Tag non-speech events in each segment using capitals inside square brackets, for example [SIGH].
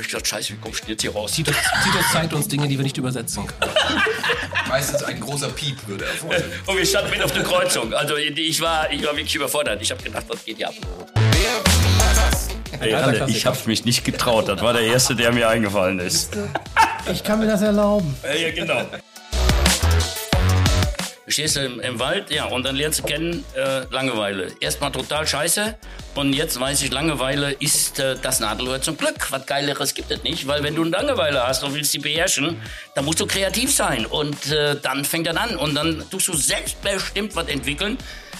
Ich dachte, scheiße, wie kommst du jetzt hier raus? Titus, Titus zeigt uns Dinge, die wir nicht übersetzen können. [LAUGHS] Meistens ein großer Piep würde erfolgen. Und wir standen mit auf der Kreuzung. Also ich war, ich war wirklich überfordert. Ich habe gedacht, was geht hier ab? Ey, alle, ich habe mich nicht getraut. Das war der Erste, der mir eingefallen ist. Ich kann mir das erlauben. Ja, genau. Du stehst im, im Wald, ja, und dann lernst du kennen äh, Langeweile. Erstmal total scheiße und jetzt weiß ich, Langeweile ist äh, das Nadelöhr zum Glück. Was Geileres gibt es nicht, weil wenn du Langeweile hast und willst sie beherrschen, dann musst du kreativ sein und äh, dann fängt das an und dann tust du selbstbestimmt was entwickeln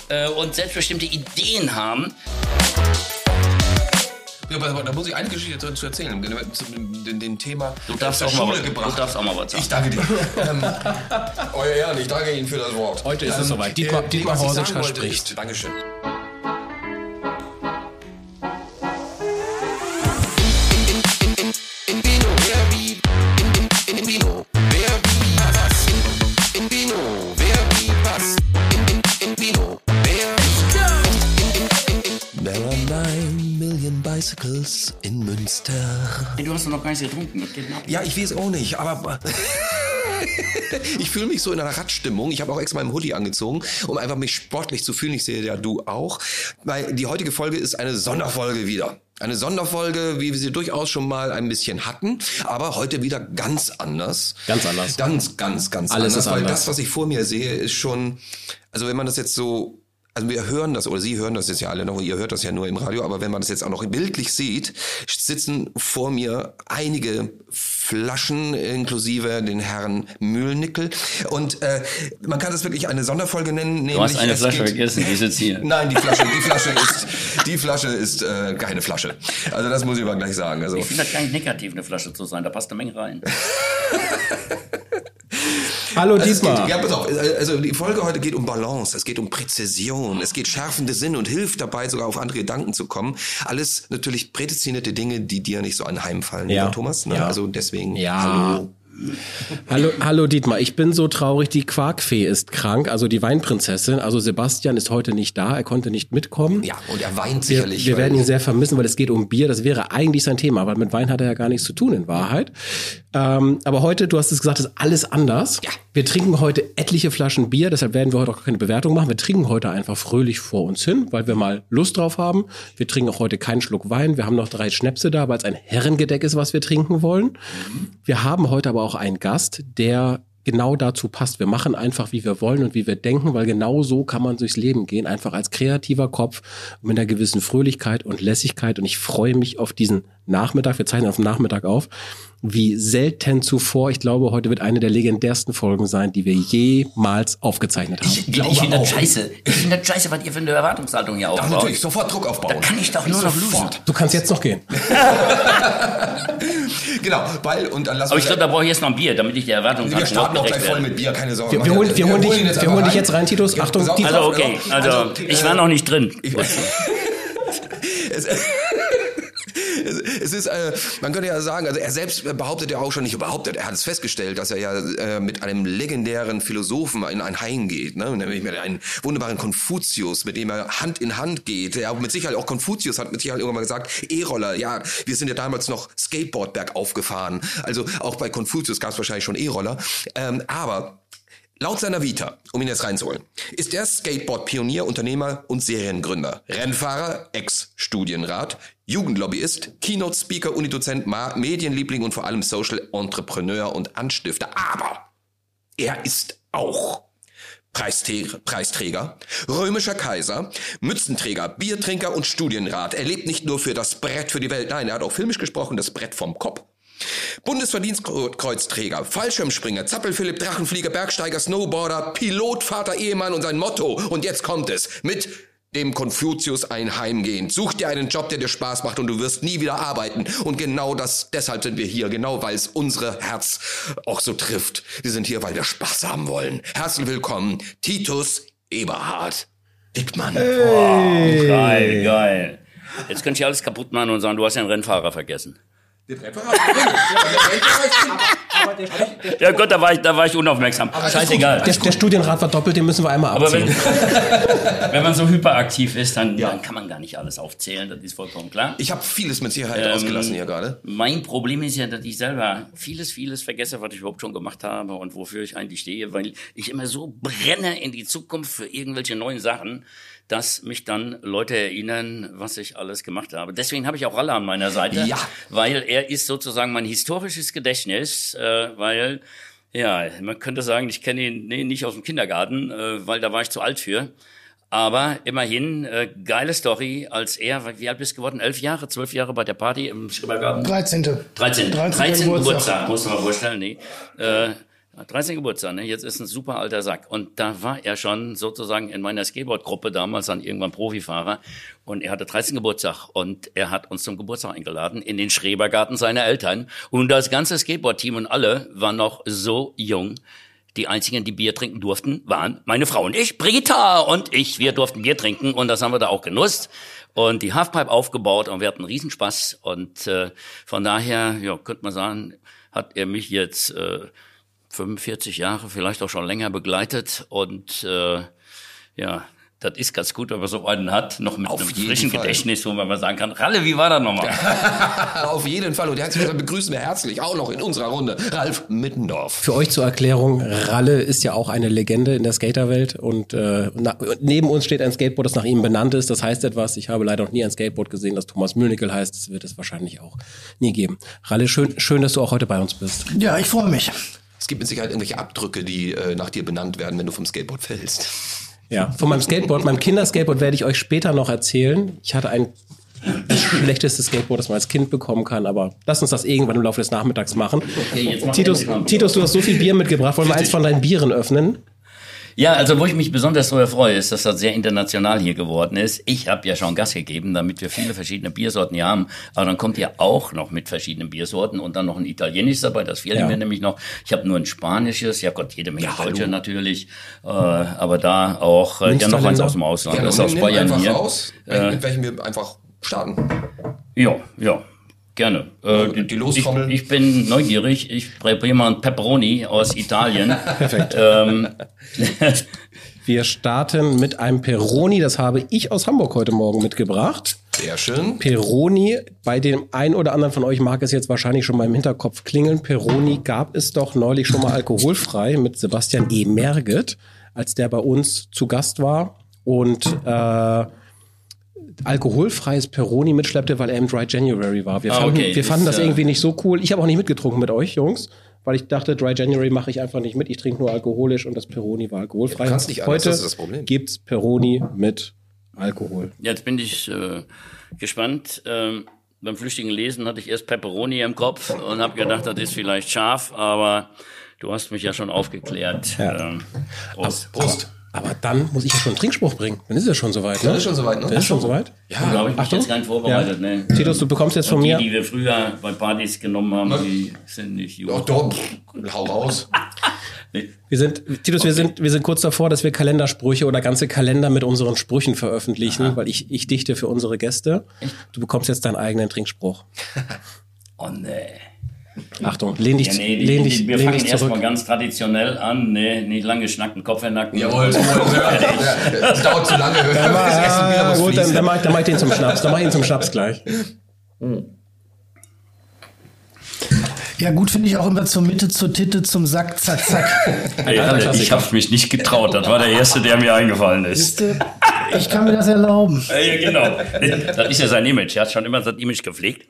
äh, und selbstbestimmte Ideen haben. Ja, aber da muss ich eine Geschichte zu, erzählen, zu dem, dem Thema Du darfst, auch mal, Schule was- gebracht. du darfst auch mal was sagen. Ich danke dir. [LAUGHS] ähm, Euer Ehren, ich danke Ihnen für das Wort. Heute ist es Ähm, soweit. Dietmar- äh, Dietmar sagen wollte spricht. Dankeschön. In Münster. Hey, du hast doch noch gar nicht getrunken. Ja, ich weiß auch nicht, aber [LAUGHS] ich fühle mich so in einer Radstimmung. Ich habe auch extra meinen Hoodie angezogen, um einfach mich sportlich zu fühlen. Ich sehe ja du auch. Weil die heutige Folge ist eine Sonderfolge wieder. Eine Sonderfolge, wie wir sie durchaus schon mal ein bisschen hatten, aber heute wieder ganz anders. Ganz anders. Ganz, ganz, ganz Alles anders. ist weil anders. das, was ich vor mir sehe, ist schon, also wenn man das jetzt so also wir hören das, oder Sie hören das jetzt ja alle noch, ihr hört das ja nur im Radio, aber wenn man das jetzt auch noch bildlich sieht, sitzen vor mir einige Flaschen, inklusive den Herrn Mühlnickel. Und äh, man kann das wirklich eine Sonderfolge nennen. Du hast nämlich eine Flasche geht- vergessen, die sitzt hier. [LAUGHS] Nein, die Flasche, die Flasche ist, die Flasche ist äh, keine Flasche. Also das muss ich mal gleich sagen. Also Ich finde das gar nicht negativ, eine Flasche zu sein. Da passt eine Menge rein. [LAUGHS] Hallo Also Dietmar. Geht, ja, pass auf. Also die Folge heute geht um Balance, es geht um Präzision, es geht schärfende Sinne und hilft dabei, sogar auf andere Gedanken zu kommen. Alles natürlich prädestinierte Dinge, die dir nicht so anheimfallen, Ja. Thomas. Ne? Ja. Also deswegen. Ja. Hallo. Hallo, hallo Dietmar, ich bin so traurig, die Quarkfee ist krank, also die Weinprinzessin. Also Sebastian ist heute nicht da, er konnte nicht mitkommen. Ja, und er weint Wir, sicherlich. wir weil- werden ihn sehr vermissen, weil es geht um Bier. Das wäre eigentlich sein Thema, weil mit Wein hat er ja gar nichts zu tun in Wahrheit. Ähm, aber heute, du hast es gesagt, ist alles anders. Ja. Wir trinken heute etliche Flaschen Bier, deshalb werden wir heute auch keine Bewertung machen. Wir trinken heute einfach fröhlich vor uns hin, weil wir mal Lust drauf haben. Wir trinken auch heute keinen Schluck Wein. Wir haben noch drei Schnäpse da, weil es ein Herrengedeck ist, was wir trinken wollen. Wir haben heute aber auch einen Gast, der genau dazu passt. Wir machen einfach, wie wir wollen und wie wir denken, weil genau so kann man durchs Leben gehen, einfach als kreativer Kopf mit einer gewissen Fröhlichkeit und Lässigkeit. Und ich freue mich auf diesen Nachmittag. Wir zeichnen auf den Nachmittag auf. Wie selten zuvor. Ich glaube, heute wird eine der legendärsten Folgen sein, die wir jemals aufgezeichnet haben. Ich, ich finde das scheiße. Ich finde das scheiße, was ihr für eine Erwartungshaltung hier Ach, aufbaut. natürlich, sofort Druck aufbauen. Da kann ich doch nur noch losen. Sofort. Du kannst jetzt noch gehen. [LAUGHS] Genau, weil, und dann lassen Aber ich glaube, da brauche ich jetzt noch ein Bier, damit ich die Erwartungshaltung wir starten auch gleich voll mit Bier, keine Sorge. Wir- wir holen- wir holen dich- ihn wir holen dich jetzt rein, Titus. Ja, Achtung, Titus. Also okay, also, also, ich war noch nicht drin. Ich, [LAUGHS] es, es, ist, äh, man könnte ja sagen, also er selbst behauptet ja auch schon nicht behauptet, er hat es festgestellt, dass er ja äh, mit einem legendären Philosophen in ein Hain geht, ne? nämlich mit einem wunderbaren Konfuzius, mit dem er Hand in Hand geht. Ja, mit Sicherheit auch Konfuzius hat mit Sicherheit irgendwann mal gesagt, E-Roller, ja, wir sind ja damals noch Skateboard bergauf gefahren. Also auch bei Konfuzius gab es wahrscheinlich schon E-Roller. Ähm, aber Laut seiner Vita, um ihn jetzt reinzuholen, ist er Skateboard-Pionier, Unternehmer und Seriengründer, Rennfahrer, Ex-Studienrat, Jugendlobbyist, Keynote-Speaker, Unidozent, Medienliebling und vor allem Social-Entrepreneur und Anstifter. Aber er ist auch Preisträger, römischer Kaiser, Mützenträger, Biertrinker und Studienrat. Er lebt nicht nur für das Brett für die Welt, nein, er hat auch filmisch gesprochen, das Brett vom Kopf. Bundesverdienstkreuzträger, Fallschirmspringer, Zappelphilipp, Drachenflieger, Bergsteiger, Snowboarder, Pilot, Vater, Ehemann und sein Motto. Und jetzt kommt es. Mit dem Konfuzius ein Heimgehen. Such dir einen Job, der dir Spaß macht und du wirst nie wieder arbeiten. Und genau das, deshalb sind wir hier, genau weil es unsere Herz auch so trifft. Wir sind hier, weil wir Spaß haben wollen. Herzlich willkommen, Titus Eberhard Dickmann. Geil, geil. Jetzt könnte ich alles kaputt machen und sagen, du hast ja einen Rennfahrer vergessen. Den Rapper hat er drin. Ja Gott, da war ich, da war ich unaufmerksam. Scheißegal. Der, der Studienrat war doppelt, den müssen wir einmal Aber wenn, abziehen. [LAUGHS] wenn man so hyperaktiv ist, dann, dann kann man gar nicht alles aufzählen, das ist vollkommen klar. Ich habe vieles mit Sicherheit Ähm, ausgelassen hier gerade. Mein Problem ist ja, dass ich selber vieles, vieles vergesse, was ich überhaupt schon gemacht habe und wofür ich eigentlich stehe, weil ich immer so brenne in die Zukunft für irgendwelche neuen Sachen, dass mich dann Leute erinnern, was ich alles gemacht habe. Deswegen habe ich auch Ralle an meiner Seite, Ja. weil er ist sozusagen mein historisches Gedächtnis, äh, weil ja, man könnte sagen, ich kenne ihn nee, nicht aus dem Kindergarten, äh, weil da war ich zu alt für. Aber immerhin, äh, geile Story, als er, wie alt bist du geworden? Elf Jahre, zwölf Jahre bei der Party im Schrebergarten? 13. 13. 13. 13. Geburtstag. Geburtstag, muss man mal vorstellen. Nee. Äh, 13. Geburtstag, ne? jetzt ist ein super alter Sack. Und da war er schon sozusagen in meiner Skateboard-Gruppe damals dann irgendwann Profifahrer. Und er hatte 13. Geburtstag und er hat uns zum Geburtstag eingeladen in den Schrebergarten seiner Eltern. Und das ganze Skateboard-Team und alle waren noch so jung. Die einzigen, die Bier trinken durften, waren meine Frau und ich, Brigitta und ich. Wir durften Bier trinken und das haben wir da auch genutzt und die Halfpipe aufgebaut und wir hatten Riesenspaß und äh, von daher, ja, könnte man sagen, hat er mich jetzt äh, 45 Jahre, vielleicht auch schon länger begleitet und äh, ja, das ist ganz gut, wenn man so einen hat, noch mit Auf einem frischen Fall. Gedächtnis, wo man mal sagen kann, Ralle, wie war das nochmal? [LAUGHS] Auf jeden Fall. Und herzlich begrüßen wir herzlich auch noch in unserer Runde Ralf Mittendorf. Für euch zur Erklärung, Ralle ist ja auch eine Legende in der Skaterwelt und äh, na, neben uns steht ein Skateboard, das nach ihm benannt ist. Das heißt etwas. Ich habe leider noch nie ein Skateboard gesehen, das Thomas Mühleckel heißt. Das wird es wahrscheinlich auch nie geben. Ralle, schön, schön, dass du auch heute bei uns bist. Ja, ich freue mich. Es gibt mit Sicherheit irgendwelche Abdrücke, die äh, nach dir benannt werden, wenn du vom Skateboard fällst. Ja, [LAUGHS] von meinem Skateboard, meinem Kinderskateboard werde ich euch später noch erzählen. Ich hatte ein das schlechteste Skateboard, das man als Kind bekommen kann, aber lass uns das irgendwann im Laufe des Nachmittags machen. jetzt mach Titus. Titus, du hast so viel Bier mitgebracht. Wollen wir eins von deinen Bieren öffnen? Ja, also wo ich mich besonders darüber freue, ist, dass das sehr international hier geworden ist. Ich habe ja schon Gas gegeben, damit wir viele verschiedene Biersorten hier haben. Aber dann kommt ihr auch noch mit verschiedenen Biersorten und dann noch ein italienisches dabei. Das fehlt Ja. mir nämlich noch. Ich habe nur ein spanisches. Ja Gott, jede Menge Deutsche natürlich. Äh, aber da auch äh, ja noch eins aus dem Ausland. Ja, das ist aus Bayern hier. raus, Äh, mit welchem wir einfach starten. Ja, ja. Gerne. Äh, die Lostrommel. Ich, ich bin neugierig. Ich probiere mal ein Pepperoni aus Italien. [LAUGHS] Perfekt. ähm, [LAUGHS] Wir starten mit einem Peroni, das habe ich aus Hamburg heute Morgen mitgebracht. Sehr schön. Peroni, bei dem ein oder anderen von euch mag es jetzt wahrscheinlich schon mal im Hinterkopf klingeln. Peroni gab es doch neulich schon mal alkoholfrei mit Sebastian E. Merget, als der bei uns zu Gast war und äh, alkoholfreies Peroni mitschleppte, weil er im Dry January war. Wir Ah, fanden, okay. wir fanden Das, das äh, irgendwie nicht so cool. Ich habe auch nicht mitgetrunken mit euch, Jungs. Weil ich dachte, Dry January mache ich einfach nicht mit. Ich trinke nur alkoholisch und das Peroni war alkoholfrei. Du kannst nicht anders, Heute das ist das Problem. gibt's Peroni mit Alkohol. Jetzt bin ich äh, gespannt. Ähm, beim flüchtigen Lesen hatte ich erst Pepperoni im Kopf und habe gedacht, das ist vielleicht scharf, aber du hast mich ja schon aufgeklärt. Ja. Ähm, Prost. Prost. Aber dann muss ich ja schon einen Trinkspruch bringen. Dann ist es schon soweit. Ne? Dann ist schon soweit, ne? Dann ist schon soweit. Ja, habe ich mich Achtung. jetzt gar nicht vorbereitet. Ja. Ne? Titus, du bekommst jetzt von die, mir. die wir früher bei Partys genommen haben, die sind nicht Oh, gut. doch, pff, hau raus. [LAUGHS] Nee. Wir sind, Titus, wir sind, wir sind kurz davor, dass wir Kalendersprüche oder ganze Kalender mit unseren Sprüchen veröffentlichen, weil ich, ich dichte für unsere Gäste. Du bekommst jetzt deinen eigenen Trinkspruch. [LAUGHS] Oh nee. Achtung, lehn dich, Ja, nee, die, lehn dich, wir lehn fangen erstmal ganz traditionell an. Nee, nicht lange schnacken, Kopf in den Nacken. Jawohl. Ja, Das dauert zu lange. [LAUGHS] Das Essen wieder Ah, gut, dann, dann, mach, ich- dann mach ich den zum Schnaps. Dann mach ich ihn zum Schnaps gleich. Ja, gut finde ich auch immer zur Mitte, zur Titte, zum Sack, zack, zack. [LAUGHS] Hey, Alter, ich habe mich nicht getraut. Das war der erste, der mir eingefallen ist. Ich kann mir das erlauben. Ja, genau. Das ist ja sein Image. Er hat schon immer sein Image gepflegt.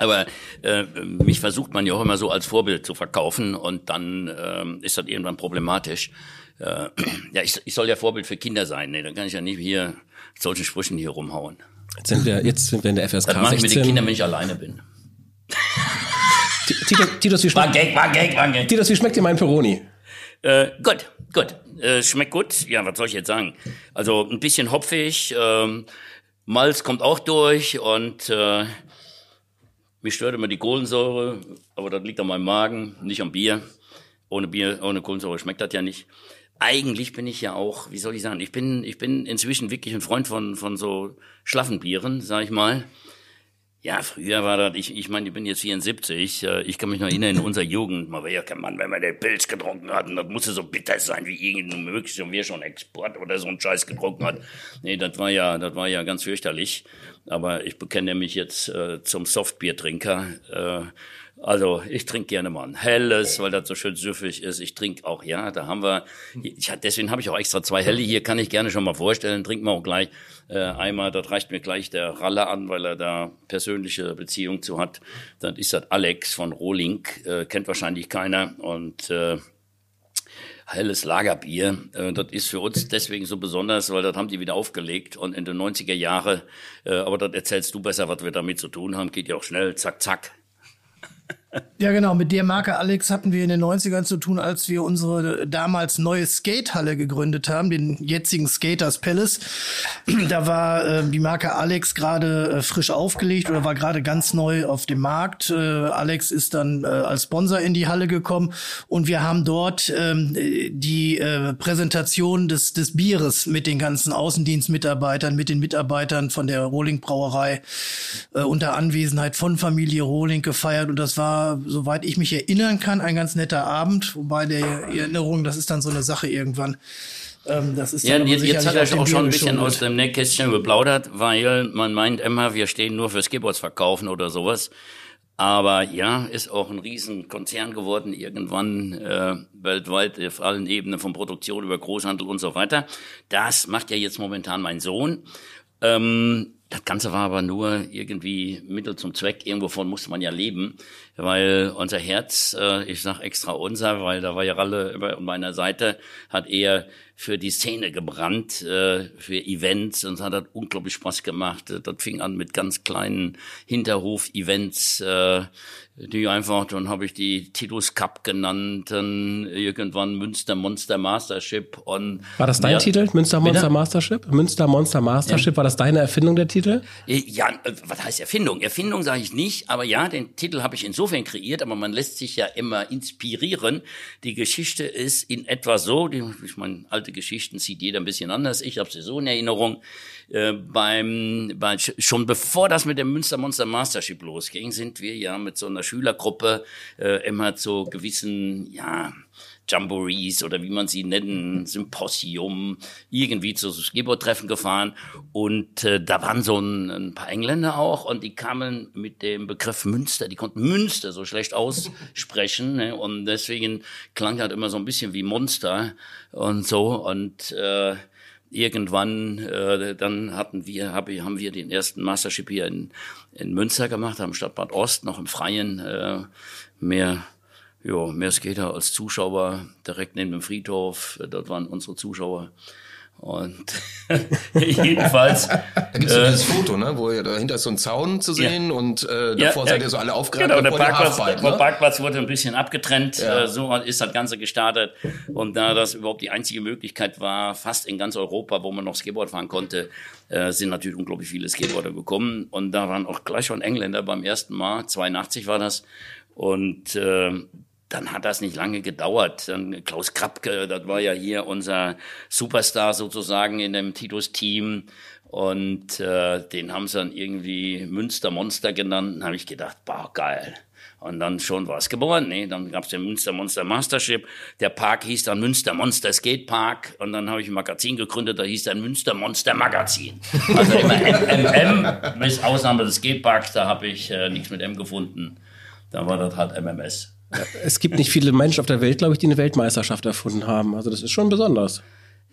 Aber äh, mich versucht man ja auch immer so als Vorbild zu verkaufen und dann ähm, ist das irgendwann problematisch. Äh, [CLEARS THROAT] ja, ich, ich soll ja Vorbild für Kinder sein. Nee, dann kann ich ja nicht hier solchen Sprüchen hier rumhauen. Jetzt sind wir, jetzt sind wir in der FSK Das mache ich mit den 16. Kindern, wenn ich alleine bin. Titus, Titus, wie War schmeckt, Gag, war Gag, war Gag. Titus, wie schmeckt dir mein Peroni? Äh, gut, gut. Äh, schmeckt gut. Ja, was soll ich jetzt sagen? Also ein bisschen hopfig, ähm, Malz kommt auch durch und äh, mich stört immer die Kohlensäure, aber das liegt an meinem Magen, nicht am Bier. Ohne Bier, ohne Kohlensäure schmeckt das ja nicht. Eigentlich bin ich ja auch, wie soll ich sagen, ich bin, ich bin inzwischen wirklich ein Freund von, von so schlaffen Bieren, sag ich mal. Ja, früher war das, ich, ich meine, ich bin jetzt 74, äh, ich kann mich noch erinnern, in unserer Jugend, man war ja kein Mann, wenn man den Pilz getrunken hat, und das musste so bitter sein wie irgend möglich, und wir schon Export oder so einen Scheiß getrunken hat. Nee, das war ja, das war ja ganz fürchterlich. Aber ich bekenne mich jetzt äh, zum Softbiertrinker. Äh, also ich trinke gerne mal ein helles, weil das so schön süffig ist. Ich trinke auch, ja, da haben wir, ich, deswegen habe ich auch extra zwei helle hier, kann ich gerne schon mal vorstellen. Trinken wir auch gleich äh, einmal, das reicht mir gleich der Ralle an, weil er da persönliche Beziehung zu hat. Dann ist das Alex von Rohling, äh, kennt wahrscheinlich keiner. Und äh, helles Lagerbier. Äh, das ist für uns deswegen so besonders, weil das haben die wieder aufgelegt und in den 90er Jahre, äh, aber das erzählst du besser, was wir damit zu tun haben, geht ja auch schnell, zack, zack. Ja, genau. Mit der Marke Alex hatten wir in den 90ern zu tun, als wir unsere damals neue Skatehalle gegründet haben, den jetzigen Skaters Palace. Da war äh, die Marke Alex gerade äh, frisch aufgelegt oder war gerade ganz neu auf dem Markt. Äh, Alex ist dann äh, als Sponsor in die Halle gekommen und wir haben dort ähm, die äh, Präsentation des, des Bieres mit den ganzen Außendienstmitarbeitern, mit den Mitarbeitern von der Rohling Brauerei äh, unter Anwesenheit von Familie Rohling gefeiert und das war soweit ich mich erinnern kann, ein ganz netter Abend. Wobei der Erinnerung, das ist dann so eine Sache irgendwann. Ähm, das ist ja, jetzt, jetzt hat er auch schon ein bisschen aus dem Nähkästchen geplaudert, weil man meint immer, wir stehen nur für Skateboards verkaufen oder sowas. Aber ja, ist auch ein Riesenkonzern geworden, irgendwann äh, weltweit auf allen Ebenen von Produktion über Großhandel und so weiter. Das macht ja jetzt momentan mein Sohn. Ähm, das Ganze war aber nur irgendwie Mittel zum Zweck. Irgendwovon musste man ja leben, weil unser Herz, äh, ich sag extra unser, weil da war ja Ralle über meiner Seite, hat eher für die Szene gebrannt, äh, für Events und hat hat unglaublich Spaß gemacht. Das fing an mit ganz kleinen Hinterhof-Events, äh, die einfach, dann habe ich die Titus Cup genannt, dann irgendwann Münster Monster Mastership und War das dein ja, Titel? Münster Monster bitte? Mastership? Münster Monster Mastership, ja. war das deine Erfindung der Titel? Äh, ja, äh, was heißt Erfindung? Erfindung sage ich nicht, aber ja, den Titel habe ich insofern kreiert, aber man lässt sich ja immer inspirieren. Die Geschichte ist in etwa so, die, ich meine, alte Geschichten sieht jeder ein bisschen anders, ich habe sie so in Erinnerung. Äh, beim, bei, schon bevor das mit dem Münster Monster Mastership losging, sind wir ja mit so einer Schülergruppe äh, immer zu gewissen, ja, Jamborees oder wie man sie nennen, Symposium, irgendwie zu Skateboard-Treffen gefahren. Und äh, da waren so ein, ein, paar Engländer auch und die kamen mit dem Begriff Münster, die konnten Münster so schlecht aussprechen. Ne? Und deswegen klang halt immer so ein bisschen wie Monster und so. Und äh, irgendwann, äh, dann hatten wir, hab, haben wir den ersten Mastership hier in, in Münster gemacht, am Stadtbad Ost, noch im Freien, äh, mehr, ja, mehr Skater als Zuschauer, direkt neben dem Friedhof, dort waren unsere Zuschauer. Und [LAUGHS] jedenfalls. da gibt's äh, dieses Foto, ne, wo ihr, dahinter ist so ein Zaun zu sehen ja. und äh, davor ja, seid ihr so alle aufgereiht. Genau, der Parkplatz, ne? der Parkplatz wurde ein bisschen abgetrennt. Ja. Äh, so ist das Ganze gestartet. Und da das überhaupt die einzige Möglichkeit war, fast in ganz Europa, wo man noch Skateboard fahren konnte, äh, sind natürlich unglaublich viele Skateboarder gekommen. Und da waren auch gleich schon Engländer beim ersten Mal. 82 war das. Und äh, dann hat das nicht lange gedauert. Dann Klaus Krapke, das war ja hier unser Superstar sozusagen in dem Titus-Team. Und äh, den haben sie dann irgendwie Münster Monster genannt. Dann habe ich gedacht, boah, geil. Und dann schon war es geboren. Nee, dann gab es den Münster Monster Mastership. Der Park hieß dann Münster Monster Skate Park. Und dann habe ich ein Magazin gegründet, da hieß dann Münster Monster Magazin. Also immer MMM, mit Ausnahme des Skateparks, da habe ich äh, nichts mit M gefunden. Da war das halt MMS. Es gibt nicht viele Menschen auf der Welt, glaube ich, die eine Weltmeisterschaft erfunden haben. Also das ist schon besonders.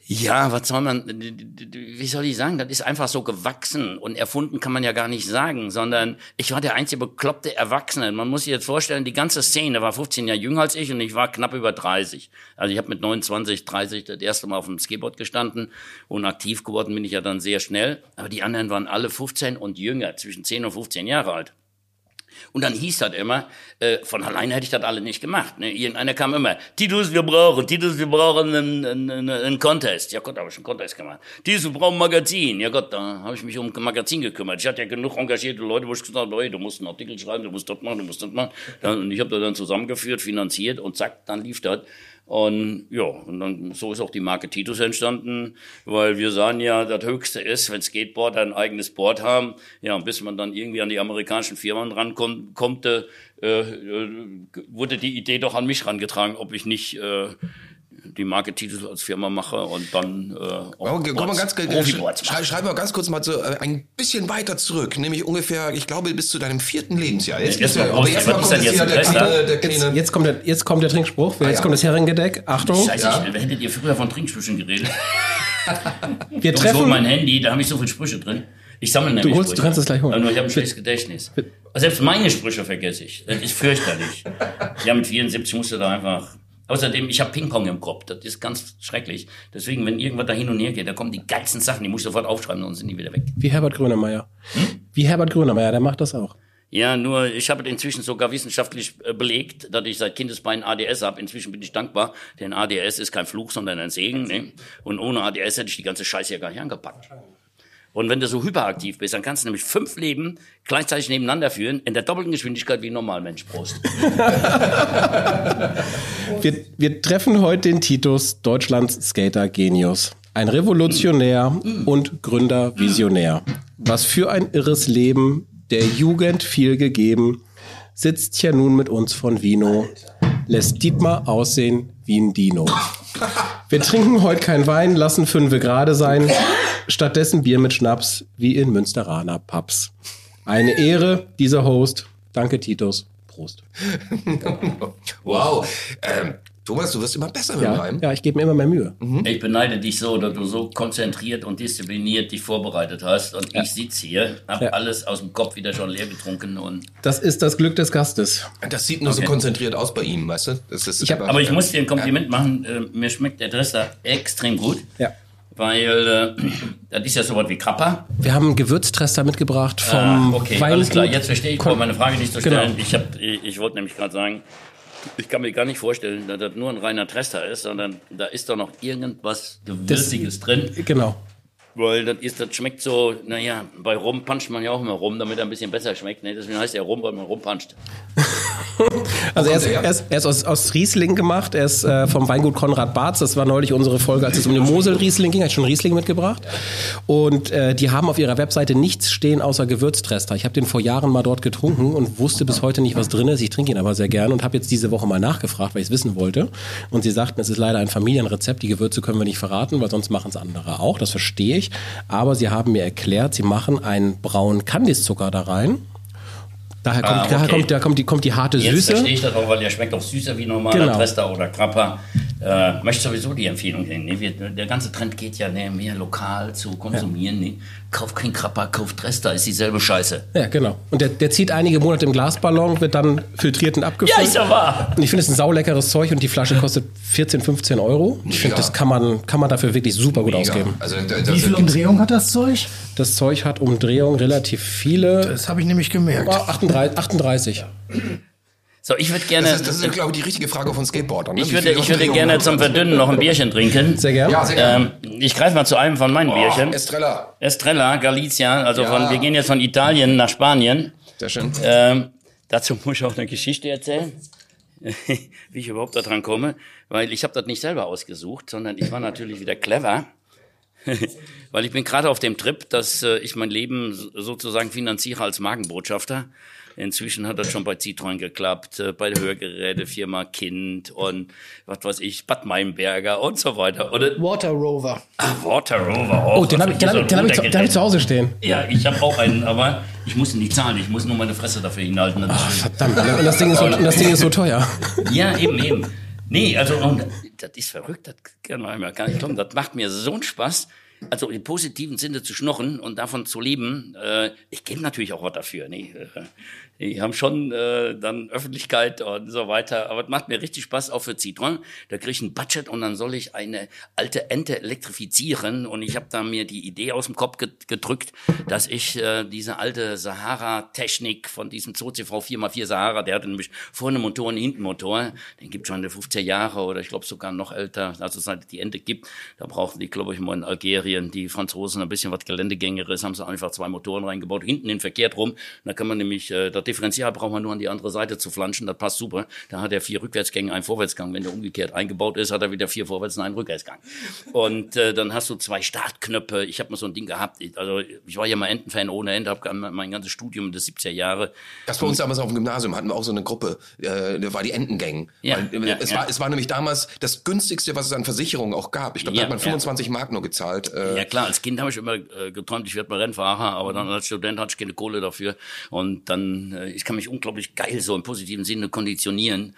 Ja, was soll man, wie soll ich sagen, das ist einfach so gewachsen und erfunden kann man ja gar nicht sagen, sondern ich war der einzige bekloppte Erwachsene. Man muss sich jetzt vorstellen, die ganze Szene war 15 Jahre jünger als ich und ich war knapp über 30. Also ich habe mit 29, 30 das erste Mal auf dem Skateboard gestanden und aktiv geworden bin ich ja dann sehr schnell. Aber die anderen waren alle 15 und jünger, zwischen 10 und 15 Jahre alt. Und dann hieß das immer, äh, von alleine hätte ich das alle nicht gemacht. Ne? Irgendeiner kam immer, Titus, wir brauchen, Titus, wir brauchen einen, einen, einen Contest. Ja Gott, habe ich einen Contest gemacht. Titus, wir brauchen ein Magazin. Ja Gott, da habe ich mich um ein Magazin gekümmert. Ich hatte ja genug engagierte Leute, wo ich gesagt habe, hey, du musst einen Artikel schreiben, du musst das machen, du musst das machen. Und ich habe das dann zusammengeführt, finanziert und zack, dann lief das. Und ja, und dann so ist auch die Marke Titus entstanden, weil wir sagen ja, das Höchste ist, wenn Skateboarder ein eigenes Board haben, ja, bis man dann irgendwie an die amerikanischen Firmen rankommt, kommt, äh, äh, wurde die Idee doch an mich rangetragen, ob ich nicht äh, die Marke Titus als Firma mache und dann äh, auch Okay, komm mal ganz, Profiboards schrei, schreib mal ganz kurz mal so äh, ein bisschen weiter zurück, nämlich ungefähr, ich glaube, bis zu deinem vierten Lebensjahr. Jetzt, Jetzt du- aber jetzt der, kleine- der Jetzt, kleine, jetzt, kommt der, jetzt kommt der Trinkspruch, jetzt ja. kommt das Herrengedeck. Achtung, Scheiße, ich, hättet ihr früher von Trinksprüchen geredet? [LAUGHS] wir Ich hol treffen. mein Handy, da habe ich so viele Sprüche drin. Ich sammle nämlich holst- du Sprüche. kannst es gleich holen. Aber nur ich habe ein schlechtes Gedächtnis. Also selbst meine Sprüche vergesse ich. Das ist fürchterlich. Ja, mit 74 musst du da einfach... Außerdem, ich habe Ping-Pong im Kopf. Das ist ganz schrecklich. Deswegen, wenn irgendwas da hin und her geht, da kommen die geilsten Sachen, die musst du sofort aufschreiben, sonst sind die wieder weg. Wie Herbert Grönemeyer. Wie Herbert Grönemeyer, der macht das auch. Ja, nur ich habe inzwischen sogar wissenschaftlich äh, belegt, dass ich seit Kindesbeinen ADS habe. Inzwischen bin ich dankbar, denn ADS ist kein Fluch, sondern ein Segen. Ne? Und ohne ADS hätte ich die ganze Scheiße ja gar nicht angepackt. Und wenn du so hyperaktiv bist, dann kannst du nämlich fünf Leben gleichzeitig nebeneinander führen, in der doppelten Geschwindigkeit wie ein Normalmensch. Prost. [LAUGHS] Wir, wir treffen heute den Titus, Deutschlands Skater-Genius. Ein Revolutionär und Gründer-Visionär. Was für ein irres Leben, der Jugend viel gegeben, sitzt ja nun mit uns von Vino, lässt Dietmar aussehen wie ein Dino. Wir trinken heute kein Wein, lassen Fünfe gerade sein, stattdessen Bier mit Schnaps, wie in Münsteraner Pubs. Eine Ehre, dieser Host. Danke, Titus. Prost. [LAUGHS] wow. Ähm, Thomas, du wirst immer besser mit Ja, Reim. ja ich gebe mir immer mehr Mühe. Ich beneide dich so, dass du so konzentriert und diszipliniert dich vorbereitet hast. Und ich sitze hier, hab Ja. alles aus dem Kopf wieder schon leer getrunken. Und Das ist das Glück des Gastes. Das sieht nur so Okay. konzentriert aus bei ihm, weißt du? Das ist Ich hab- Aber ich muss dir ein Kompliment machen. Äh, mir schmeckt der Dresser extrem gut. Ja. Weil äh, [CLEARS THROAT] das ist ja so was wie Krapper. Wir haben einen Gewürztrester mitgebracht vom Ah, okay, Weingut. alles klar. Jetzt verstehe ich, meine Frage nicht zu Genau. stellen. Ich, hab, ich, ich wollte nämlich gerade sagen, ich kann mir gar nicht vorstellen, dass das nur ein reiner Trester ist, sondern da ist doch noch irgendwas Gewürziges drin. Genau. Weil das, ist, das schmeckt so, naja, bei Rum puncht man ja auch immer rum, damit er ein bisschen besser schmeckt. Ne? Deswegen heißt er Rum, weil man rumpuncht. [LAUGHS] Also er ist, er ist, er ist aus, aus Riesling gemacht. Er ist äh, vom Weingut Konrad Barz. Das war neulich unsere Folge, als es um den Mosel-Riesling ging. Hat schon Riesling mitgebracht. Und äh, die haben auf ihrer Webseite nichts stehen außer Gewürztrester. Ich habe den vor Jahren mal dort getrunken und wusste bis heute nicht, was drin ist. Ich trinke ihn aber sehr gern und habe jetzt diese Woche mal nachgefragt, weil ich es wissen wollte. Und sie sagten, es ist leider ein Familienrezept. Die Gewürze können wir nicht verraten, weil sonst machen es andere auch. Das verstehe ich. Aber sie haben mir erklärt, sie machen einen braunen Kandiszucker da rein. Daher kommt, Ah, okay. daher kommt, daher kommt, die, kommt die harte Jetzt Süße. verstehe ich das auch, weil der schmeckt auch süßer wie normaler Genau. Trester oder Krapper. Äh, möchte sowieso die Empfehlung geben. Ne? Der ganze Trend geht ja ne, mehr lokal zu konsumieren. Ne? Kauf kein Krapper, kauf Trester, ist dieselbe Scheiße. Ja, genau. Und der, der zieht einige Monate im Glasballon, wird dann filtriert und abgefüllt. Ja, ist ja wahr. Und ich finde es ein sauleckeres Zeug und die Flasche kostet 14, 15 Euro. Ich finde, das kann man, kann man dafür wirklich super gut Mega. ausgeben. Also, da, Wie da, viel Umdrehung hat das Zeug? Das Zeug hat Umdrehung relativ viele. Das habe ich nämlich gemerkt. Oh, 38. 38. So, ich würde gerne, das ist, das ist, glaube ich, die richtige Frage von Skateboardern. Ne? ich würde, ich würde gerne zum? Verdünnen noch ein Bierchen trinken. Sehr gern. Ja, sehr gerne. Ähm, ich greife mal zu einem von meinen Bierchen. Estrella. Estrella, Galicia, also Ja. von, wir gehen jetzt von Italien nach Spanien. Sehr schön. Ähm, dazu muss ich auch eine Geschichte erzählen, [LAUGHS] wie ich überhaupt daran komme, weil ich habe das nicht selber ausgesucht, sondern ich war natürlich wieder clever, [LAUGHS] weil ich bin gerade auf dem Trip, dass äh, ich mein Leben so- sozusagen finanziere als Magenbotschafter. Inzwischen hat das schon bei Citroën geklappt, äh, bei der Hörgerätefirma Kind und was weiß ich, Bad Meinberger und so weiter. Oder Water Rover. Water Rover auch. Oh, den habe ich, den hab ich, den hab ich, zu- den hab ich zu Hause stehen. Ja, ich habe auch einen, aber ich muss ihn nicht zahlen. Ich muss nur meine Fresse dafür hinhalten. Das ist schön. Verdammt. Und das Ding ist so, und das Ding ist so teuer. Ja, eben, eben. Nee, also, und, das ist verrückt, das kann man einmal gar nicht glauben. Das macht mir so einen Spaß, also im positiven Sinne zu schnorren und davon zu leben. Äh, ich gebe natürlich auch was dafür. Nee, äh, die haben schon äh, dann Öffentlichkeit und so weiter. Aber es macht mir richtig Spaß, auch für Citroën. Da kriege ich ein Budget und dann soll ich eine alte Ente elektrifizieren. Und ich habe da mir die Idee aus dem Kopf gedrückt, dass ich äh, diese alte Sahara-Technik von diesem ZOCV 4x4 Sahara, der hatte nämlich vorne Motor und hinten Motor, den gibt schon in den 50er Jahre oder ich glaube sogar noch älter, also seit die Ente gibt. Da brauchten die, glaube ich, mal in Algerien, die Franzosen ein bisschen was Geländegängeres, haben sie einfach zwei Motoren reingebaut, hinten den verkehrt rum. Da kann man nämlich äh, Differential braucht man nur an die andere Seite zu flanschen, das passt super. Da hat er vier Rückwärtsgänge, einen Vorwärtsgang. Wenn der umgekehrt eingebaut ist, hat er wieder vier Vorwärts- und einen Rückwärtsgang. Und äh, dann hast du zwei Startknöpfe. Ich habe mal so ein Ding gehabt. Ich, also ich war ja mal Entenfan ohne Ende, habe mein ganzes Studium des 70er Jahre. Das bei uns damals auf dem Gymnasium hatten wir auch so eine Gruppe, äh, da war die Entengang. Ja, Weil, äh, ja, es, ja. War, es war nämlich damals das günstigste, was es an Versicherungen auch gab. Ich glaube, da hat man ja. 25 Mark nur gezahlt. Äh, Ja klar, als Kind habe ich immer äh, geträumt, ich werde mal Rennfahrer, aber dann als Student hatte ich keine Kohle dafür. Und dann, ich kann mich unglaublich geil so im positiven Sinne konditionieren.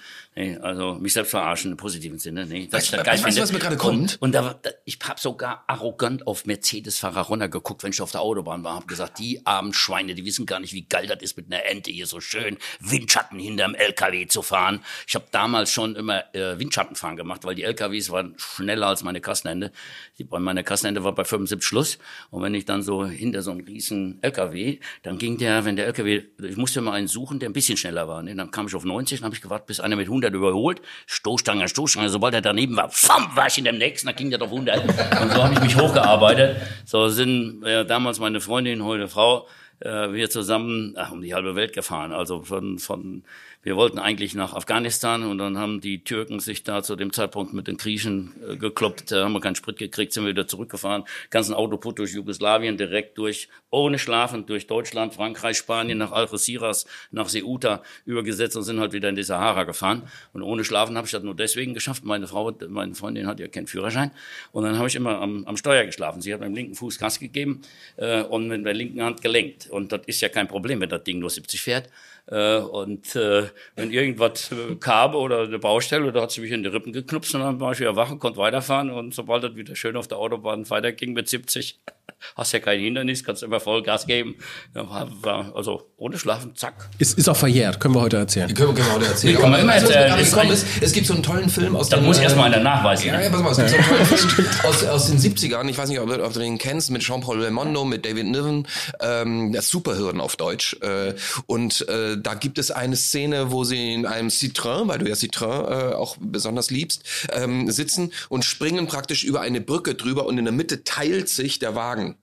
Also mich selbst verarschen im positiven Sinne. Das da geil weißt du, was mir gerade Und- kommt? Und da, war- da, ich habe sogar arrogant auf Mercedes-Fahrer runtergeguckt, wenn ich auf der Autobahn war, habe gesagt, die armen Schweine, die wissen gar nicht, wie geil das ist, mit einer Ente hier so schön Windschatten hinterm LKW zu fahren. Ich habe damals schon immer äh, Windschattenfahren gemacht, weil die LKWs waren schneller als meine Kassenende. Die, bei meiner Kassenende war bei 75 Schluss. Und wenn ich dann so hinter so einem riesen LKW, dann ging der, wenn der LKW, ich musste mal einen suchen, der ein bisschen schneller war. Ne? Dann kam ich auf 90, dann habe ich gewartet, bis einer mit 100 überholt. Stoßstange, Stoßstange, sobald er daneben war, pfam, war ich in dem nächsten, dann ging der auf 100. Und so habe ich mich hochgearbeitet. So sind äh, damals meine Freundin, heute Frau, äh, wir zusammen ach, um die halbe Welt gefahren. Also von, von wir wollten eigentlich nach Afghanistan und dann haben die Türken sich da zu dem Zeitpunkt mit den Griechen äh, gekloppt, da haben wir keinen Sprit gekriegt, sind wir wieder zurückgefahren, ganzen Autoput durch Jugoslawien, direkt durch, ohne Schlafen, durch Deutschland, Frankreich, Spanien, nach Algeciras, nach Ceuta übergesetzt und sind halt wieder in die Sahara gefahren. Und ohne Schlafen habe ich das nur deswegen geschafft. Meine Frau, meine Freundin hat ja keinen Führerschein. Und dann habe ich immer am, am Steuer geschlafen. Sie hat mit dem linken Fuß Gas gegeben äh, und mit der linken Hand gelenkt. Und das ist ja kein Problem, wenn das Ding nur 70 fährt. Äh, und äh, wenn irgendwas äh, kam oder eine Baustelle, da hat sie mich in die Rippen geknupst und dann war ich wieder wach und konnte weiterfahren. Und sobald das wieder schön auf der Autobahn weiterging mit 70, [LAUGHS] hast ja kein Hindernis, kannst immer voll Gas geben. Ja, war, war, also ohne Schlafen, zack. Ist, ist auch verjährt, können wir heute erzählen. Können wir genau erzählen. Mir erzählen. gerade Ist gekommen ein- ist, es gibt so einen tollen Film aus Da den, muss äh, erstmal einer nachweisen. Ja, ja, pass mal, es gibt so einen tollen Film aus, aus den 70ern. Ich weiß nicht, ob, ob du den kennst, mit Jean-Paul Belmondo, mit David Niven, ähm, das Superhirn auf Deutsch. Äh, und äh, da gibt es eine Szene, wo sie in einem Citroën, weil du ja Citroën äh, auch besonders liebst, ähm, sitzen und springen praktisch über eine Brücke drüber und in der Mitte teilt sich der Wagen.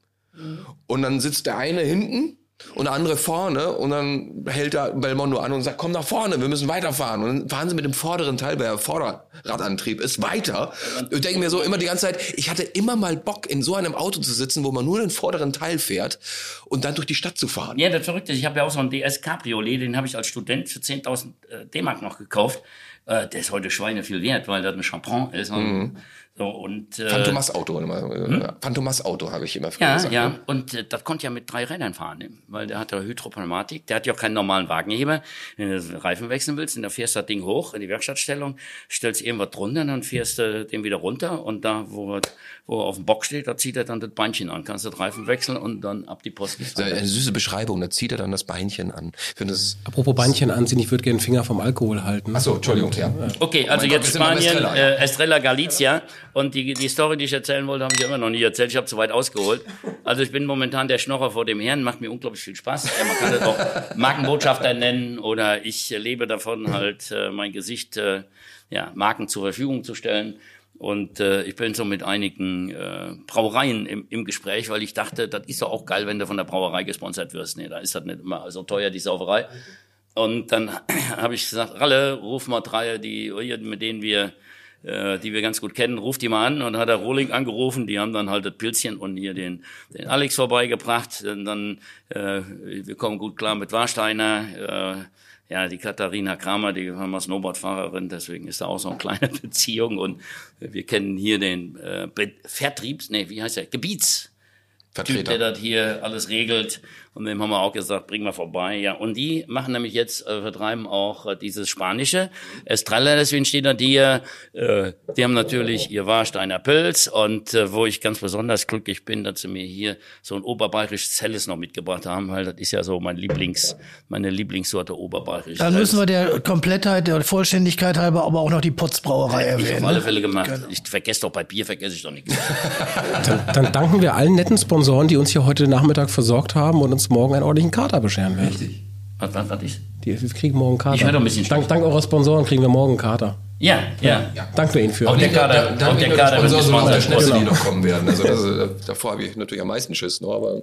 Und dann sitzt der eine hinten und der andere vorne und dann hält der Belmondo an und sagt, komm nach vorne, wir müssen weiterfahren. Und dann fahren sie mit dem vorderen Teil, weil der Vorderradantrieb ist weiter. Ich denke mir so immer die ganze Zeit, ich hatte immer mal Bock, in so einem Auto zu sitzen, wo man nur den vorderen Teil fährt und dann durch die Stadt zu fahren. Ja, das Verrückte ist, ich habe ja auch so einen DS Cabriolet, den habe ich als Student für 10.000 äh, D-Mark noch gekauft. Äh, der ist heute Schweine viel wert, weil das ein Champron ist. Und, so, und, äh, Phantomas-Auto, äh, Phantomas-Auto habe ich immer früher Ja, gesagt. ja. ne? Und äh, das konnte ja mit drei Rädern fahren, ne? weil der hat ja Hydropneumatik. Der hat ja auch keinen normalen Wagenheber. Wenn du den Reifen wechseln willst, dann fährst du das Ding hoch in die Werkstattstellung, stellst irgendwas drunter, dann fährst du den wieder runter und da, wo er, wo er auf dem Bock steht, da zieht er dann das Beinchen an. Kannst du den Reifen wechseln und dann ab die Post. Das ist Eine süße Beschreibung, da zieht er dann das Beinchen an. Ich finde das. Apropos Beinchen anziehen, ich würde gerne den Finger vom Alkohol halten. Achso, Entschuldigung, ja. Okay, also Oh mein Gott, jetzt beim Spanien, Estrella, äh, Estrella Galizia. Und die, die Story, die ich erzählen wollte, habe ich immer noch nie erzählt. Ich habe zu weit ausgeholt. Also ich bin momentan der Schnorrer vor dem Herrn, macht mir unglaublich viel Spaß. Man kann das auch Markenbotschafter nennen oder ich lebe davon, halt äh, mein Gesicht äh, ja, Marken zur Verfügung zu stellen. Und äh, ich bin so mit einigen äh, Brauereien im, im Gespräch, weil ich dachte, das ist doch auch geil, wenn du von der Brauerei gesponsert wirst. Nee, da ist das nicht immer so teuer, die Sauferei. Und dann [CLEARS THROAT] habe ich gesagt, Ralle, ruf mal drei, die, mit denen wir, äh, die wir ganz gut kennen, ruf die mal an. Und hat er Rohling angerufen, die haben dann halt das Pilzchen und hier den, den Alex vorbeigebracht. Und dann, äh, wir kommen gut klar mit Warsteiner, äh, ja, die Katharina Kramer, die war mal Snowboardfahrerin, deswegen ist da auch so eine kleine [LAUGHS] Beziehung. Und wir kennen hier den äh, Vertriebs, nee, wie heißt der? Gebiets. Typ, der das hier alles regelt. Und dem haben wir auch gesagt, bring mal vorbei. Ja, und die machen nämlich jetzt, äh, vertreiben auch äh, dieses Spanische. Estrella, deswegen steht da hier. Äh, die haben natürlich ihr Warsteiner Pilz. Und äh, wo ich ganz besonders glücklich bin, dass sie mir hier so ein oberbayerisches Helles noch mitgebracht haben, weil das ist ja so mein Lieblings, meine Lieblingssorte oberbayerisch. Dann müssen wir der Komplettheit, der Vollständigkeit halber aber auch noch die Potzbrauerei ich auf erwähnen. alle Ne? Fälle gemacht. Ich vergesse doch bei Bier, vergesse ich doch nichts. [LAUGHS] Dann, dann danken wir allen netten Sponsoren, die uns hier heute Nachmittag versorgt haben und uns morgen einen ordentlichen Kater bescheren werden. Was, was, was ist? Die, wir kriegen morgen Kater. Ich höre doch ein bisschen dank, dank eurer Sponsoren kriegen wir morgen einen Kater. Ja, ja. Danke Ihnen für. Auch der Kader, da, und der da, Kader wird so noch der gesponsert. Schnäpse, die Genau. noch kommen werden. Also das, ist- davor habe ich natürlich am meisten Schiss. Noch, aber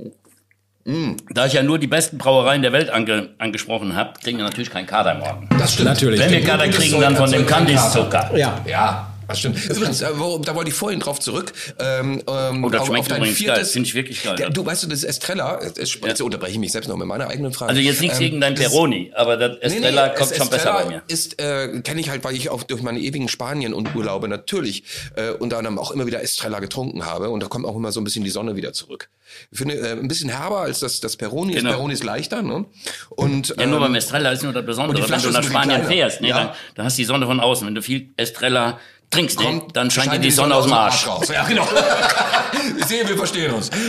Da ich ja nur die besten Brauereien der Welt ange angesprochen habe, kriegen wir natürlich keinen Kader morgen. Das stimmt. Natürlich. Wenn wir Kader kriegen, dann von dem Candice-Zucker. Ja. Ja, das stimmt. Übrigens, äh, wo, da wollte ich vorhin drauf zurück. Ähm, ähm, Oh, das auf- schmeckt auf übrigens viertes- geil. Finde ich wirklich geil. Ja, du weißt du, das Estrella. Es- Jetzt unterbreche ich mich selbst noch mit meiner eigenen Frage. Also jetzt nichts Ähm, gegen dein Peroni, aber das Nee, nee, Estrella kommt es- schon besser Estrella bei mir. ist, äh, kenne ich halt, weil ich auch durch meine ewigen Spanien und Urlaube natürlich äh, unter anderem auch immer wieder Estrella getrunken habe und da kommt auch immer so ein bisschen die Sonne wieder zurück. Ich finde, äh, ein bisschen herber als das, das Peroni. Genau. Das Peroni ist leichter, ne? Und, Ja, nur ähm, beim Estrella ist nur das Besondere. Wenn du nach Spanien kleiner. fährst, ne, Ja. dann, dann hast du die Sonne von außen. Wenn du viel Estrella trinkst, ne, kommt, dann scheint dir die Sonne aus dem Arsch. raus. Ja, genau. [LAUGHS] ich sehe, wir verstehen uns. [LAUGHS]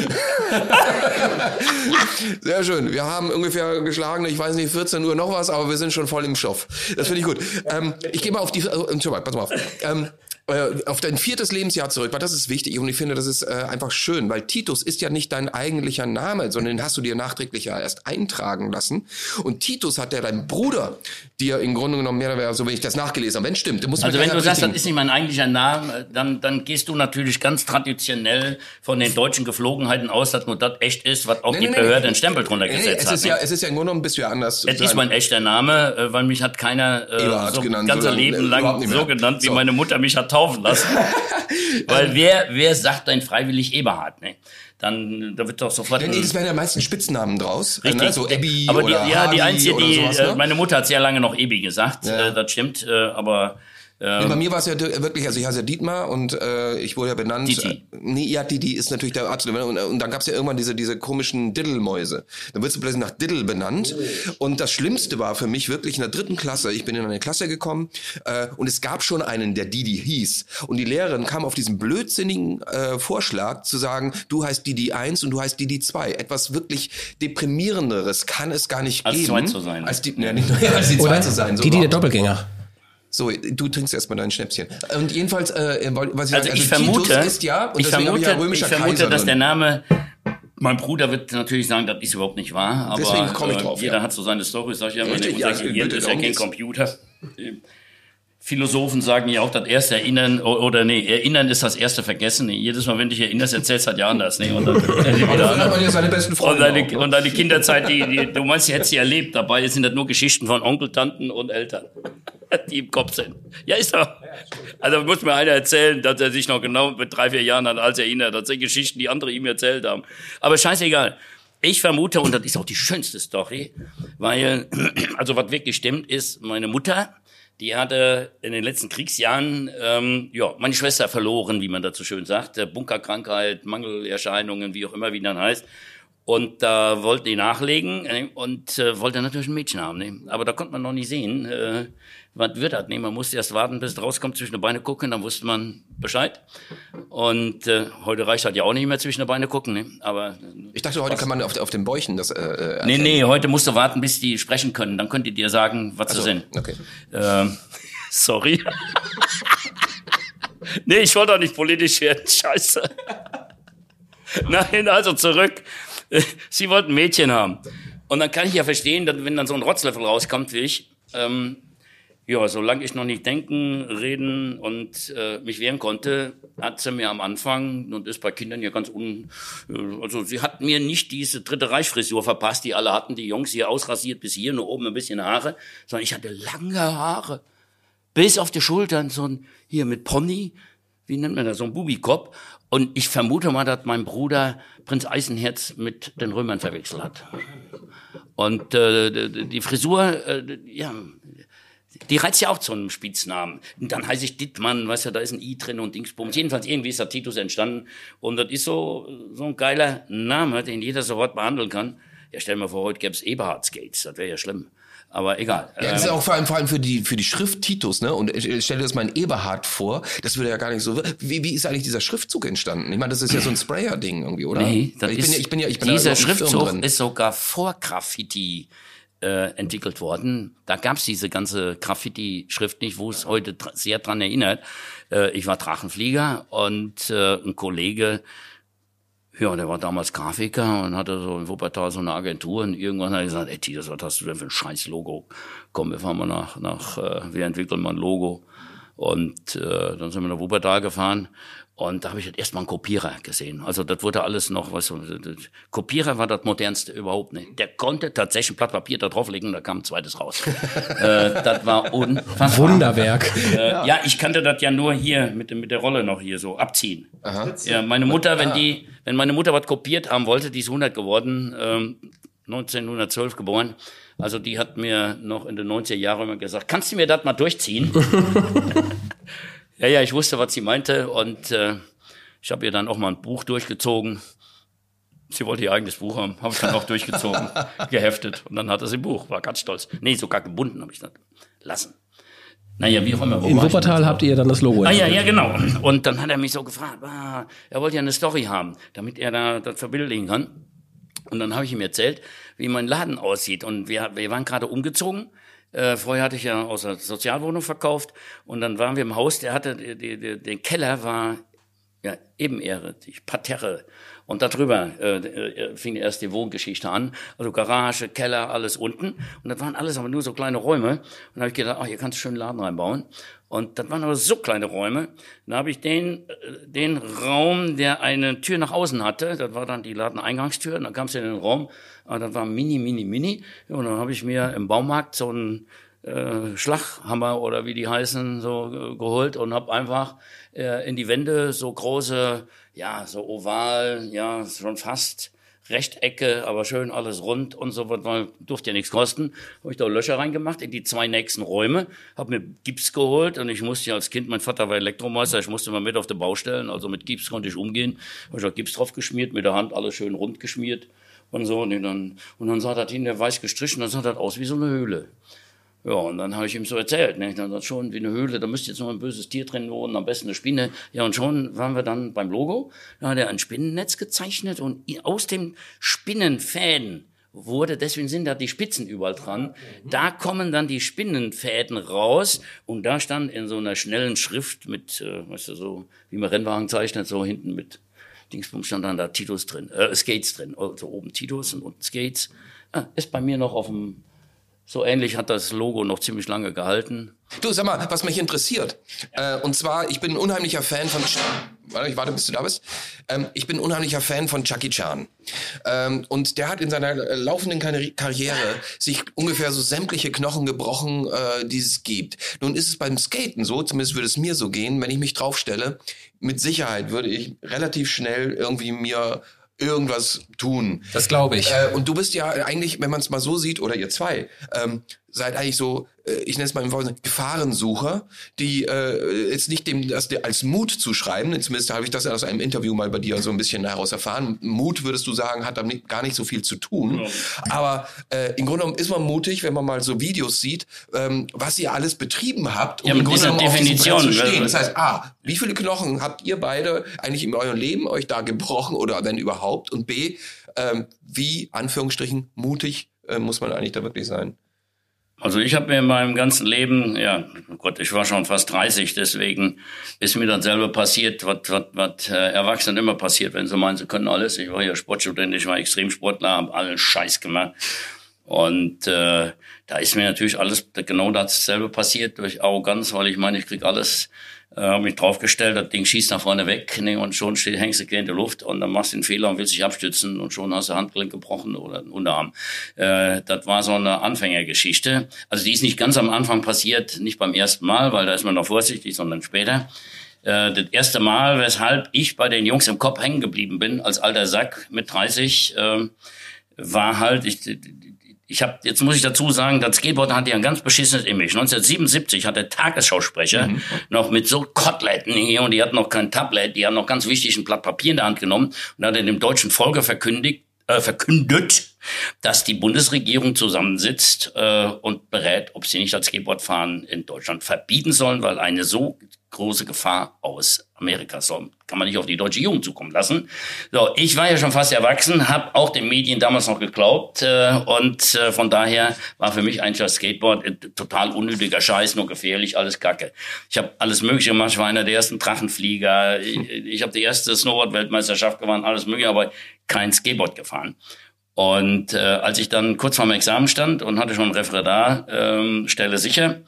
Sehr schön. Wir haben ungefähr geschlagen, ich weiß nicht, 14 Uhr noch was, aber wir sind schon voll im Stoff. Das finde ich gut. Ähm, ich gehe mal auf die, äh, Entschuldigung, pass mal auf. Ähm, äh, auf dein viertes Lebensjahr zurück, weil das ist wichtig und ich finde, das ist äh, einfach schön, weil Titus ist ja nicht dein eigentlicher Name, sondern den hast du dir nachträglich ja erst eintragen lassen. Und Titus hat ja dein Bruder dir im Grunde genommen mehr oder weniger, so wenn ich das nachgelesen habe, wenn es stimmt, du musst Also wenn du sagst, das ist nicht mein eigentlicher Name, dann, dann gehst du natürlich ganz traditionell von den deutschen Geflogenheiten aus, dass nur das echt ist, was auch Nee, die nee, Behörde nee. einen Stempel drunter Nee, gesetzt es hat. ist ne? ja, es ist ja im Grunde genommen du ja anders. Es ist mein echter Name, äh, weil mich hat keiner äh, Eberhard so genannt, ganze? Leben überhaupt lang so genannt, wie So. meine Mutter mich hat taufen lassen. [LAUGHS] weil wer, wer sagt denn freiwillig Eberhard? Ne? Dann da wird doch sofort Ja, nee, das wären ja meistens Spitznamen draus. äh, Richtig. Ne? So Abby aber die, oder ja, die einzige, die, sowas, äh, ne? meine Mutter hat sehr lange noch Ebi gesagt, Ja. äh, das stimmt, äh, aber Nee, bei mir war es ja wirklich, also ich heiße ja Dietmar und äh, ich wurde ja benannt. Didi. Äh, nee, ja, Didi ist natürlich der absolute. Und, und dann gab es ja irgendwann diese, diese komischen Diddle-Mäuse. Dann wirst du plötzlich nach Diddle benannt. Und das Schlimmste war für mich wirklich in der dritten Klasse. Ich bin in eine Klasse gekommen äh, und es gab schon einen, der Didi hieß. Und die Lehrerin kam auf diesen blödsinnigen äh, Vorschlag zu sagen, du heißt Didi 1 und du heißt Didi 2. Etwas wirklich deprimierenderes kann es gar nicht Als geben. zwei zu sein. Als die, ja, nicht nur [LAUGHS] als die zwei Oder zu sein. So die, die der. Doppelgänger. So, du trinkst erstmal dein Schnäpschen. Und jedenfalls, äh, was ich Also sagen, ich vermute, Titus ist ja, und ich vermute, ich ja ich römischer vermute, Kaiser dass der Name mein Bruder wird natürlich sagen, das ist überhaupt nicht wahr, aber Deswegen komme ich äh, drauf, jeder ja. hat so seine Story, sag ich ja, meine, Richtig, ja, Gehirn ist ja kein. Computer. Philosophen sagen ja auch, das erste Erinnern, oder nee, Erinnern ist das erste Vergessen. Nee, jedes Mal, wenn du dich erinnerst, erzählst du halt ja anders. Nee, und dann, [LAUGHS] man ja seine besten und Freunde. deine, auch, ne? und deine Kinderzeit, die, die, du meinst, die hättest sie erlebt. Dabei sind das nur Geschichten von Onkel, Tanten und Eltern, [LAUGHS] die im Kopf sind. Ja, ist doch. Also muss mir einer erzählen, dass er sich noch genau mit drei, vier Jahren an alles erinnert. Das sind Geschichten, die andere ihm erzählt haben. Aber scheißegal. Ich vermute, und das ist auch die schönste Story, weil, [CLEARS THROAT] also was wirklich stimmt, ist, meine Mutter, die hatte in den letzten Kriegsjahren ähm, ja meine Schwester verloren, wie man dazu schön sagt, Äh, Bunkerkrankheit, Mangelerscheinungen, wie auch immer, wie dann heißt. Und da wollte die nachlegen äh, und äh, wollte natürlich ein Mädchen haben. Ne? Aber da konnte man noch nicht sehen, äh, was wird das. Ne? Man musste erst warten, bis es rauskommt, zwischen die Beine gucken, dann wusste man Bescheid. Und äh, heute reicht halt ja auch nicht mehr zwischen die Beine gucken. Ne? Aber äh, Ich dachte, heute kann man auf, auf den Bäuchen das äh, äh, nee, erkennen. nee, heute musst du warten, bis die sprechen können. Dann könnt ihr dir sagen, was sie So, sind. okay. Ähm, [LAUGHS] sorry. nee, ich wollte doch nicht politisch werden. [LAUGHS] Scheiße. Nein, also zurück. [LAUGHS] Sie wollten Mädchen haben. Und dann kann ich ja verstehen, dass, wenn dann so ein Rotzlöffel rauskommt wie ich, ähm, ja, solange ich noch nicht denken, reden und äh, mich wehren konnte, hat sie mir am Anfang, und ist bei Kindern ja ganz un... äh, Also sie hat mir nicht diese dritte Reichfrisur verpasst, die alle hatten, die Jungs hier ausrasiert bis hier, nur oben ein bisschen Haare, sondern ich hatte lange Haare. Bis auf die Schultern, so ein, hier mit Pony, wie nennt man das, so ein Bubikopf. Und ich vermute mal, dass mein Bruder Prinz Eisenherz mit den Römern verwechselt hat. Und äh, die- Frisur, äh, ja, die reizt ja auch zu einem Spitznamen. Und dann heiße ich Dittmann, weißt du, da ist ein I drin und Dingsbums. Jedenfalls irgendwie ist der Titus entstanden. Und das ist so, so ein geiler Name, den jeder sofort behandeln kann. Ja, stell mir vor, heute gäbe es Eberhard Skates. Das wäre ja schlimm. Aber egal. Ja, das ist auch vor allem, vor allem für die, für die Schrift Titus, ne? Und stell dir das mal in Eberhard vor. Das würde ja gar nicht so. Wie, wie ist eigentlich dieser Schriftzug entstanden? Ich meine, das ist ja so ein Sprayer-Ding irgendwie, oder? Nee, das ich bin ist, ja, ich bin ja, ich bin dieser da Schriftzug ist sogar vor Graffiti äh, entwickelt worden. Da gab's diese ganze Graffiti-Schrift nicht, wo es heute dr- sehr dran erinnert. Äh, ich war Drachenflieger und äh, ein Kollege, ja, der war damals Grafiker und hatte so in Wuppertal so eine Agentur und irgendwann hat er gesagt, ey Titus, was hast du denn für ein scheiß Logo? Komm, wir fahren mal nach, nach äh, wir entwickeln mal ein Logo. Und äh, dann sind wir nach Wuppertal gefahren und da habe ich halt erstmal einen Kopierer gesehen. Also das wurde alles noch, was so, Kopierer war das modernste überhaupt nicht. Der konnte tatsächlich ein Blatt Papier da drauflegen, da kam ein zweites raus. [LAUGHS] äh, das war unfassbar. Wunderwerk. Äh, ja. ja. ich kannte das ja nur hier mit, mit der Rolle noch hier so abziehen. Aha. Ja, meine Mutter, wenn die, wenn meine Mutter was kopiert haben wollte, die ist 100 geworden, ähm, 1912 geboren. Also die hat mir noch in den 90er Jahren immer gesagt, kannst du mir das mal durchziehen? [LAUGHS] Ja, ja, ich wusste, was sie meinte und äh, ich habe ihr dann auch mal ein Buch durchgezogen. Sie wollte ihr eigenes Buch haben, habe ich dann auch durchgezogen, [LAUGHS] geheftet und dann hatte sie ein Buch, war ganz stolz. Nee, sogar gebunden habe ich das lassen. Naja, wie auch immer. Wo In Wuppertal habt ihr dann das Logo. Ah ja, ja, genau. Und dann hat er mich so gefragt, ah, er wollte ja eine Story haben, damit er da das verbildlichen kann. Und dann habe ich ihm erzählt, wie mein Laden aussieht. Und wir, wir waren gerade umgezogen äh, vorher hatte ich ja aus der Sozialwohnung verkauft und dann waren wir im Haus, der hatte, die, die, den Keller war ja ebenerdig, Parterre. Und darüber äh, äh, fing erst die Wohngeschichte an. Also Garage, Keller, alles unten. Und das waren alles aber nur so kleine Räume. Und da habe ich gedacht, ach, hier kannst du schön einen Laden reinbauen. Und das waren aber so kleine Räume. Da habe ich den, äh, den Raum, der eine Tür nach außen hatte, das war dann die Ladeneingangstür, und dann kam es in den Raum, aber das war mini, mini, mini. Und dann habe ich mir im Baumarkt so einen äh, Schlaghammer oder wie die heißen, so äh, geholt und habe einfach äh, in die Wände so große, ja, so oval, ja, schon fast Rechtecke, aber schön alles rund und so, weil durfte ja nichts kosten. Habe ich da Löcher reingemacht in die zwei nächsten Räume, habe mir Gips geholt und ich musste ja als Kind, mein Vater war Elektromeister, ich musste mal mit auf der Baustellen, also mit Gips konnte ich umgehen. Habe ich auch Gips drauf geschmiert, mit der Hand alles schön rund geschmiert und so. Und dann, und dann sah das hin, der weiß gestrichen, dann sah das aus wie so eine Höhle. Ja, und dann habe ich ihm so erzählt, ne? dann das schon wie eine Höhle, da müsste jetzt noch ein böses Tier drin wohnen, am besten eine Spinne. Ja, und schon waren wir dann beim Logo, da hat er ein Spinnennetz gezeichnet und aus dem Spinnenfäden wurde, deswegen sind da die Spitzen überall dran, da kommen dann die Spinnenfäden raus und da stand in so einer schnellen Schrift mit, äh, weißt du, so wie man Rennwagen zeichnet, so hinten mit Dingsbums stand dann da Titus drin, äh, Skates drin, also oben Titus und unten Skates. Ah, ist bei mir noch auf dem so ähnlich hat das Logo noch ziemlich lange gehalten. Du, sag mal, was mich interessiert. Äh, und zwar, ich bin ein unheimlicher Fan von. Warte, ich warte, bis du da bist. Ähm, ich bin ein unheimlicher Fan von Chucky Chan. Ähm, und der hat in seiner äh, laufenden Karriere sich ungefähr so sämtliche Knochen gebrochen, äh, die es gibt. Nun ist es beim Skaten so, zumindest würde es mir so gehen, wenn ich mich draufstelle, mit Sicherheit würde ich relativ schnell irgendwie mir irgendwas tun. Das glaube ich. Äh, und du bist ja eigentlich, wenn man es mal so sieht, oder ihr zwei, ähm, seid eigentlich so, ich nenne es mal im Wort, Gefahrensucher, die äh, jetzt nicht dem das als Mut zu schreiben, zumindest habe ich das aus einem Interview mal bei dir so ein bisschen heraus erfahren. Mut würdest du sagen, hat damit gar nicht so viel zu tun. Ja. Aber äh, im Grunde genommen ist man mutig, wenn man mal so Videos sieht, ähm, was ihr alles betrieben habt, um ja, im Grunde genommen Definition, zu stehen. Das heißt, ah, wie viele Knochen habt ihr beide eigentlich in eurem Leben euch da gebrochen oder wenn überhaupt? Und B, ähm, wie, Anführungsstrichen, mutig äh, muss man eigentlich da wirklich sein? Also ich habe mir in meinem ganzen Leben, ja, oh Gott, ich war schon fast 30, deswegen ist mir dann selber passiert, was, was, was äh, Erwachsenen immer passiert, wenn sie meinen, sie können alles. Ich war ja Sportstudent, ich war Extremsportler, habe allen Scheiß gemacht. Und äh, da ist mir natürlich alles genau dasselbe passiert durch Arroganz, weil ich meine, ich krieg alles äh, mich draufgestellt, das Ding schießt nach vorne weg ne, und schon steht, hängst du in der Luft und dann machst du den Fehler und willst dich abstützen und schon hast du Handgelenk gebrochen oder einen Unterarm. Äh, das war so eine Anfängergeschichte. Also die ist nicht ganz am Anfang passiert, nicht beim ersten Mal, weil da ist man noch vorsichtig, sondern später. Äh, das erste Mal, weshalb ich bei den Jungs im Kopf hängen geblieben bin, als alter Sack mit 30, äh, war halt, ich, ich habe jetzt muss ich dazu sagen, das Skateboard hat ja ein ganz beschissenes Image. 1977 hat der Tagesschausprecher mhm. noch mit so Koteletten hier und die hatten noch kein Tablet, die haben noch ganz wichtig ein Blatt Papier in der Hand genommen und hat in dem deutschen Volke verkündigt, äh, verkündet, dass die Bundesregierung zusammensitzt äh, und berät, ob sie nicht das Skateboardfahren in Deutschland verbieten sollen, weil eine so große Gefahr aus Amerika soll. Kann man nicht auf die deutsche Jugend zukommen lassen. So, ich war ja schon fast erwachsen, habe auch den Medien damals noch geglaubt äh, und äh, von daher war für mich eigentlich das Skateboard äh, total unnötiger Scheiß, nur gefährlich, alles Kacke. Ich habe alles Mögliche gemacht, ich war einer der ersten Drachenflieger, [LAUGHS] ich, ich habe die erste Snowboard-Weltmeisterschaft gewonnen, alles Mögliche, aber kein Skateboard gefahren. Und äh, als ich dann kurz vorm Examen stand und hatte schon Referendar, ähm, Stelle sicher,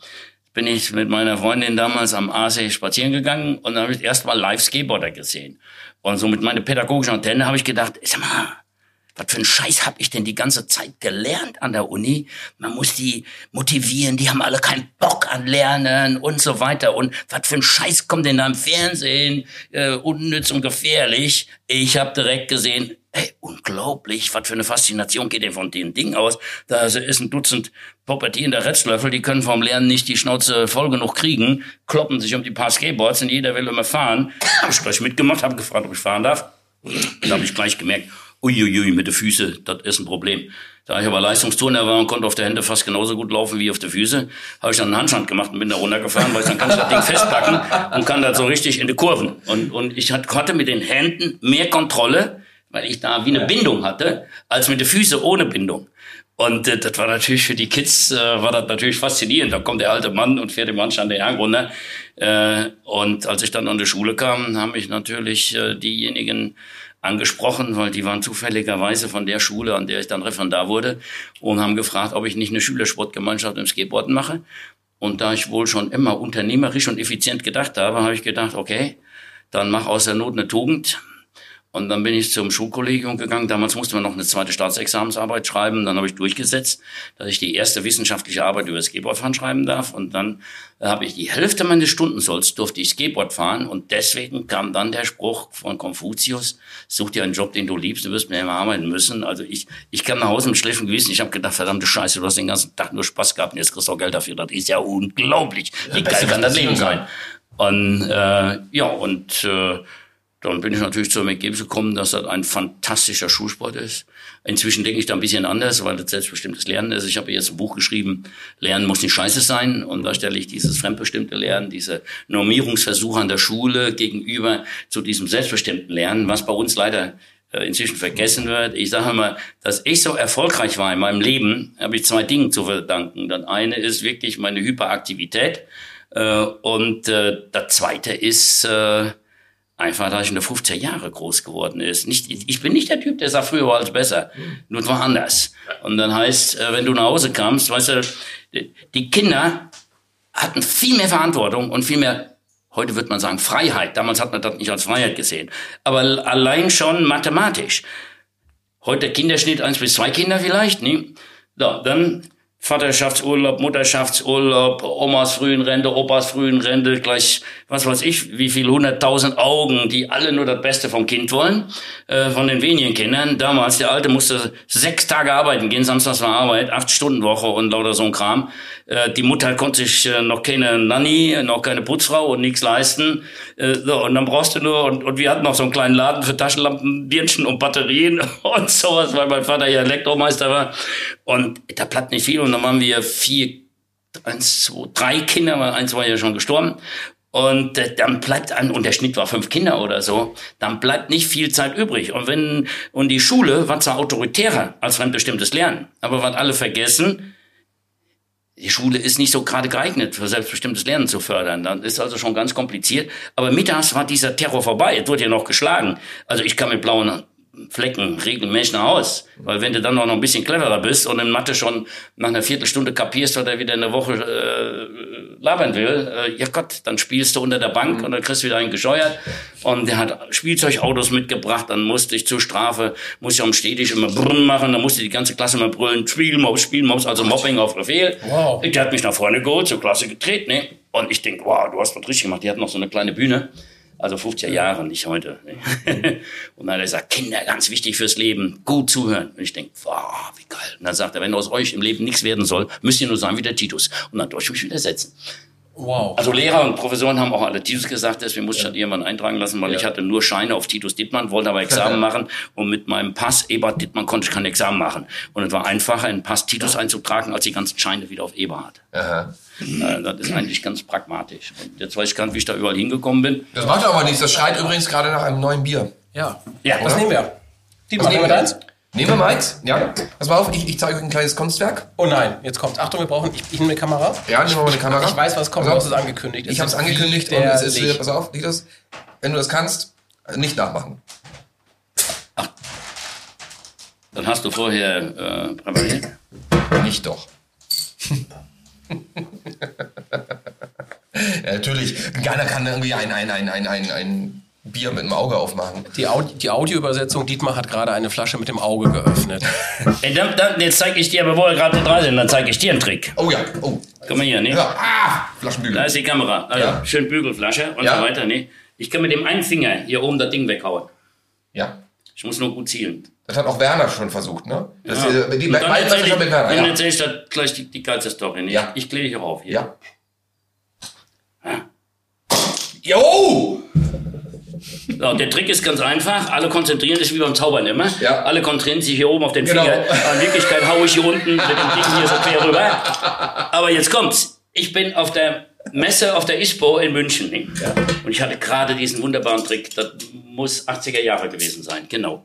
bin ich mit meiner Freundin damals am Aasee spazieren gegangen und dann habe ich erstmal live Skateboarder gesehen. Und so mit meiner pädagogischen Antenne habe ich gedacht, sag mal, was für einen Scheiß habe ich denn die ganze Zeit gelernt an der Uni? Man muss die motivieren, die haben alle keinen Bock an Lernen und so weiter. Und was für ein Scheiß kommt denn da im Fernsehen? Äh, unnütz und gefährlich. Ich habe direkt gesehen, ey, unglaublich, was für eine Faszination geht denn von dem Ding aus? Da ist ein Dutzend pubertierender Retzlöffel, die können vom Lernen nicht die Schnauze voll genug kriegen, kloppen sich um die paar Skateboards und jeder will immer fahren. Hab ich gleich mitgemacht, habe gefragt, ob ich fahren darf. Da habe ich gleich gemerkt, uiuiui, mit den Füßen, das ist ein Problem. Da ich aber Leistungsturner war und konnte auf der Hände fast genauso gut laufen wie auf der Füße, habe ich dann einen Handstand gemacht und bin da runtergefahren, weil ich dann ich das Ding festpacken und kann das so richtig in die Kurven. Und, und ich hatte mit den Händen mehr Kontrolle, weil ich da wie eine Bindung hatte, als mit den Füßen ohne Bindung. Und äh, das war natürlich für die Kids, äh, war das natürlich faszinierend. Da kommt der alte Mann und fährt im Anstand der Hang runter. Äh, und als ich dann an die Schule kam, haben mich natürlich äh, diejenigen angesprochen, weil die waren zufälligerweise von der Schule, an der ich dann Referendar wurde, und haben gefragt, ob ich nicht eine Schülersportgemeinschaft im Skateboarden mache. Und da ich wohl schon immer unternehmerisch und effizient gedacht habe, habe ich gedacht, okay, dann mach aus der Not eine Tugend. Und dann bin ich zum Schulkollegium gegangen. Damals musste man noch eine zweite Staatsexamensarbeit schreiben. Dann habe ich durchgesetzt, dass ich die erste wissenschaftliche Arbeit über Skateboardfahren schreiben darf. Und dann habe ich die Hälfte meines Stundensolls durfte ich Skateboard fahren. Und deswegen kam dann der Spruch von Konfuzius, such dir einen Job, den du liebst, du wirst mehr arbeiten müssen. Also ich, ich kam nach Hause mit schlechtem Gewissen. Ich habe gedacht, verdammte Scheiße, du hast den ganzen Tag nur Spaß gehabt und jetzt kriegst du auch Geld dafür. Das ist ja unglaublich. Wie geil kann das Leben sein? Und äh, ja, und äh, dann bin ich natürlich zum Ergebnis gekommen, dass das ein fantastischer Schulsport ist. Inzwischen denke ich da ein bisschen anders, weil das selbstbestimmtes Lernen ist. Ich habe jetzt ein Buch geschrieben, Lernen muss nicht scheiße sein. Und da stelle ich dieses fremdbestimmte Lernen, diese Normierungsversuche an der Schule gegenüber zu diesem selbstbestimmten Lernen, was bei uns leider äh, inzwischen vergessen wird. Ich sage mal, dass ich so erfolgreich war in meinem Leben, habe ich zwei Dinge zu verdanken. Das eine ist wirklich meine Hyperaktivität. Äh, und äh, das zweite ist Einfach, da ich in der 50er Jahre groß geworden ist. Nicht, ich bin nicht der Typ, der sagt, früher war alles besser. Nur war anders. Und dann heißt, äh, wenn du nach Hause kamst, weißt du, die Kinder hatten viel mehr Verantwortung und viel mehr, heute wird man sagen, Freiheit. Damals hat man das nicht als Freiheit gesehen. Aber allein schon mathematisch. Heute der Kinderschnitt eins bis zwei Kinder vielleicht, ne? So, dann Vaterschaftsurlaub, Mutterschaftsurlaub, Omas frühen Rente, Opas frühen Rente, gleich, was weiß ich, wie viel hunderttausend Augen, die alle nur das Beste vom Kind wollen, äh, von den wenigen Kindern. Damals, der Alte musste sechs Tage arbeiten gehen, samstags war Arbeit, acht Stunden Woche und lauter so ein Kram. Äh, die Mutter konnte sich äh, noch keine Nanny, noch keine Putzfrau und nichts leisten. Äh, so, und dann brauchst du nur, und, und wir hatten noch so einen kleinen Laden für Taschenlampen, Birnchen und Batterien [LAUGHS] und sowas, weil mein Vater ja Elektromeister war. Und da bleibt nicht viel. Und dann waren wir vier, eins, zwei, drei Kinder, weil eins war ja schon gestorben. Und dann bleibt an, und der Schnitt war fünf Kinder oder so, dann bleibt nicht viel Zeit übrig. Und wenn, und die Schule war zwar autoritärer als fremdbestimmtes Lernen, aber was alle vergessen, die Schule ist nicht so gerade geeignet, für selbstbestimmtes Lernen zu fördern. Das ist also schon ganz kompliziert. Aber mittags war dieser Terror vorbei. Es wurde ja noch geschlagen. Also ich kann mit blauen Flecken regelmäßig nach Haus. Weil wenn du dann noch ein bisschen cleverer bist und in Mathe schon nach einer Viertelstunde kapierst, was er wieder eine Woche äh, labern will, äh, ja Gott, dann spielst du unter der Bank und dann kriegst du wieder einen gescheuert. Und der hat Spielzeugautos mitgebracht, dann musste ich zur Strafe, musste ich am Stehtisch immer Brunnen machen, dann musste die ganze Klasse immer brüllen, Spielmaus, Spielmaus, also Mobbing auf Befehl. Wow. Der hat mich nach vorne geholt, zur Klasse getreten, ne? Und ich denk, wow, du hast was richtig gemacht. Die hatten noch so eine kleine Bühne. Also 50er Jahre, nicht heute. [LAUGHS] und dann hat er gesagt, Kinder, ganz wichtig fürs Leben, gut zuhören. Und ich denke, wow, wie geil. Und dann sagt er, wenn aus euch im Leben nichts werden soll, müsst ihr nur sein wie der Titus. Und dann durfte ich mich wieder setzen. Wow. Also Lehrer und Professoren haben auch alle Titus gesagt, deswegen musste ich ja. das irgendwann eintragen lassen, weil ja. ich hatte nur Scheine auf Titus Dittmann, wollte aber [LAUGHS] Examen machen und mit meinem Pass Ebert Dittmann konnte ich kein Examen machen. Und es war einfacher, einen Pass Titus einzutragen, als die ganzen Scheine wieder auf Eberhard. Aha. Äh, das ist eigentlich ganz pragmatisch. Und jetzt weiß ich gar nicht, wie ich da überall hingekommen bin. Das macht aber nichts, das schreit übrigens gerade nach einem neuen Bier. Ja, ja das nehmen wir. Die was nehmen wir deins? Nehmen wir meins, ja. Pass mal auf, ich, ich zeige euch ein kleines Kunstwerk. Oh nein, jetzt kommt. Achtung, wir brauchen. Ich, ich nehme eine Kamera. Ja, nehmen wir mal eine Kamera. Ich weiß, was kommt. Du hast es angekündigt. Ich habe es angekündigt und es ist. Pass auf, das, wenn du das kannst, nicht nachmachen. Ach. Dann hast du vorher äh, präpariert? Nicht doch. [LAUGHS] Ja, natürlich. Keiner kann irgendwie ein, ein, ein, ein, ein, ein Bier mit dem Auge aufmachen. Die, Audi die Audioübersetzung, Dietmar hat gerade eine Flasche mit dem Auge geöffnet. [LAUGHS] Ey, dann, dann, jetzt zeige ich dir, aber wo wir gerade dran sind, dann zeige ich dir einen Trick. Oh ja, oh. Guck mal hier, ne? Ja, ah, Flaschenbügel. Da ist die Kamera. Also, Ja. schön Bügelflasche und Ja. so weiter, ne? Ich kann mit dem einen Finger hier oben das Ding weghauen. Ja. Ich muss nur gut zielen. Das hat auch Werner schon versucht, ne? Das Ja. ist, die Und dann beiden erzähl ich, mit Werner, dann ja. erzähl ich da gleich die, die geilste Story. Ne? Ja. Ich kläre dich auch auf hier. Ja. Jo! So, der Trick ist ganz einfach. Alle konzentrieren sich wie beim Zaubern immer. Ja. Alle konzentrieren sich hier oben auf den Genau. Finger. Aber in Wirklichkeit haue ich hier unten mit dem Ding hier so quer rüber. Aber jetzt kommt's. Ich bin auf der Messe auf der ISPO in München. Ne? Und ich hatte gerade diesen wunderbaren Trick. Das muss 80er Jahre gewesen sein. Genau.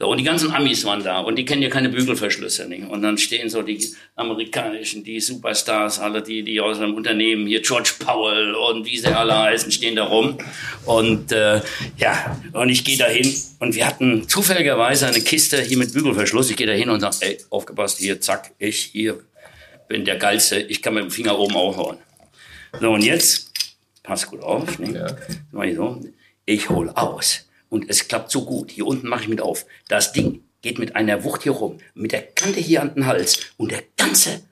So, und die ganzen Amis waren da und die kennen ja keine Bügelverschlüsse. Nicht? Und dann stehen so die amerikanischen, die Superstars, alle die, die aus einem Unternehmen, hier George Powell und wie sie alle heißen, stehen da rum. Und äh, ja, und ich gehe da hin und wir hatten zufälligerweise eine Kiste hier mit Bügelverschluss. Ich gehe da hin und sage, ey, aufgepasst, hier, zack, ich hier bin der Geilste, ich kann mit dem Finger oben aufhauen. So, und jetzt, pass gut auf, ne? Ja. So, ich hol aus. Und es klappt so gut. Hier unten mache ich mit auf. Das Ding geht mit einer Wucht hier rum, mit der Kante hier an den Hals und der ganze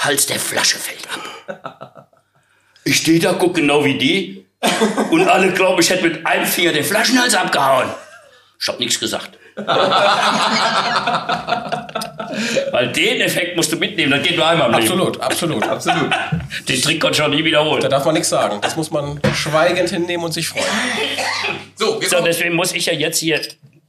Hals der Flasche fällt ab. [LAUGHS] Ich stehe da, guck genau wie die und alle glauben, ich hätte mit einem Finger den Flaschenhals abgehauen. Ich hab nichts gesagt. [LAUGHS] Weil den Effekt musst du mitnehmen, das geht nur einmal im Leben. Absolut, absolut, absolut. [LAUGHS] Den Trick konnte auch nie wiederholen. Da darf man nichts sagen. Das muss man schweigend hinnehmen und sich freuen. So, wir So, deswegen muss ich ja jetzt hier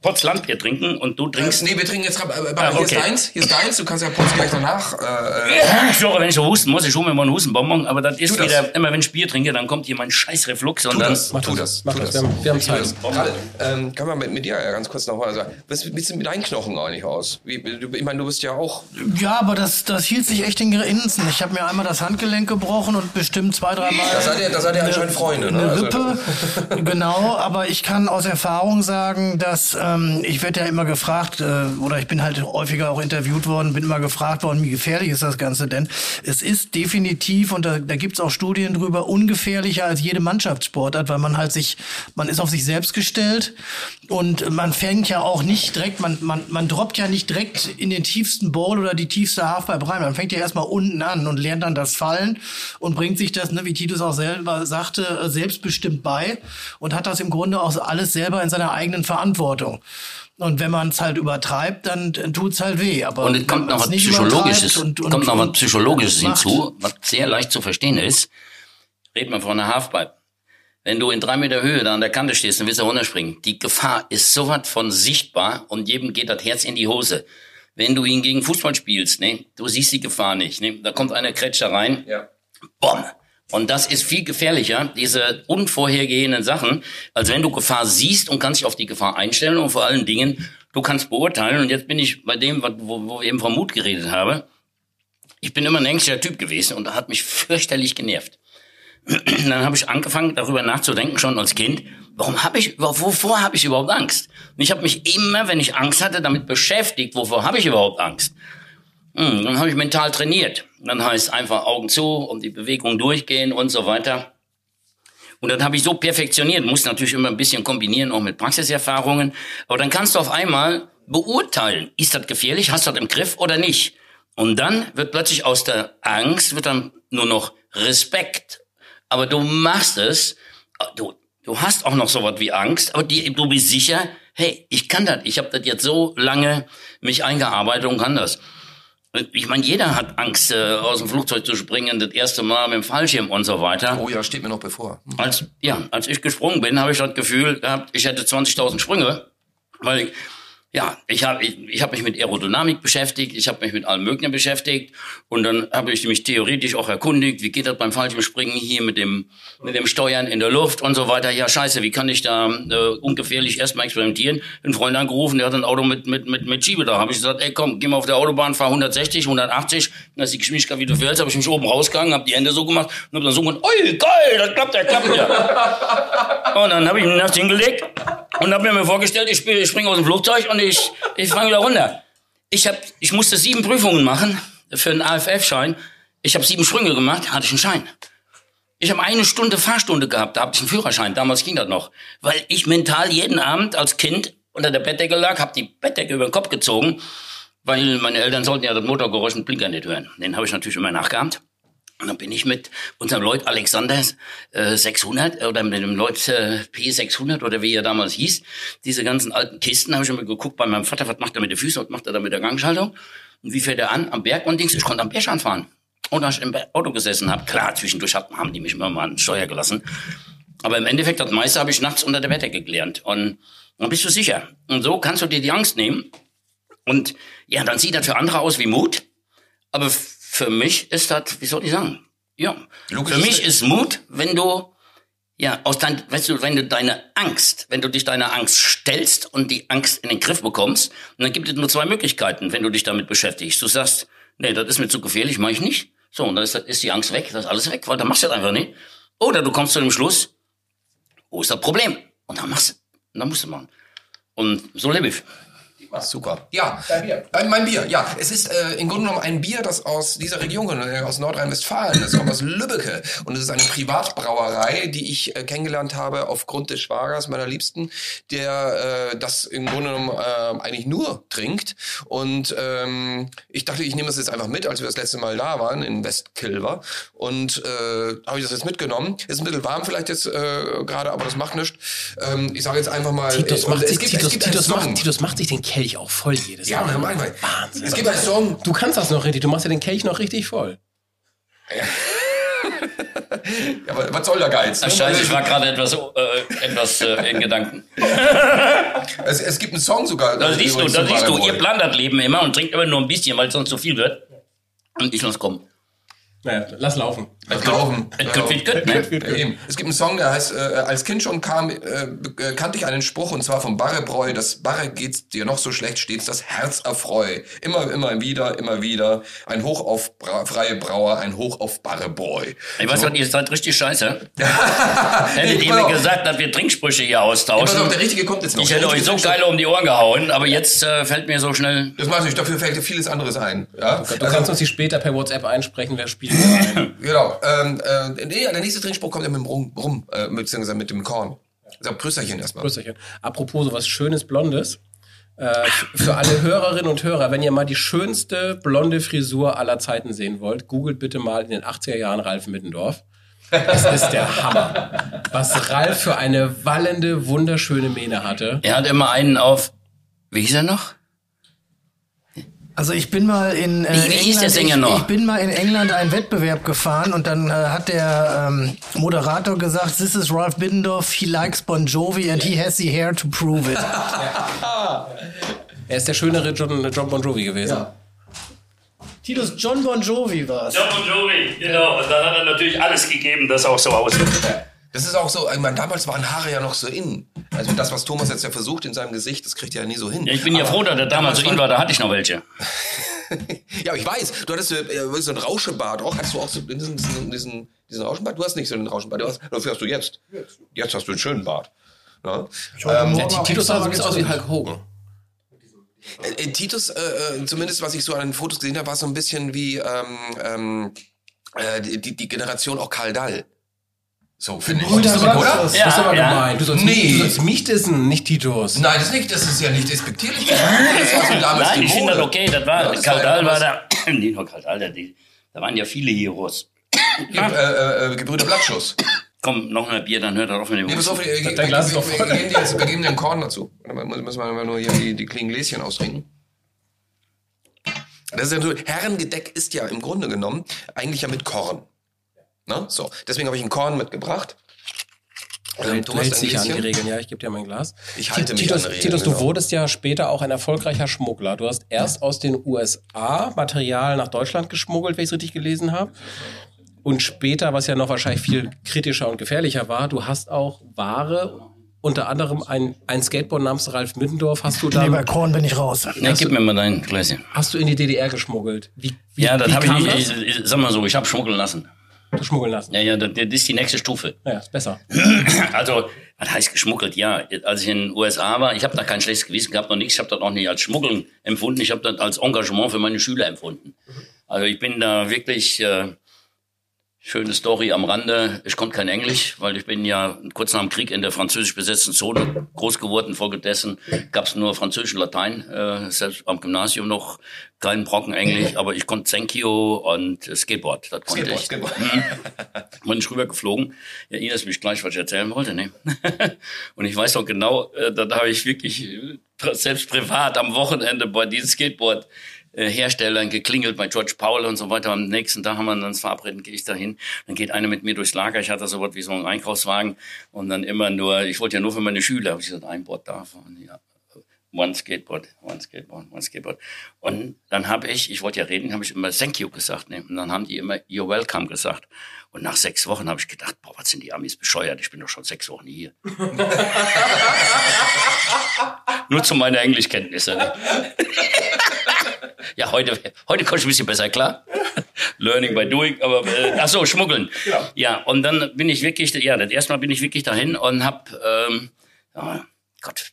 Potz Landbier trinken und du trinkst. Nee, wir trinken jetzt gerade. Äh, Ah, hier ist okay. deins, hier ist deins. Du kannst ja Putz gleich danach. Äh, äh, Sorry, wenn ich so husten muss, ich hole mir mal einen Hustenbonbon, aber das ist das. wieder, immer wenn ich Bier trinke, dann kommt hier mein Scheißreflux und tu dann. das, Mach tu das, das, mach tu das. Wir haben- wir haben Zeit. Gerade, ähm, kann man mit, mit dir ja ganz kurz noch mal sagen. Was sieht denn mit deinen Knochen eigentlich aus? Wie, du, ich meine, du bist ja auch. Ja, aber das, das hielt sich echt in Grenzen. Ich habe mir einmal das Handgelenk gebrochen und bestimmt zwei, dreimal. Da seid ihr, da seid ihr anscheinend Freunde, ne? Eine Also- Rippe, [LAUGHS] genau, aber ich kann aus Erfahrung sagen, dass ähm, ich werde ja immer gefragt, äh, oder ich bin halt häufiger auch interviewt worden, bin immer gefragt worden, wie gefährlich ist das Ganze denn? Es ist definitiv, und da, da gibt's auch Studien drüber, ungefährlicher als jede Mannschaftssportart, weil man halt sich, man ist auf sich selbst gestellt und man fängt ja auch nicht direkt, man, man, man droppt ja nicht direkt in den tiefsten Bowl oder die tiefste Halfpipe rein. Man fängt ja erstmal unten an und lernt dann das Fallen und bringt sich das, ne, wie Titus auch selber sagte, selbstbestimmt bei und hat das im Grunde auch alles selber in seiner eigenen Verantwortung. Und wenn man es halt übertreibt, dann tut's halt weh. Aber Und es kommt noch was Psychologisches, und- und- kommt noch was Psychologisches hinzu, was sehr leicht zu verstehen ist. Red mal von einer Halfpipe. Wenn du in drei Meter Höhe da an der Kante stehst und willst da runterspringen, die Gefahr ist so was von sichtbar und jedem geht das Herz in die Hose. Wenn du ihn gegen Fußball spielst, ne, du siehst die Gefahr nicht, ne, da kommt einer Kretsch da rein, Ja. Bom. Und das ist viel gefährlicher, diese unvorhergehenden Sachen, als wenn du Gefahr siehst und kannst dich auf die Gefahr einstellen und vor allen Dingen, du kannst beurteilen. Und jetzt bin ich bei dem, wo, wo wir eben vom Mut geredet habe. Ich bin immer ein ängstlicher Typ gewesen und hat mich fürchterlich genervt. [CLEARS THROAT] Dann habe ich angefangen, darüber nachzudenken, schon als Kind, warum habe ich, wovor habe ich überhaupt Angst? Und ich habe mich immer, wenn ich Angst hatte, damit beschäftigt, wovor habe ich überhaupt Angst? Hm, dann habe ich mental trainiert. Dann heißt einfach Augen zu und die Bewegung durchgehen und so weiter. Und dann habe ich so perfektioniert, muss natürlich immer ein bisschen kombinieren, auch mit Praxiserfahrungen. Aber dann kannst du auf einmal beurteilen, ist das gefährlich, hast du das im Griff oder nicht. Und dann wird plötzlich aus der Angst, wird dann nur noch Respekt. Aber du machst es, du, du hast auch noch sowas wie Angst, aber die, du bist sicher, hey, ich kann das, ich habe das jetzt so lange mich eingearbeitet und kann das. Ich meine, jeder hat Angst, äh, aus dem Flugzeug zu springen, das erste Mal mit dem Fallschirm und so weiter. Oh ja, steht mir noch bevor. Als, ja, als ich gesprungen bin, habe ich das Gefühl gehabt, ich hätte 20.000 Sprünge, weil ich, ja, ich habe ich, ich hab mich mit Aerodynamik beschäftigt, ich habe mich mit allem Möglichen beschäftigt und dann habe ich mich theoretisch auch erkundigt, wie geht das beim Fallschirmspringen hier mit dem mit dem Steuern in der Luft und so weiter. Ja, scheiße, wie kann ich da äh, ungefährlich erstmal experimentieren? Einen Freund angerufen, der hat ein Auto mit mit mit mit Schiebe da. Habe ich gesagt, ey, komm, geh mal auf der Autobahn, fahr 160, 180, dann ist die Geschwindigkeit wie du willst. Habe ich mich oben rausgegangen, habe die Hände so gemacht und habe dann so gemacht, oi, geil, das klappt, ja, klappt ja. [LAUGHS] Und dann habe ich mich nachts hingelegt und habe mir vorgestellt, ich springe aus dem Flugzeug und ich, ich fange wieder runter. Ich, hab, ich musste sieben Prüfungen machen für einen AFF-Schein. Ich habe sieben Sprünge gemacht, hatte ich einen Schein. Ich habe eine Stunde Fahrstunde gehabt, da habe ich einen Führerschein, damals ging das noch. Weil ich mental jeden Abend als Kind unter der Bettdecke lag, habe die Bettdecke über den Kopf gezogen, weil meine Eltern sollten ja das Motorgeräusch und Blinker nicht hören. Den habe ich natürlich immer nachgeahmt. Und dann bin ich mit unserem Lloyd Alexander äh, 600 oder mit dem Lloyd äh, P600 oder wie er damals hieß, diese ganzen alten Kisten, habe ich immer geguckt bei meinem Vater, was macht er mit den Füßen, was macht er da mit der Gangschaltung und wie fährt er an am Berg und Dings. Ich konnte am Berg anfahren. Und als ich im Auto gesessen habe, klar, zwischendurch haben die mich immer mal an Steuer gelassen. Aber im Endeffekt, das meiste habe ich nachts unter der Bettdecke gelernt. Und dann bist du sicher. Und so kannst du dir die Angst nehmen. Und ja, dann sieht das für andere aus wie Mut. Aber für mich ist das, wie soll ich sagen? Ja. Logisch für mich ist Mut, wenn du, ja, aus dein, weißt du, wenn du deine Angst, wenn du dich deiner Angst stellst und die Angst in den Griff bekommst, dann gibt es nur zwei Möglichkeiten, wenn du dich damit beschäftigst. Du sagst, nee, das ist mir zu gefährlich, mache ich nicht. So, und dann ist, ist die Angst weg, das ist alles weg, weil dann machst du das einfach nicht. Oder du kommst zu dem Schluss, wo ist das Problem? Und dann machst du, und dann musst du machen. Und so lebe ich. Super. Ja, Äh, mein Bier. Ja, es ist äh, im Grunde genommen ein Bier, das aus dieser Region kommt, äh, aus Nordrhein-Westfalen. Das kommt aus [LAUGHS] Lübbecke und es ist eine Privatbrauerei, die ich äh, kennengelernt habe aufgrund des Schwagers meiner Liebsten, der äh, das im Grunde genommen äh, eigentlich nur trinkt. Und ähm, ich dachte, ich nehme das jetzt einfach mit, als wir das letzte Mal da waren in Westkilver und äh, habe ich das jetzt mitgenommen. Ist ein bisschen warm vielleicht jetzt äh, gerade, aber das macht nichts. Ähm, ich sage jetzt einfach mal. Titus äh, macht, sich, es Titus, es Titus, macht, Titus macht sich den Kelch auch voll jedes Ja, Mal. man, manchmal. Wahnsinn. Es gibt einen Song. Du kannst das noch richtig. Du machst ja den Kelch noch richtig voll. Ja, aber was soll der Geiz? Ne? scheiße, ich war gerade etwas, äh, etwas äh, in Gedanken. [LAUGHS] Es, es gibt einen Song sogar. Da äh, siehst du, da siehst du, ihr plant das Leben immer und trinkt immer nur ein bisschen, weil es sonst zu viel wird. Und ich lass kommen. Naja, lass laufen. Es laufen. Es ne? Gibt einen Song, der heißt, äh, als Kind schon kam, äh, äh, kannte ich einen Spruch und zwar vom Barrebräu, das Barre geht's dir noch so schlecht, stets das Herz erfreu. Immer, immer wieder, immer wieder. Ein Hoch auf Bra freie Brauer, ein Hoch auf Barrebräu. Ich weiß was, ihr seid richtig scheiße. [LAUGHS] Hättet Nee, ihr pass mir gesagt, dass wir Trinksprüche hier Pass austauschen. auf, der Richtige kommt jetzt noch. ich hätte euch so geil um die Ohren gehauen, aber jetzt äh, fällt mir so schnell. Das mache ich, dafür fällt dir vieles anderes ein. Ja? Du Also- kannst uns die später per WhatsApp einsprechen, wer spielt. [LAUGHS] Genau. Ähm, äh, nee, der nächste Trinkspruch kommt ja mit dem Rum, rum äh, beziehungsweise mit dem Korn. Also Prüsterchen erstmal. Grüßerchen. Apropos so was schönes Blondes. Äh, für alle Hörerinnen und Hörer, wenn ihr mal die schönste blonde Frisur aller Zeiten sehen wollt, googelt bitte mal in den 80er Jahren Ralf Mittendorf. Das ist der Hammer. Was Ralf für eine wallende, wunderschöne Mähne hatte. Er hat immer einen auf. Wie hieß er noch? Also ich bin mal in äh, Wie- wie hieß der England, Sänger ich, noch? ich bin mal in England einen Wettbewerb gefahren und dann äh, hat der ähm, Moderator gesagt, this is Ralph Biddendorf, he likes Bon Jovi and he has the hair to prove it. [LAUGHS] Er ist der schönere John, John Bon Jovi gewesen. Titus John Bon Jovi war's. John Bon Jovi, genau. Und dann hat er natürlich alles gegeben, dass auch so aussieht. [LAUGHS] Das ist auch so, ich meine, damals waren Haare ja noch so in. Also das, was Thomas jetzt ja versucht in seinem Gesicht, das kriegt er ja nie so hin. Ich bin ja Aber froh, dass er damals so in war, da hatte ich noch welche. [LAUGHS] ja, ich weiß, du hattest äh, so einen Rauschebart auch. Hattest du auch so diesen, diesen, diesen, diesen Rauschenbart? Du hast nicht so einen Rauschenbart. Du hast, dafür hast du jetzt. Jetzt hast du einen schönen Bart. Ja? Ähm, Der Titus sah so ein bisschen aus wie Hulk Hogan. äh, äh, Titus, äh, äh, zumindest was ich so an den Fotos gesehen habe, war so ein bisschen wie ähm, ähm, äh, die, die- die Generation auch Karl Dall. So, finde ich. Brüder oder? Gott, Das Ja, ist aber ja. gemein. Du sollst, Nee. mich, du sollst mich dissen, nicht Titus. Nein, das ist nicht, das ist ja nicht despektierlich. Das war so damals Nein, ich finde das okay. Das war, Ja, das Karl war da. [CLEARS THROAT] Nee, nur Karl Dahl, da, da waren ja viele Heroes. Äh, äh, äh, Gebrüder Blattschuss. Komm, noch mehr Bier, dann hört er auf mit dem Nee, pass auf, wir, wir, wir, doch wir, geben dir einen Korn dazu. Mal, müssen wir nur hier die, die kleinen Gläschen ausrinken. Das ist ja so, Herrengedeck ist ja im Grunde genommen eigentlich ja mit Korn. Ne? So, deswegen habe ich einen Korn mitgebracht. Ähm, Du hältst dich an die? Regeln, ja, ich gebe dir mein Glas. Ich halte mich Titus, an die Regeln, Titus, du genau. wurdest ja später auch ein erfolgreicher Schmuggler. Du hast erst aus den USA Material nach Deutschland geschmuggelt, wenn ich es richtig gelesen habe. Und später, was ja noch wahrscheinlich viel kritischer und gefährlicher war, du hast auch Ware, unter anderem ein, ein Skateboard namens Ralf Mittendorf, hast du Nee, bei Korn bin ich raus. Ja, gib mir mal dein Gläschen. hast du in die DDR geschmuggelt. Wie, wie, Ja, das habe ich nicht. Ich, ich, sag mal so, ich habe schmuggeln lassen. Schmuggeln lassen. Ja, ja, das, ist die nächste Stufe. Ja, ist besser. [CLEARS THROAT] Also, was heißt geschmuggelt? Ja, als ich in den USA war, ich habe da kein schlechtes Gewissen gehabt noch nichts. Ich habe das auch nicht als Schmuggeln empfunden. Ich habe das als Engagement für meine Schüler empfunden. Also ich bin da wirklich, äh, Schöne Story am Rande. Ich konnte kein Englisch, weil ich bin ja kurz nach dem Krieg in der französisch besetzten Zone groß geworden. Folgedessen gab es nur Französisch und Latein. Äh, selbst am Gymnasium noch keinen Brocken Englisch, aber ich konnte you und Skateboard. Das konnte Skateboard, ich. Skateboard. Mhm. [LAUGHS] Bin ich rübergeflogen. Ja, Ines mich gleich, was ich erzählen wollte. Ne? [LAUGHS] und ich weiß noch genau, äh, da habe ich wirklich äh, selbst privat am Wochenende bei diesem Skateboard Herstellern geklingelt bei George Paul und so weiter. Am nächsten Tag haben wir uns verabredet, gehe ich dahin. Dann geht einer mit mir durchs Lager. Ich hatte so was wie so einen Einkaufswagen und dann immer nur, ich wollte ja nur für meine Schüler, habe ich gesagt, ein Board davon, ja. One Skateboard, one Skateboard, one Skateboard. Und dann habe ich, ich wollte ja reden, habe ich immer Thank you gesagt. Ne? Und dann haben die immer You're welcome gesagt. Und nach sechs Wochen habe ich gedacht, boah, was sind die Amis bescheuert? Ich bin doch schon sechs Wochen hier. [LAUGHS] Nur zu meiner Englischkenntnisse. Ne? [LAUGHS] ja, heute, heute komme ich ein bisschen besser klar. [LAUGHS] Learning by doing, aber äh, ach so, schmuggeln. Ja. ja, und dann bin ich wirklich, ja, das erste Mal bin ich wirklich dahin und hab, ähm, ja, Gott,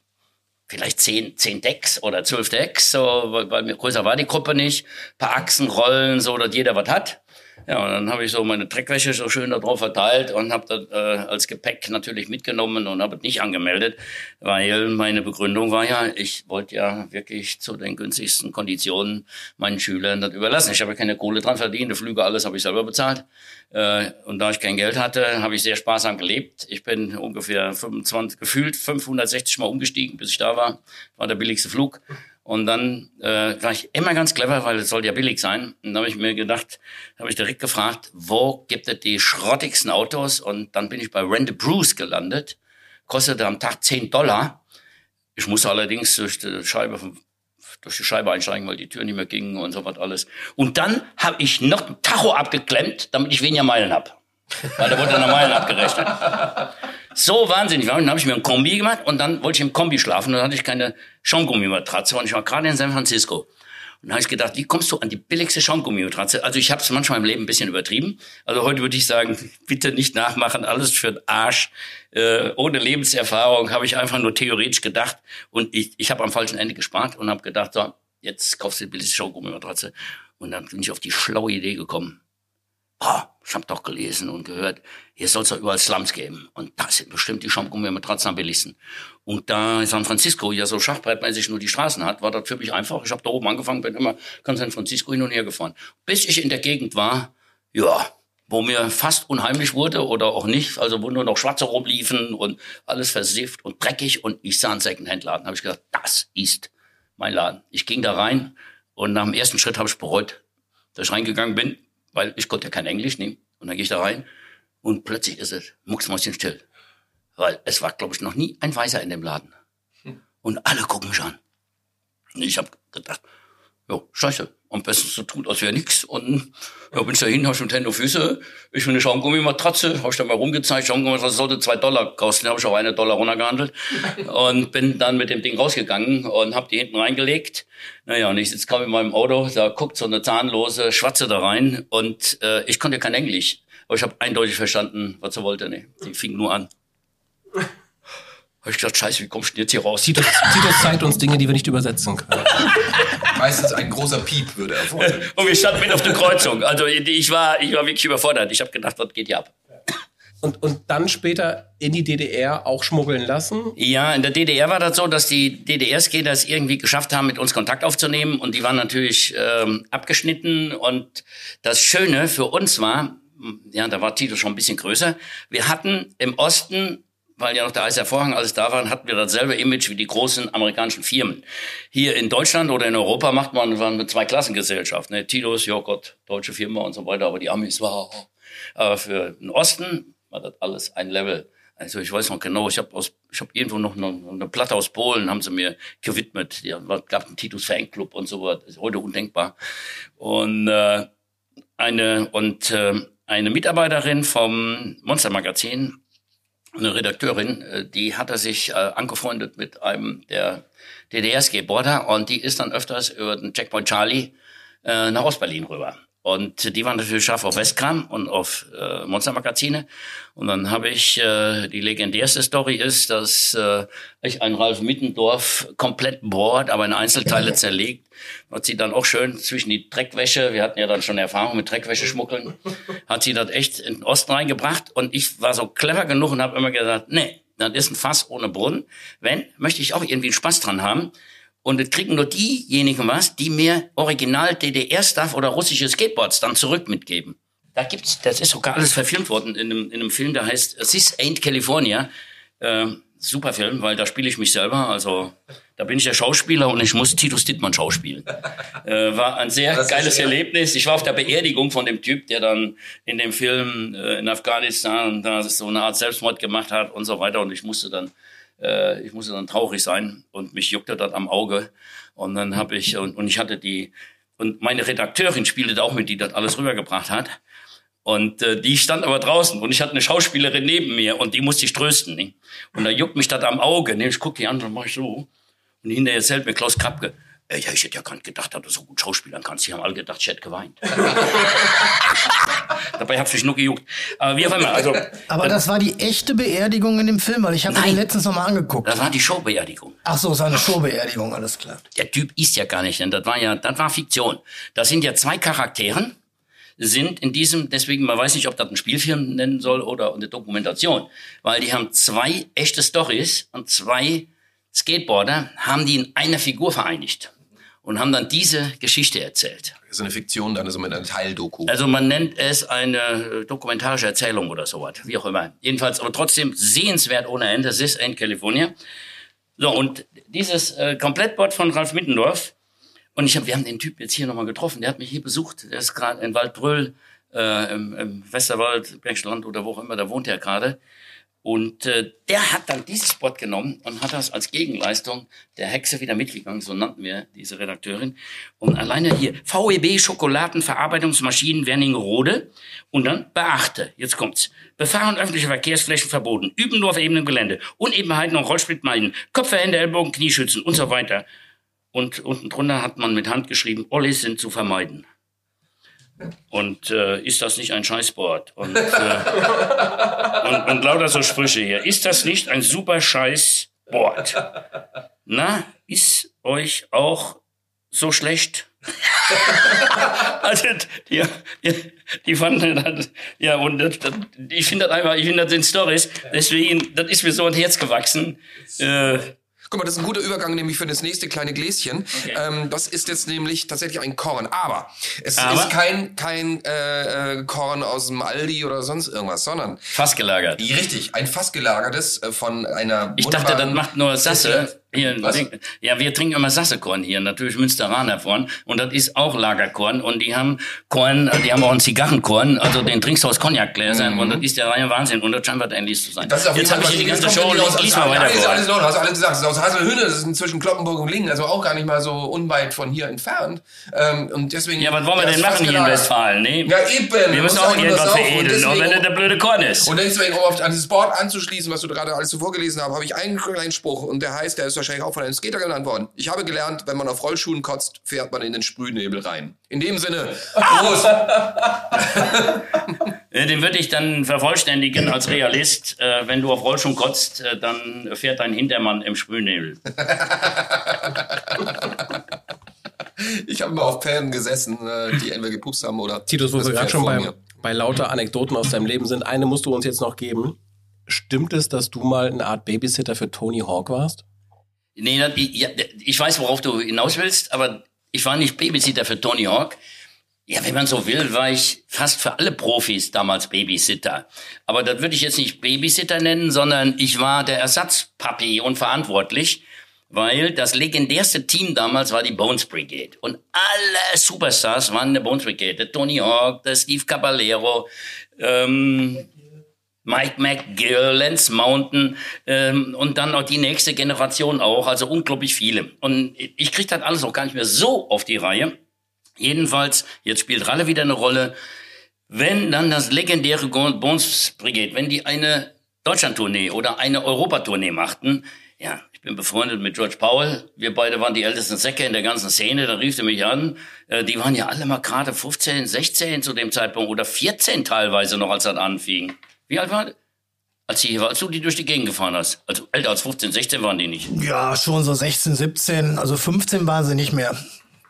vielleicht zehn, zehn Decks oder zwölf Decks, so, weil, weil mir größer war die Gruppe nicht, paar Achsen, Rollen, so, dass jeder was hat. Ja, und dann habe ich so meine Dreckwäsche so schön da drauf verteilt und habe das äh, als Gepäck natürlich mitgenommen und habe es nicht angemeldet, weil meine Begründung war ja, ich wollte ja wirklich zu den günstigsten Konditionen meinen Schülern das überlassen. Ich habe ja keine Kohle dran verdient, die Flüge, alles habe ich selber bezahlt. Äh, und da ich kein Geld hatte, habe ich sehr sparsam gelebt. Ich bin ungefähr 25, gefühlt 560 Mal umgestiegen, bis ich da war. War der billigste Flug. Und dann äh, war ich immer ganz clever, weil es soll ja billig sein. Und dann habe ich mir gedacht, habe ich direkt gefragt, wo gibt es die schrottigsten Autos? Und dann bin ich bei a Bruce gelandet. Kostete am Tag 10 Dollar. Ich musste allerdings durch die Scheibe durch die Scheibe einsteigen, weil die Tür nicht mehr ging und so was alles. Und dann habe ich noch ein Tacho abgeklemmt, damit ich weniger Meilen hab. Weil da wurde dann Meilen abgerechnet. So wahnsinnig war. Und dann habe ich mir ein Kombi gemacht und dann wollte ich im Kombi schlafen. Und dann hatte ich keine Schaumgummimatratze und ich war gerade in San Francisco. Und habe ich gedacht, wie kommst du an die billigste Schaumgummimatratze? Also ich habe es manchmal im Leben ein bisschen übertrieben. Also heute würde ich sagen, [LAUGHS] bitte nicht nachmachen, alles für den Arsch. Äh, ohne Lebenserfahrung habe ich einfach nur theoretisch gedacht. Und ich, ich habe am falschen Ende gespart und habe gedacht, so, jetzt kaufst du die billigste Schaumgummimatratze. Und dann bin ich auf die schlaue Idee gekommen boah, ich habe doch gelesen und gehört, hier soll es doch überall Slums geben. Und da sind bestimmt die Schaumgummi-Matratzen am billigsten. Und da San Francisco ja so schachbrettmäßig nur die Straßen hat, war das für mich einfach. Ich habe da oben angefangen, bin immer ganz San Francisco hin und her gefahren. Bis ich in der Gegend war, ja, wo mir fast unheimlich wurde oder auch nicht, also wo nur noch Schwarze rumliefen und alles versifft und dreckig und ich sah einen Secondhand-Laden, habe ich gedacht, das ist mein Laden. Ich ging da rein und nach dem ersten Schritt habe ich bereut, dass ich reingegangen bin, weil ich konnte ja kein Englisch nehmen. Und dann gehe ich da rein und plötzlich ist es mucksmäuschenstill. Weil es war, glaube ich, noch nie ein Weißer in dem Laden. Und alle gucken mich an. Und ich habe gedacht, ja, scheiße, am besten so tut, als wäre nix. Und ja, bin ich dahin, habe ich mit Händen Füße, ich bin eine Schaumgummimatratze, habe ich da mal rumgezeigt, Schaumgummimatratze sollte zwei Dollar kosten, habe ich auch eine Dollar runtergehandelt [LAUGHS] und bin dann mit dem Ding rausgegangen und habe die hinten reingelegt. Naja, und ich sitze kaum in meinem Auto, da guckt so eine zahnlose Schwatze da rein und äh, ich konnte kein Englisch, aber ich habe eindeutig verstanden, was sie wollte. Nee, die fing nur an. [LAUGHS] Habe ich gedacht, scheiße, wie kommst du denn jetzt hier raus? Titus, Titus zeigt uns Dinge, die wir nicht übersetzen können. [LAUGHS] Meistens ein großer Piep würde erfolgen. Und wir standen mit auf der Kreuzung. Also ich war, ich war wirklich überfordert. Ich habe gedacht, was geht hier ab? Und, und dann später in die DDR auch schmuggeln lassen? Ja, in der DDR war das so, dass die DDR-Skater es irgendwie geschafft haben, mit uns Kontakt aufzunehmen. Und die waren natürlich ähm, abgeschnitten. Und das Schöne für uns war, ja, da war Tito schon ein bisschen größer, wir hatten im Osten weil ja noch der Eiserne Vorhang alles da war, hatten wir dasselbe Image wie die großen amerikanischen Firmen. Hier in Deutschland oder in Europa macht man eine Zwei-Klassengesellschaft. Ne? Tilos, ja Gott, deutsche Firma und so weiter, aber die Amis, wow. Aber für den Osten war das alles ein Level. Also ich weiß noch genau, ich habe aus, ich habe irgendwo noch eine, eine, Platte aus Polen, haben sie mir gewidmet. Ja, gab einen Titus Fanclub und so was, ist heute undenkbar. Und äh, eine und äh, eine Mitarbeiterin vom Monster Magazin eine Redakteurin, äh, die hatte sich äh, angefreundet mit einem der DDR-Skateboarder und die ist dann öfters über den Checkpoint Charlie äh, nach Ostberlin rüber. Und die waren natürlich scharf auf Westkram und auf äh, Monstermagazine. Und dann habe ich, äh, die legendärste Story ist, dass äh, ich einen Ralf Mittendorf komplett bohrt, aber in Einzelteile [LAUGHS] zerlegt. Hat sie dann auch schön zwischen die Dreckwäsche, wir hatten ja dann schon Erfahrung mit Dreckwäsche schmuggeln, [LAUGHS] hat sie das echt in den Osten reingebracht und ich war so clever genug und habe immer gesagt, nee, das ist ein Fass ohne Brunnen. Wenn, möchte ich auch irgendwie einen Spaß dran haben. Und das kriegen nur diejenigen was, die mir original DDR-Stuff oder russische Skateboards dann zurück mitgeben. Da gibt's, das ist sogar alles verfilmt worden in einem, in einem Film, der heißt This Ain't California. Äh, super Film, weil da spiele ich mich selber. Also da bin ich der Schauspieler und ich muss Titus Dittmann schauspielen. Äh, war ein sehr Das geiles. Erlebnis. Ich war auf der Beerdigung von dem Typ, der dann in dem Film äh, in Afghanistan da so eine Art Selbstmord gemacht hat und so weiter. Und ich musste dann, äh, ich musste dann traurig sein und mich juckte das am Auge. Und dann habe ich und, und ich hatte die und meine Redakteurin spielte da auch mit, die das alles rübergebracht hat. Und äh, die stand aber draußen und ich hatte eine Schauspielerin neben mir und die musste ich trösten. Ne? Und da juckt mich das am Auge. Ne? Ich guck die an und mach ich so. Und hinterher erzählt mir Klaus Krapke, ey, ich hätte ja gar nicht gedacht, dass du so gut schauspielern kannst. Die haben alle gedacht, ich hätte geweint. [LAUGHS] Dabei hat's mich nur gejuckt. [LAUGHS] Aber wie auch immer, also Aber das war die echte Beerdigung in dem Film, weil ich habe den letztens noch mal angeguckt. das war die Showbeerdigung. Ach so, seine Showbeerdigung, alles klar. der Typ ist ja gar nicht, denn das war ja, das war Fiktion. Das sind ja zwei Charakteren, sind in diesem, deswegen, man weiß nicht, ob das ein Spielfilm nennen soll oder eine Dokumentation, weil die haben zwei echte Stories und zwei Skateboarder haben die in einer Figur vereinigt und haben dann diese Geschichte erzählt. Ist eine Fiktion, dann ist es mit Teildoku. Also man nennt es eine äh, dokumentarische Erzählung oder sowas, wie auch immer. Jedenfalls, aber trotzdem sehenswert ohne Ende. Ist in California. So, und dieses äh, Komplettboard von Ralf Mittendorf, und ich hab, wir haben den Typ jetzt hier nochmal getroffen, der hat mich hier besucht, der ist gerade in Waldbröl, äh, im, im Westerwald, Bergische Land oder wo auch immer, da wohnt er gerade. Und äh, der hat dann dieses Spot genommen und hat das als Gegenleistung der Hexe wieder mitgegangen, so nannten wir diese Redakteurin. Und alleine hier, VEB Schokoladenverarbeitungsmaschinen Werningerode. Und dann beachte, jetzt kommt's. Befahren öffentliche Verkehrsflächen verboten. Üben nur auf ebenem Gelände. Unebenheiten und Rollsplit meiden. Kopf, Hände, Ellbogen, Knieschützen und so weiter. Und unten drunter hat man mit Hand geschrieben, Ollis sind zu vermeiden. Und äh, ist das nicht ein Scheißboard? Und, äh, und, und lauter so Sprüche hier. Ist das nicht ein super Scheißboard? Na, ist euch auch so schlecht? [LAUGHS] also, die, die, die fanden das, ja, und das, das, ich finde das einfach, ich finde das sind Stories, deswegen, das ist mir so ein Herz gewachsen. Äh, Guck mal, das ist ein guter Übergang nämlich für das nächste kleine Gläschen. Okay. Ähm, das ist jetzt nämlich tatsächlich ein Korn. Aber es Aber? ist kein, kein äh, Korn aus dem Aldi oder sonst irgendwas, sondern fast gelagert. richtig, ein fast gelagertes äh, von einer Ich dachte, wunderbaren- macht nur Sasse. Hier, Was? Ding- ja, wir trinken immer Sassekorn hier, natürlich Münsteraner Korn. Und das ist auch Lagerkorn. Und die haben Korn, die haben auch einen Zigarrenkorn, also den trinkst du aus Cognacgläsern. Und das ist der reine Wahnsinn. Und das scheint was ähnlich zu sein. Mhm. Das ist auf Jetzt habe ich hier die ganze Show, aus- lies mal weiter Alles, alles Ordnung, hast alles gesagt. Das ist aus Haselhüne, das ist zwischen Kloppenburg und Lingen, also auch gar nicht mal so unweit von hier entfernt. Ähm, und deswegen. Ja, was wollen wir denn machen hier in. Westfalen? Nee. Ja, eben. Wir müssen auch irgendwas. Und veredeln, auch wenn das der blöde Korn ist. Und deswegen, um auf dieses Board anzuschließen, was du gerade alles so vorgelesen hast, habe ich einen kleinen Spruch und der heißt, der ist wahrscheinlich auch von einem Skater genannt worden. Ich habe gelernt, wenn man auf Rollschuhen kotzt, fährt man in den Sprühnebel rein. In dem Sinne, Prost! [LAUGHS] Den würde ich dann vervollständigen als Realist. Äh, wenn du auf Rollschuhen kotzt, äh, dann fährt dein Hintermann im Sprühnebel. [LAUGHS] Ich habe mal auf Pferden gesessen, äh, die entweder gepupst haben oder. Titus, wo wir gerade schon bei, bei lauter Anekdoten aus deinem Leben sind, eine musst du uns jetzt noch geben. Stimmt es, dass du mal eine Art Babysitter für Tony Hawk warst? Nee, ich weiß, worauf du hinaus willst, aber ich war nicht Babysitter für Tony Hawk. Ja, wenn man so will, war ich fast für alle Profis damals Babysitter. Aber das würde ich jetzt nicht Babysitter nennen, sondern ich war der Ersatzpapi und verantwortlich, weil das legendärste Team damals war die Bones Brigade. Und alle Superstars waren in der Bones Brigade. Der Tony Hawk, der Steve Caballero, ähm, Mike McGill, Lance Mountain ähm, und dann noch die nächste Generation auch, also unglaublich viele. Und ich kriege das alles auch gar nicht mehr so auf die Reihe. Jedenfalls, jetzt spielt Ralle wieder eine Rolle. Wenn dann das legendäre Bones Brigade, wenn die eine Deutschlandtournee oder eine Europatournee machten, ja, ich bin befreundet mit George Powell, wir beide waren die ältesten Säcke in der ganzen Szene, da rief er mich an, äh, die waren ja alle mal gerade 15, 16 zu dem Zeitpunkt oder 14 teilweise noch, als das anfing. Wie alt war das? Als, die, als du die durch die Gegend gefahren hast. Also älter als 15, 16 waren die nicht. Ja, schon so 16, 17, also 15 waren sie nicht mehr.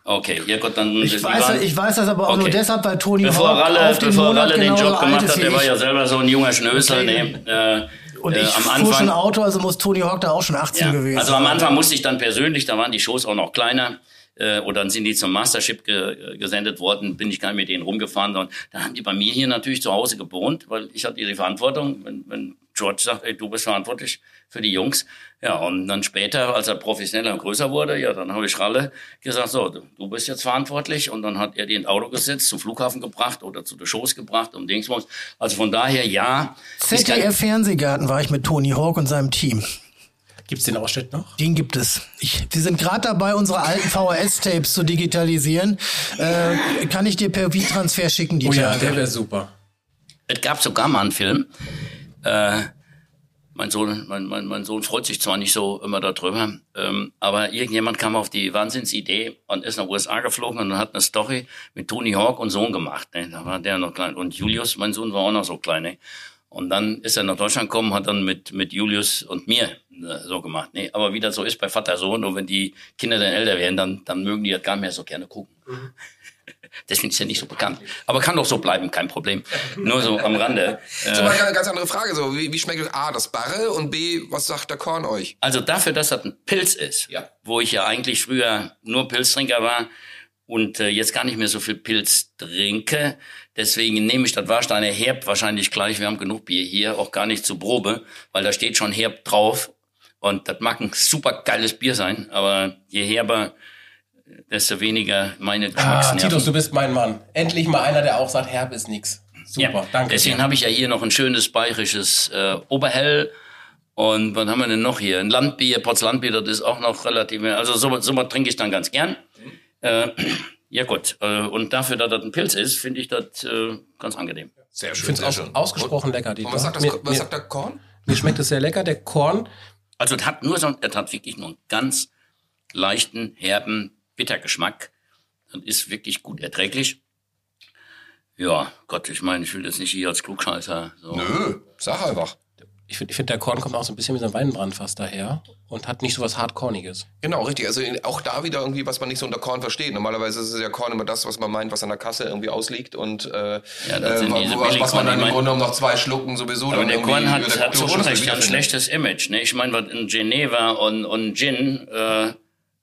Okay, ja gut, dann... Ich weiß, waren- ich weiß das aber auch nur Okay. deshalb, weil Toni Bevor Hawk Ralle, auf den bevor Monat Ralle den Job alt gemacht hat, der war ja selber so ein junger Schnösel. Okay. Nee, äh, Und äh, ich am fuhr schon Anfang, Auto, also muss Toni Hawk da auch schon 18 ja, gewesen also am sein. Anfang musste ich dann persönlich, da waren die Shows auch noch kleiner, äh, oder dann sind die zum Mastership ge gesendet worden, bin ich gar nicht mit denen rumgefahren. Und da haben die bei mir hier natürlich zu Hause gewohnt, weil ich hatte die Verantwortung, wenn, wenn George sagt, ey, du bist verantwortlich für die Jungs. Ja, und dann später, als er professioneller und größer wurde, ja, dann habe ich Ralle gesagt, so, du, bist jetzt verantwortlich. Und dann hat er die ins Auto gesetzt, zum Flughafen gebracht oder zu den Shows gebracht und Dingsbums. Also von daher, ja. ZDF Fernsehgarten war ich mit Toni Hawk und seinem Team. Gibt's den Ausschnitt noch? Den gibt es. Ich, wir sind gerade dabei, unsere alten VHS-Tapes zu digitalisieren. Äh, kann ich dir per V-Transfer schicken, die Oh ja, Tage? der wäre super. Es gab sogar mal einen Film. Äh, mein Sohn, mein, mein, mein Sohn freut sich zwar nicht so immer darüber, ähm, aber irgendjemand kam auf die Wahnsinnsidee und ist nach USA geflogen und hat eine Story mit Tony Hawk und Sohn gemacht. Ne? Da war der noch klein. Und Julius, mein Sohn, war auch noch so klein. Ne? Und dann ist er nach Deutschland gekommen, hat dann mit, mit Julius und mir so gemacht. Ne? Aber wie das so ist bei Vater Sohn, und wenn die Kinder dann älter werden, dann, dann mögen die das gar nicht mehr so gerne gucken. Deswegen ist er nicht so bekannt. Aber kann doch so bleiben, kein Problem. Nur so am Rande. [LAUGHS] So mal eine ganz andere Frage. So, wie, wie schmeckt A, das Barre und B, was sagt der Korn euch? Also dafür, dass das ein Pilz ist, Ja. wo ich ja eigentlich früher nur Pilztrinker war und äh, jetzt gar nicht mehr so viel Pilz trinke, deswegen nehme ich das Warsteiner Herb wahrscheinlich gleich, wir haben genug Bier hier, auch gar nicht zur Probe, weil da steht schon Herb drauf und das mag ein super geiles Bier sein, aber je herber, desto weniger meine Ah, Geschmacksnerven. Titus, du bist mein Mann. Endlich mal einer, der auch sagt, Herb ist nix. Super, ja, danke. Deswegen habe ich ja hier noch ein schönes bayerisches äh, Oberhell. Und was haben wir denn noch hier? Ein Landbier, Potslandbier, das ist auch noch relativ. Also so, so was trinke ich dann ganz gern. Äh, [CLEARS THROAT] ja gut. Äh, und dafür, dass das ein Pilz ist, finde ich das äh, ganz angenehm. Sehr Ich schön, finde es aus, schön. ausgesprochen lecker, Und Dieter. was sagt, das, mir, was mir, sagt der Korn? mir schmeckt es sehr lecker. Der Korn, Also es hat nur so, es hat wirklich nur einen ganz leichten, herben Bittergeschmack. Das ist wirklich gut erträglich. Ja, Gott, ich meine, ich will das nicht hier als Klugscheißer. So. Nö, sag einfach. Ich finde, find, der Korn kommt auch so ein bisschen wie so ein Weinbrandfass daher und hat nicht so was Hardcorniges. Genau, richtig. Also auch da wieder irgendwie, was man nicht so unter Korn versteht. Normalerweise ist es ja Korn immer das, was man meint, was an der Kasse irgendwie ausliegt und äh, Ja, das äh, was, was man dann im Grunde genommen nach zwei Schlucken sowieso Aber dann der Korn hat, der hat zu Unrecht ein schlechtes Image. Ne? Ich meine, was in Geneva und, und Gin, äh,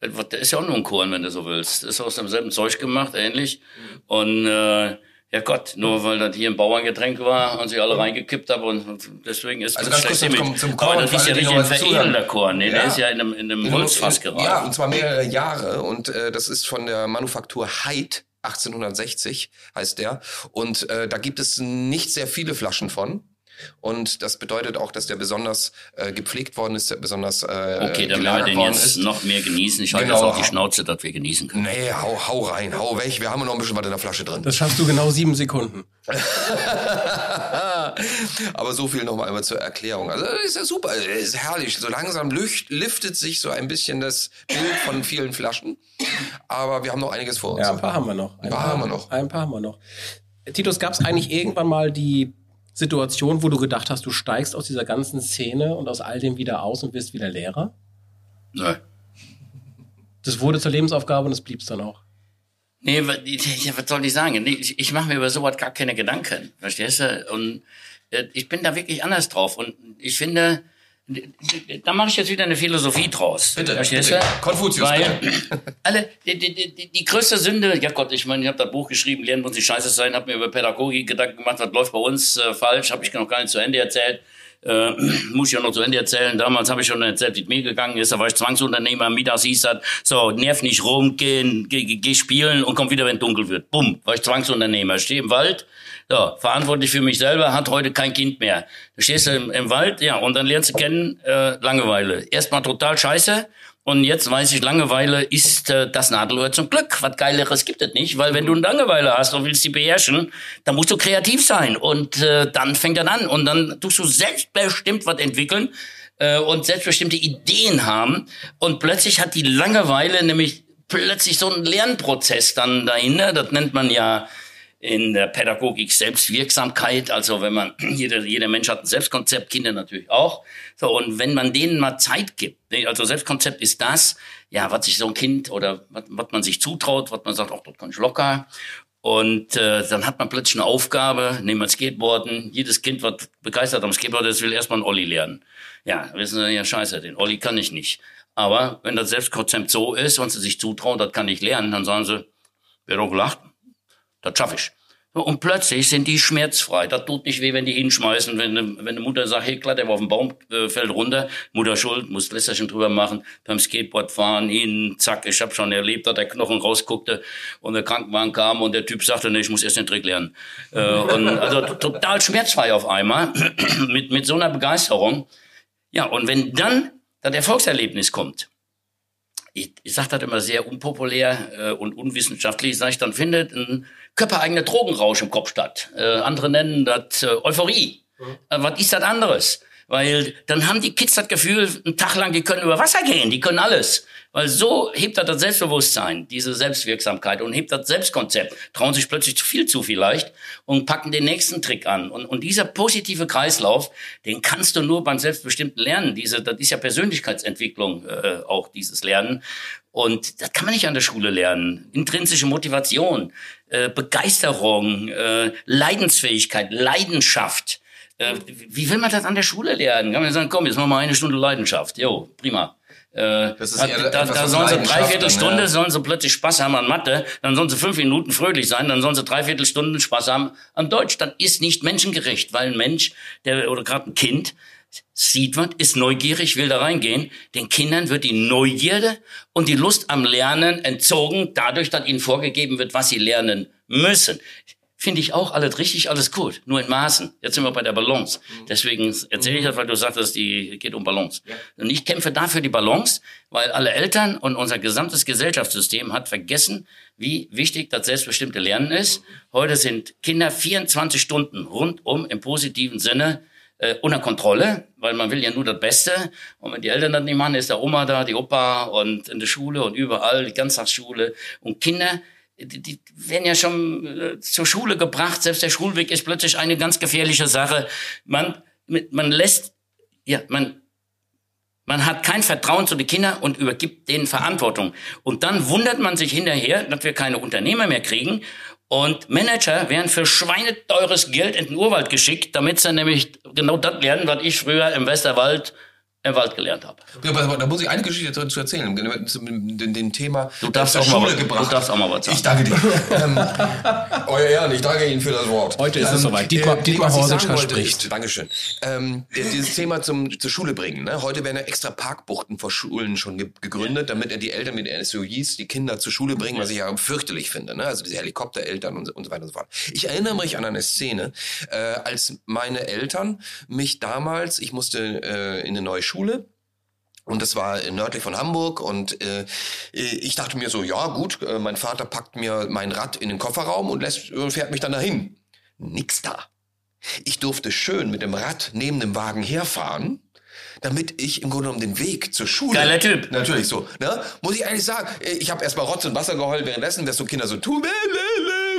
das ist ja auch nur ein Korn, wenn du so willst. Das ist aus demselben Zeug gemacht, ähnlich. Und äh, ja Gott, nur weil das hier ein Bauerngetränk war und sie alle reingekippt haben und, deswegen ist Also das ganz kurz zum- zum Korn, Aber das ist ja richtig ein veredelnder Korn. Ne? Der Ja. ist ja in einem, in einem In- Holzfass geraten. Ja, und zwar mehrere Jahre. Und äh, das ist von der Manufaktur Heid. 1860 heißt der. Und äh, da gibt es nicht sehr viele Flaschen von. Und das bedeutet auch, dass der besonders äh, gepflegt worden ist, der besonders äh, okay, dann werden wir den jetzt ist. noch mehr genießen. Ich halte Genau. jetzt auch die Schnauze, dass wir genießen können. Nee, hau, hau rein, hau weg. Wir haben noch ein bisschen was in der Flasche drin. Das schaffst du genau sieben Sekunden. [LAUGHS] Aber so viel noch mal einmal zur Erklärung. Also das ist ja super, ist herrlich. So langsam lücht, liftet sich so ein bisschen das Bild von vielen Flaschen. Aber wir haben noch einiges vor uns. Ja, ein paar haben wir noch. Ein paar haben wir noch. Ein paar haben wir noch. Titus, gab es eigentlich irgendwann mal die Situation, wo du gedacht hast, du steigst aus dieser ganzen Szene und aus all dem wieder aus und wirst wieder Lehrer? Nö. Das wurde zur Lebensaufgabe und es blieb's dann auch. Nee, was soll ich sagen? Nee, ich, ich mache mir über sowas gar keine Gedanken, verstehst du? Und äh, ich bin da wirklich anders drauf. Und ich finde, da mache ich jetzt wieder eine Philosophie draus. Bitte, verstehst bitte. du? Konfuzius, Weil [LAUGHS] alle, die, die, die, die größte Sünde, ja Gott, ich meine, ich habe das Buch geschrieben, Lernen muss nicht scheiße sein, habe mir über Pädagogik Gedanken gemacht, was läuft bei uns äh, falsch, habe ich noch gar nicht zu Ende erzählt. Äh, [CLEARS THROAT] muss ich ja noch zu Ende erzählen. Damals habe ich schon erzählt, wie es mir gegangen ist. Da war ich Zwangsunternehmer. Mittags hieß das, so, nerv nicht rum, geh, geh, geh- geh spielen und komm wieder, wenn dunkel wird. Bumm, war ich Zwangsunternehmer. Stehe im Wald, so, verantwortlich für mich selber, hat heute kein Kind mehr. Du stehst im, im Wald, ja, und dann lernst du kennen, äh, Langeweile. Erstmal total scheiße. Und jetzt weiß ich, Langeweile ist äh, das Nadelöhr zum Glück. Was Geileres gibt es nicht, weil wenn du eine Langeweile hast und willst sie beherrschen, dann musst du kreativ sein. Und äh, dann fängt das an. Und dann tust du selbstbestimmt was entwickeln äh, und selbstbestimmte Ideen haben. Und plötzlich hat die Langeweile nämlich plötzlich so einen Lernprozess dann dahinter. Das nennt man ja in der Pädagogik Selbstwirksamkeit. Also wenn man, [CLEARS THROAT] jeder, jeder Mensch hat ein Selbstkonzept, Kinder natürlich auch. So, und wenn man denen mal Zeit gibt, ne, also Selbstkonzept ist das, ja, was sich so ein Kind oder was, was man sich zutraut, was man sagt, ach, das kann ich locker. Und äh, dann hat man plötzlich eine Aufgabe, nehmen wir Skateboarden. Jedes Kind, was begeistert am Skateboard ist, will erstmal einen Olli lernen. Ja, wissen Sie, ja scheiße, den Olli kann ich nicht. Aber wenn das Selbstkonzept so ist und sie sich zutrauen, das kann ich lernen, dann sagen sie, wer doch gelacht, das schaffe ich. Und plötzlich sind die schmerzfrei. Das tut nicht weh, wenn die hinschmeißen. Wenn, wenn eine Mutter sagt, hey, klar, der war auf dem Baum, äh, fällt runter. Mutter schuld, muss Lässerchen drüber machen. Beim Skateboard fahren, hin, zack. Ich habe schon erlebt, dass der Knochen rausguckte und der Krankenwagen kam und der Typ sagte, nee, ich muss erst den Trick lernen. Äh, und also total schmerzfrei auf einmal. [CLEARS THROAT] mit, mit so einer Begeisterung. Ja, und wenn dann das Erfolgserlebnis kommt, ich, ich sage das immer sehr unpopulär äh, und unwissenschaftlich, sage ich, dann findet ein körpereigener Drogenrausch im Kopf statt. Äh, andere nennen das äh, Euphorie. Mhm. Äh, was ist das anderes? Weil dann haben die Kids das Gefühl, einen Tag lang, die können über Wasser gehen, die können alles. Weil so hebt das das Selbstbewusstsein, diese Selbstwirksamkeit und hebt das Selbstkonzept, trauen sich plötzlich zu viel zu vielleicht und packen den nächsten Trick an. Und, und dieser positive Kreislauf, den kannst du nur beim selbstbestimmten Lernen. Diese, das ist ja Persönlichkeitsentwicklung äh, auch, dieses Lernen. Und das kann man nicht an der Schule lernen. Intrinsische Motivation, äh, Begeisterung, äh, Leidensfähigkeit, Leidenschaft. Äh, wie will man das an der Schule lernen? Kann man sagen, komm, jetzt machen wir eine Stunde Leidenschaft. Jo, prima. Äh, Das ist da, da, da sollen sie dreiviertel Stunde, ja. sollen sie plötzlich Spaß haben an Mathe, dann sollen sie fünf Minuten fröhlich sein, dann sollen sie dreiviertel Stunden Spaß haben an Deutsch. Das ist nicht menschengerecht, weil ein Mensch, der oder gerade ein Kind, sieht was, ist neugierig, will da reingehen. Den Kindern wird die Neugierde und die Lust am Lernen entzogen, dadurch, dass ihnen vorgegeben wird, was sie lernen müssen. Finde ich auch alles richtig, alles gut, nur in Maßen. Jetzt sind wir bei der Balance. Deswegen erzähle ich das, weil du sagtest, die geht um Balance. Und ich kämpfe dafür die Balance, weil alle Eltern und unser gesamtes Gesellschaftssystem hat vergessen, wie wichtig das selbstbestimmte Lernen ist. Heute sind Kinder 24 Stunden rundum im positiven Sinne äh, unter Kontrolle, weil man will ja nur das Beste. Und wenn die Eltern das nicht machen, ist der Oma da, die Opa und in der Schule und überall, die Ganztagsschule. Und Kinder, die, die werden ja schon äh, zur Schule gebracht. Selbst der Schulweg ist plötzlich eine ganz gefährliche Sache. Man, man lässt, ja, man, man hat kein Vertrauen zu den Kindern und übergibt denen Verantwortung. Und dann wundert man sich hinterher, dass wir keine Unternehmer mehr kriegen. Und Manager werden für schweineteures Geld in den Urwald geschickt, damit sie nämlich genau das lernen, was ich früher im Westerwald im Wald gelernt habe. Ja, da muss ich eine Geschichte zu, erzählen, zum den, den Thema Du darfst zur auch mal Schule was- gebracht. du darfst auch mal was sagen. Ich danke dir. [LAUGHS] ähm, Euer Ehren, ich danke Ihnen für das Wort. Heute ist es soweit. Dietmar- äh, Dietmar wollte, spricht. Ist, Dankeschön. Ähm, äh, dieses Thema zum, zur Schule bringen. Ne? Heute werden ja extra Parkbuchten vor Schulen schon ge gegründet, damit ja die Eltern mit SUVs die Kinder zur Schule bringen, was ich ja fürchterlich finde. Ne? Also diese Helikoptereltern und, so- und so weiter und so fort. Ich erinnere mich an eine Szene, äh, als meine Eltern mich damals, ich musste äh, in eine neue Schule, und das war nördlich von Hamburg und äh, ich dachte mir so, ja gut, äh, mein Vater packt mir mein Rad in den Kofferraum und lässt, und fährt mich dann dahin. Nix da. Ich durfte schön mit dem Rad neben dem Wagen herfahren, damit ich im Grunde genommen den Weg zur Schule. Geiler Typ. Natürlich so. Ne? Muss ich ehrlich sagen, ich habe erstmal Rotz und Wasser geheult währenddessen, dass so Kinder so tun,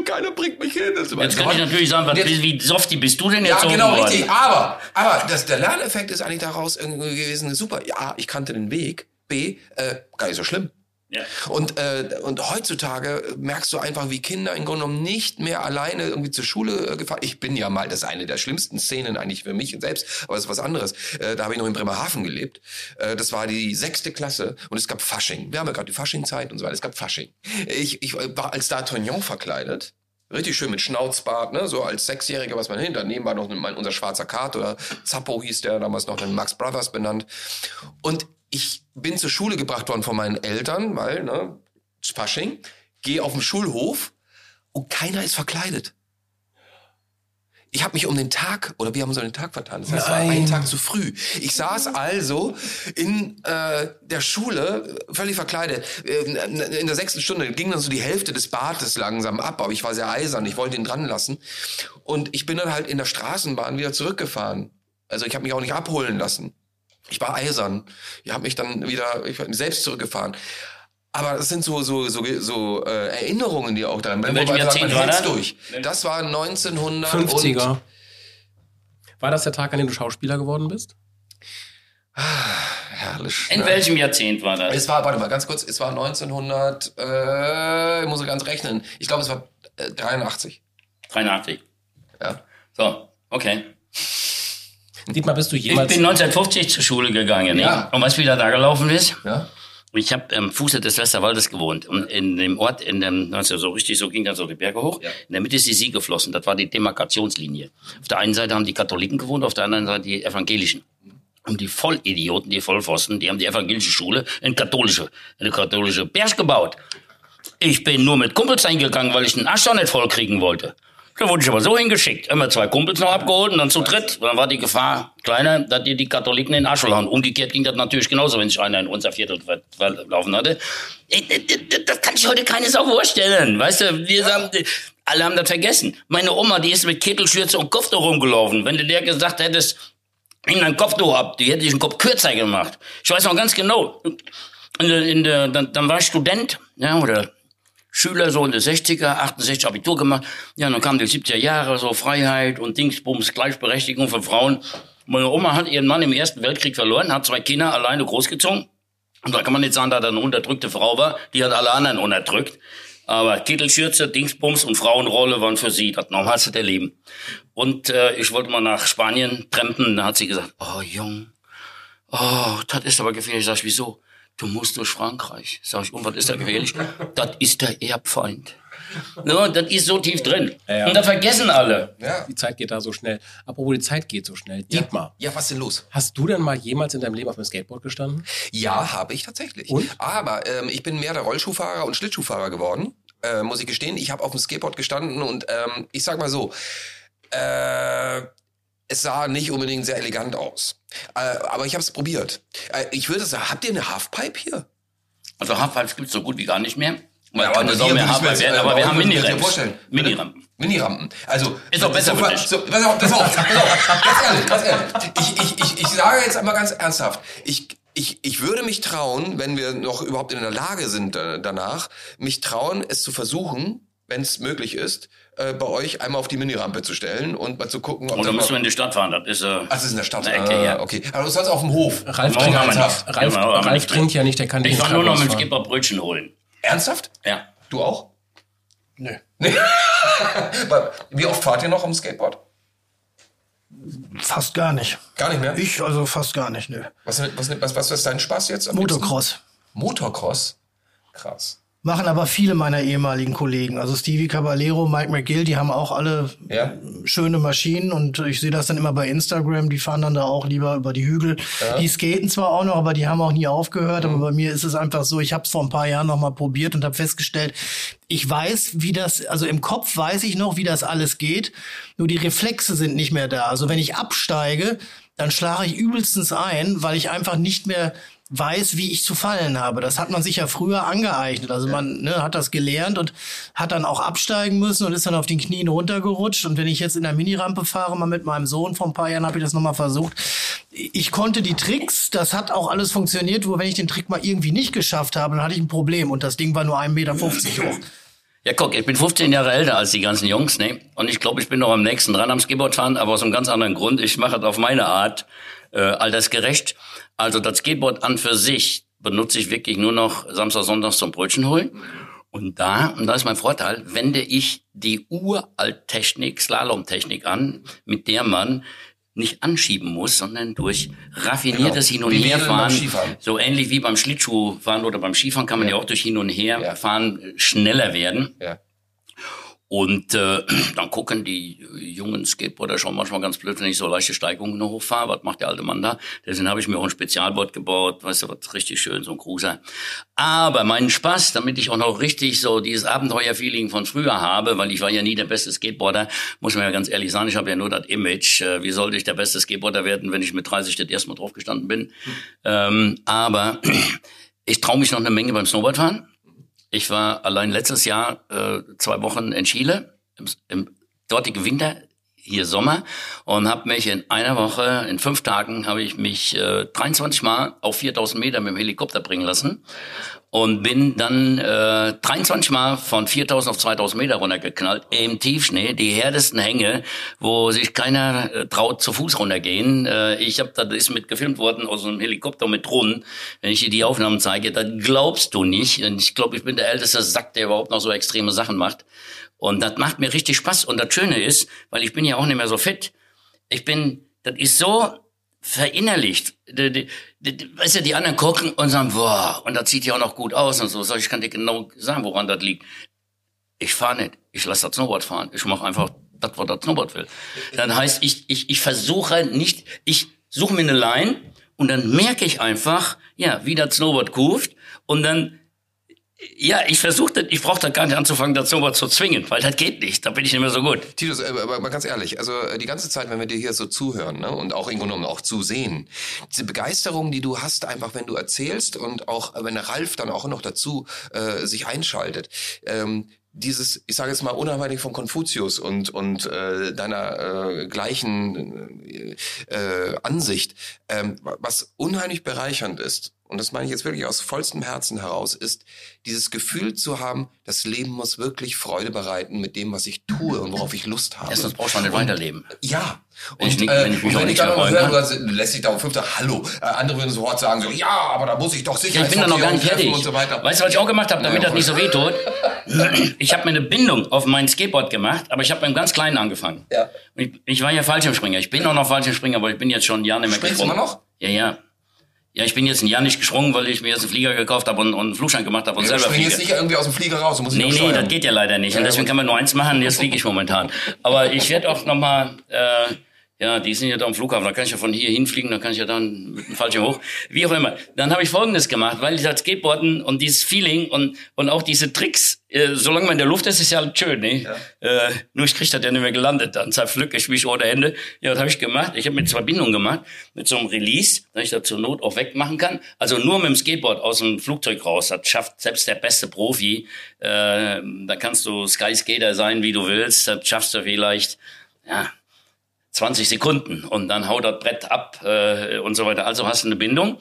keiner bringt mich hin. so Jetzt kann ich natürlich sagen, was, jetzt- wie softy bist du denn ja, jetzt genau, worden? richtig. Aber, aber das, der Lerneffekt ist eigentlich daraus irgendwie gewesen, super. Ja, ich kannte den Weg. B, äh, gar nicht so schlimm. Ja. Und, äh, und heutzutage merkst du einfach, wie Kinder im Grunde genommen nicht mehr alleine irgendwie zur Schule äh, gefahren. Ich bin ja mal, das ist eine der schlimmsten Szenen eigentlich für mich selbst, aber das ist was anderes. Äh, da habe ich noch in Bremerhaven gelebt. Äh, das war die sechste Klasse und es gab Fasching. Wir haben ja gerade die Faschingzeit und so weiter. Es gab Fasching. Ich, ich war als D'Artagnan verkleidet. Richtig schön mit Schnauzbart, ne? so als Sechsjähriger, was man hinter. Daneben war noch mein, unser schwarzer Kart oder Zappo hieß der, damals noch den Max Brothers benannt. Und ich bin zur Schule gebracht worden von meinen Eltern, weil, ne, Fasching, gehe auf den Schulhof und keiner ist verkleidet. Ich habe mich um den Tag, oder wir haben uns um den Tag vertan. Das heißt, es war Nein. ein Tag zu früh. Ich saß also in äh, der Schule, völlig verkleidet. Äh, In der sechsten Stunde ging dann so die Hälfte des Bartes langsam ab, aber ich war sehr eisern, ich wollte ihn dran lassen. Und ich bin dann halt in der Straßenbahn wieder zurückgefahren. Also ich habe mich auch nicht abholen lassen. Ich war eisern. Ich habe mich dann wieder ich bin selbst zurückgefahren. Aber das sind so so so so äh, Erinnerungen, die auch daran. In welchem Jahrzehnt war das? durch. Das war 1900 50er. Und, War das der Tag, an dem du Schauspieler geworden bist? herrlich. In ne? welchem Jahrzehnt war das? Es war, warte mal, ganz kurz, es war 1900, äh, ich muss ganz rechnen. Ich glaube, es war äh, 83. 83. Ja. So, okay. Dietmar, bist du Ich jemals... bin 1950 zur Schule gegangen. Ja. Ja. Und weißt du, wie das da gelaufen ist? Ja. Ich habe am Fuße des Westerwaldes gewohnt. Und in dem Ort, in dem, also so richtig, so ging das so die Berge hoch. In der Mitte ist die Sie geflossen. Das war die Demarkationslinie. Auf der einen Seite haben die Katholiken gewohnt, auf der anderen Seite die Evangelischen. Und die Vollidioten, die Vollpfosten, die haben die evangelische Schule in katholische, in eine katholische Berg gebaut. Ich bin nur mit Kumpels eingegangen, weil ich den Arsch doch nicht voll kriegen wollte. Da wurde ich aber so hingeschickt. Immer zwei Kumpels noch abgeholt und dann zu dritt. Dann war die Gefahr kleiner, dass die die Katholiken in den Arsch hauen. Umgekehrt ging das natürlich genauso, wenn sich einer in unser Viertel verlaufen hatte. Äh, Das kann sich heute keine Sau vorstellen. Weißt du, wir sagen, alle haben das vergessen. Meine Oma, die ist mit Kittelschürze und Kopftuch rumgelaufen. Wenn du der gesagt hättest, nimm dein Kopftuch ab, die hätte ich den Kopf kürzer gemacht. Ich weiß noch ganz genau. In der, in der, dann, dann war ich Student, ja, oder Schüler, so in der 60er, 68 Abitur gemacht. Ja, dann kamen die 70er Jahre, so Freiheit und Dingsbums, Gleichberechtigung für Frauen. Meine Oma hat ihren Mann im Ersten Weltkrieg verloren, hat zwei Kinder alleine großgezogen. Und da kann man nicht sagen, dass er eine unterdrückte Frau war. Die hat alle anderen unterdrückt. Aber Kittelschürze, Dingsbums und Frauenrolle waren für sie das Normalste der Leben. Und äh, ich wollte mal nach Spanien trampen. Da hat sie gesagt, oh Jung, oh, das ist aber gefährlich. Sag ich, wieso? Du musst durch Frankreich. Sag ich, und was ist da gefährlich? das ist der Erbfeind. No, das ist so tief drin. Ja, ja. Und da vergessen alle. Ja. Die Zeit geht da so schnell. Apropos, die Zeit geht so schnell. Dietmar, Ja, was denn los? hast du denn mal jemals in deinem Leben auf dem Skateboard gestanden? Ja, habe ich tatsächlich. Und? Aber ähm, ich bin mehr der Rollschuhfahrer und Schlittschuhfahrer geworden. Äh, muss ich gestehen. Ich habe auf dem Skateboard gestanden und ähm, ich sag mal so, äh, es sah nicht unbedingt sehr elegant aus. Äh, aber ich habe es probiert. Äh, ich würde sagen, habt ihr eine Halfpipe hier? Also Halfpipes gibt's so gut wie gar nicht mehr. Kann aber hier mehr Halfpipe werden, äh, aber wir haben mir Minirampen. Minirampen. Also Ist doch besser für dich. So, pass auf, pass auf, pass auf. Ganz ehrlich, ganz ehrlich. Ich, ich, ich, ich sage jetzt einmal ganz ernsthaft. Ich, ich, ich würde mich trauen, wenn wir noch überhaupt in der Lage sind äh, danach, mich trauen, es zu versuchen, wenn es möglich ist, äh, bei euch einmal auf die Minirampe zu stellen und mal zu gucken, ob dann müssen wir in die Stadt fahren. Das ist, äh, Ach, das ist in der Stadt. Ecke, ah, ja. Okay. Aber du sollst auf dem Hof. Ralf, trinkt, nicht. Ralf, Genau, Ralf nicht. trinkt ja nicht, der kann Ich war nur noch mit dem. Skipper Brötchen holen. Ernsthaft? Ja. Du auch? Nö. [LAUGHS] Wie oft fahrt ihr noch am Skateboard? Fast gar nicht. Gar nicht mehr? Ich also fast gar nicht, nö. Was, was, was, was ist dein Spaß jetzt? Motocross. Motocross? Krass. Machen aber viele meiner ehemaligen Kollegen. Also Stevie Caballero, Mike McGill, die haben auch alle Ja. schöne Maschinen und ich sehe das dann immer bei Instagram. Die fahren dann da auch lieber über die Hügel. Die skaten zwar auch noch, aber die haben auch nie aufgehört. Aber bei mir ist es einfach so, ich habe es vor ein paar Jahren noch mal probiert und habe festgestellt, ich weiß, wie das, also im Kopf weiß ich noch, wie das alles geht. Nur die Reflexe sind nicht mehr da. Also wenn ich absteige, dann schlage ich übelstens ein, weil ich einfach nicht mehr weiß, wie ich zu fallen habe. Das hat man sich ja früher angeeignet. Also man ne, hat das gelernt und hat dann auch absteigen müssen und ist dann auf den Knien runtergerutscht. Und wenn ich jetzt in der Minirampe fahre, mal mit meinem Sohn vor ein paar Jahren, habe ich das nochmal versucht. Ich konnte die Tricks, das hat auch alles funktioniert, nur wenn ich den Trick mal irgendwie nicht geschafft habe, dann hatte ich ein Problem und das Ding war nur 1,50 Meter [LAUGHS] hoch. Ja, guck, ich bin 15 Jahre älter als die ganzen Jungs, ne? Und ich glaube, ich bin noch am nächsten dran am Skateboardfahren, aber aus einem ganz anderen Grund. Ich mache es auf meine Art, äh, altersgerecht. Also das Skateboard an für sich benutze ich wirklich nur noch Samstag, Sonntags zum Brötchen holen. Und da, und da ist mein Vorteil, wende ich die Uralttechnik, Slalomtechnik an, mit der man nicht anschieben muss, sondern durch raffiniertes Hin und Genau. Denn beim Herfahren, so ähnlich wie beim Schlittschuhfahren oder beim Skifahren kann man ja, auch durch Hin und Her Ja. fahren schneller werden. Ja. Und äh, [CLEARS THROAT] dann gucken die jungen Skateboarder schon manchmal ganz blöd, wenn ich so leichte Steigungen hochfahre. Was macht der alte Mann da? Deswegen habe ich mir auch ein Spezialboard gebaut, weißt du, was richtig schön, so ein Cruiser. Aber meinen Spaß, damit ich auch noch richtig so dieses Abenteuerfeeling von früher habe, weil ich war ja nie der beste Skateboarder, muss man ja ganz ehrlich sagen, ich habe ja nur das Image. Äh, Wie sollte ich der beste Skateboarder werden, wenn ich mit 30 das erste Mal draufgestanden bin? Ähm, aber [CLEARS THROAT] ich traue mich noch eine Menge beim Snowboardfahren. Ich war allein letztes Jahr äh, zwei Wochen in Chile, im, im dortigen Winter, hier Sommer, und habe mich in einer Woche, in fünf Tagen, habe ich mich äh, 23 Mal auf 4000 Meter mit dem Helikopter bringen lassen. Und bin dann äh, 23 Mal von 4000 auf 2000 Meter runtergeknallt im Tiefschnee, die härtesten Hänge, wo sich keiner äh, traut zu Fuß runtergehen. Äh, ich habe da das ist mit gefilmt worden aus einem Helikopter mit Drohnen. Wenn ich dir die Aufnahmen zeige, dann glaubst du nicht. Und ich glaube, ich bin der älteste Sack, der überhaupt noch so extreme Sachen macht. Und das macht mir richtig Spaß. Und das Schöne ist, weil ich bin ja auch nicht mehr so fit. Ich bin, das ist so verinnerlicht. Die, die, die, weißt du, die anderen gucken und sagen, boah, und das sieht ja auch noch gut aus und so. so ich kann dir genau sagen, woran das liegt. Ich fahre nicht. Ich lasse das Snowboard fahren. Ich mache einfach das, was das Snowboard will. Dann heißt, ich, ich, ich versuche nicht, ich suche mir eine Line und dann merke ich einfach, ja, wie das Snowboard kuft und dann ja, ich versuche, ich brauche da gar nicht anzufangen, das Snowboard zu zwingen, weil das geht nicht. Da bin ich nicht mehr so gut. Titus, äh, aber mal ganz ehrlich, also äh, die ganze Zeit, wenn wir dir hier so zuhören ne, und auch im Grunde genommen auch zusehen, diese Begeisterung, die du hast, einfach wenn du erzählst und auch wenn der Ralf dann auch noch dazu äh, sich einschaltet, ähm, dieses, ich sage jetzt mal unabhängig von Konfuzius und und äh, deiner äh, gleichen äh, äh, Ansicht, ähm, was unheimlich bereichernd ist und das meine ich jetzt wirklich aus vollstem Herzen heraus, ist dieses Gefühl zu haben, das Leben muss wirklich Freude bereiten mit dem, was ich tue und worauf ich Lust habe. Sonst brauchst du nicht weiterleben. Ja. Wenn Und, ich nicht- äh, wenn ich mich und wenn ich dann erfreuen höre, lässt sich da auf fünfter Hallo. Äh, andere würden sofort sagen so, ja, aber da muss ich doch sicher Ja, ich bin da noch gar nicht fertig. so. Weißt du, was ich auch gemacht habe, damit Ja, das nicht so weh tut? Ich habe mir eine Bindung auf mein Skateboard gemacht, aber ich habe beim ganz Kleinen angefangen. Ja. Ich, ich war ja Fallschirmspringer. Ich bin auch noch Fallschirmspringer, aber ich bin jetzt schon ein Jahr nicht mehr Springst du immer noch? Ja, ja. Ja, ich bin jetzt ein Jahr nicht gesprungen, weil ich mir jetzt einen Flieger gekauft habe und, und einen Flugschein gemacht habe und Ich selber fliege. jetzt nicht irgendwie aus dem Flieger raus. Du musst Nee, nee, steuern. das geht ja leider nicht. Und Ja, deswegen kann man nur eins machen, jetzt fliege ich momentan. Aber ich werde auch nochmal, äh, ja, die sind ja da am Flughafen, da kann ich ja von hier hinfliegen, da kann ich ja dann mit dem Fallschirm hoch. Wie auch immer. Dann habe ich Folgendes gemacht, weil dieses Skateboarden und dieses Feeling und, und auch diese Tricks, äh, solange man in der Luft ist, ist ja alles schön, ne? Äh, nur ich krieg das ja nicht mehr gelandet, dann zerpflück ich mich ohne Hände. Ja, was habe ich gemacht? Ich habe mit zwei Bindungen gemacht, mit so einem Release, dass ich das zur Not auch wegmachen kann. Also nur mit dem Skateboard aus dem Flugzeug raus, das schafft selbst der beste Profi. Äh, da kannst du Sky-Skater sein, wie du willst, das schaffst du vielleicht, ja, 20 Sekunden und dann haut das Brett ab äh, und so weiter. Also hast du eine Bindung.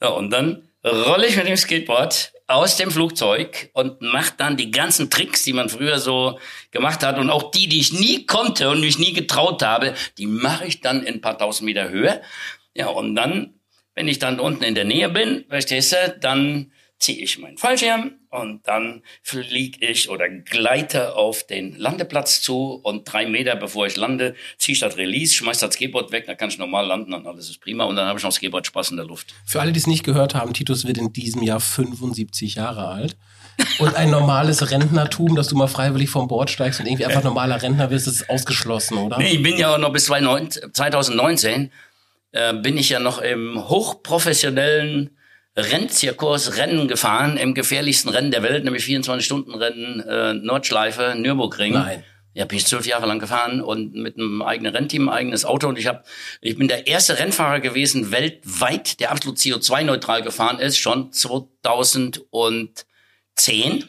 Ja, und dann rolle ich mit dem Skateboard aus dem Flugzeug und mach dann die ganzen Tricks, die man früher so gemacht hat und auch die, die ich nie konnte und mich nie getraut habe, die mache ich dann in ein paar tausend Meter Höhe. Ja, und dann, wenn ich dann unten in der Nähe bin, verstehst du, dann ziehe ich meinen Fallschirm und dann fliege ich oder gleite auf den Landeplatz zu und drei Meter bevor ich lande, ziehe ich das Release, schmeiß das Skateboard weg, dann kann ich normal landen und alles ist prima und dann habe ich noch Skateboard Spaß in der Luft. Für alle, die es nicht gehört haben, Titus wird in diesem Jahr 75 Jahre alt. Und ein normales Rentnertum, dass du mal freiwillig vom Bord steigst und irgendwie einfach normaler Rentner wirst, ist ausgeschlossen, oder? Nee, ich bin ja auch noch bis 2019 2019 äh, bin ich ja noch im hochprofessionellen Rennzirkus Rennen gefahren, im gefährlichsten Rennen der Welt, nämlich 24-Stunden-Rennen äh, Nordschleife, Nürburgring. Nein. Ja, bin ich zwölf Jahre lang gefahren und mit einem eigenen Rennteam, eigenes Auto. Und ich habe, ich bin der erste Rennfahrer gewesen weltweit, der absolut CO2-neutral gefahren ist, schon 2010.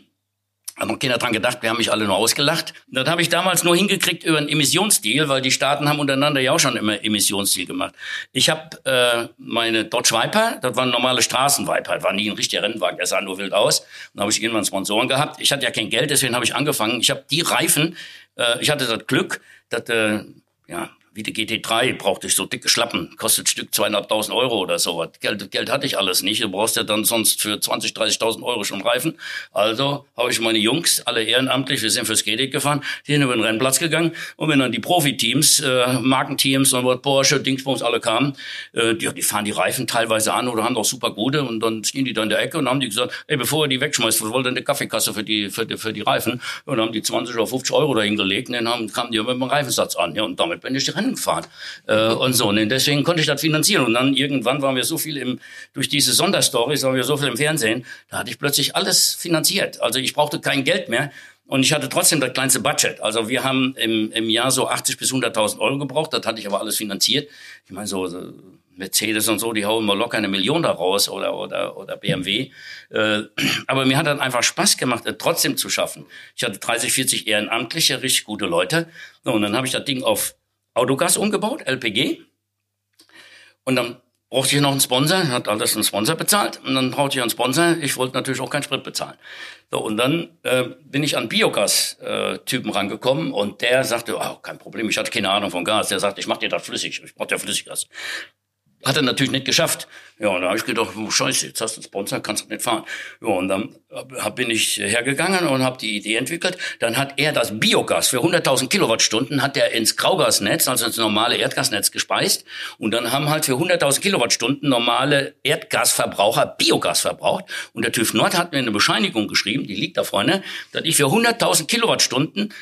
Noch keiner dran gedacht, wir haben mich alle nur ausgelacht. Das habe ich damals nur hingekriegt über einen Emissionsdeal, weil die Staaten haben untereinander ja auch schon immer Emissionsdeal gemacht. Ich habe äh, meine Dodge Viper, das war eine normale Straßenviper, das war nie ein richtiger Rennwagen, der sah nur wild aus. Dann habe ich irgendwann Sponsoren gehabt. Ich hatte ja kein Geld, deswegen habe ich angefangen. Ich habe die Reifen, äh, ich hatte das Glück, dass äh, ja wie die GT3 brauchte ich so dicke Schlappen, kostet Stück zweieinhalbtausend Euro oder sowas. Geld, Geld hatte ich alles nicht. Du brauchst ja dann sonst für 20, 30.000 Euro schon Reifen. Also habe ich meine Jungs, alle ehrenamtlich, wir sind fürs GT gefahren, die sind über den Rennplatz gegangen. Und wenn dann die Profiteams, äh, Markenteams Porsche, Dingsbums alle kamen, äh, die, die fahren die Reifen teilweise an oder haben doch super gute und dann stehen die da in der Ecke und haben die gesagt, ey, bevor ihr die wegschmeißt, was wollt ihr eine Kaffeekasse für die, für die, für die Reifen? Und haben die 20 oder 50 Euro da hingelegt und dann haben, kamen die mit dem Reifensatz an. Ja, und damit bin ich die Rennen gefahren. Äh, und so. Und deswegen konnte ich das finanzieren. Und dann irgendwann waren wir so viel im, durch diese Sonderstories, waren wir so viel im Fernsehen, da hatte ich plötzlich alles finanziert. Also ich brauchte kein Geld mehr. Und ich hatte trotzdem das kleinste Budget. Also wir haben im, im Jahr so 80 bis 100.000 Euro gebraucht. Das hatte ich aber alles finanziert. Ich meine, so, so Mercedes und so, die hauen mal locker eine Million da raus oder, oder, oder BMW. Äh, [CLEARS THROAT] aber mir hat das einfach Spaß gemacht, das trotzdem zu schaffen. Ich hatte 30, 40 Ehrenamtliche, richtig gute Leute. Und dann habe ich das Ding auf Autogas umgebaut, LPG. Und dann brauchte ich noch einen Sponsor, hat alles einen Sponsor bezahlt und dann brauchte ich einen Sponsor. Ich wollte natürlich auch keinen Sprit bezahlen. So, und dann äh, bin ich an Biogas-Typen rangekommen und der sagte, oh, kein Problem, ich hatte keine Ahnung von Gas. Der sagte, ich mach dir das flüssig, ich brauch dir Flüssiggas. Hat er natürlich nicht geschafft. Ja, und da habe ich gedacht, oh, scheiße, jetzt hast du einen Sponsor, kannst du nicht fahren. Ja, und dann hab, bin ich hergegangen und habe die Idee entwickelt. Dann hat er das Biogas für 100.000 Kilowattstunden hat er ins Graugasnetz, also ins normale Erdgasnetz gespeist. Und dann haben halt für 100.000 Kilowattstunden normale Erdgasverbraucher Biogas verbraucht. Und der TÜV Nord hat mir eine Bescheinigung geschrieben, die liegt da vorne, dass ich für 100.000 Kilowattstunden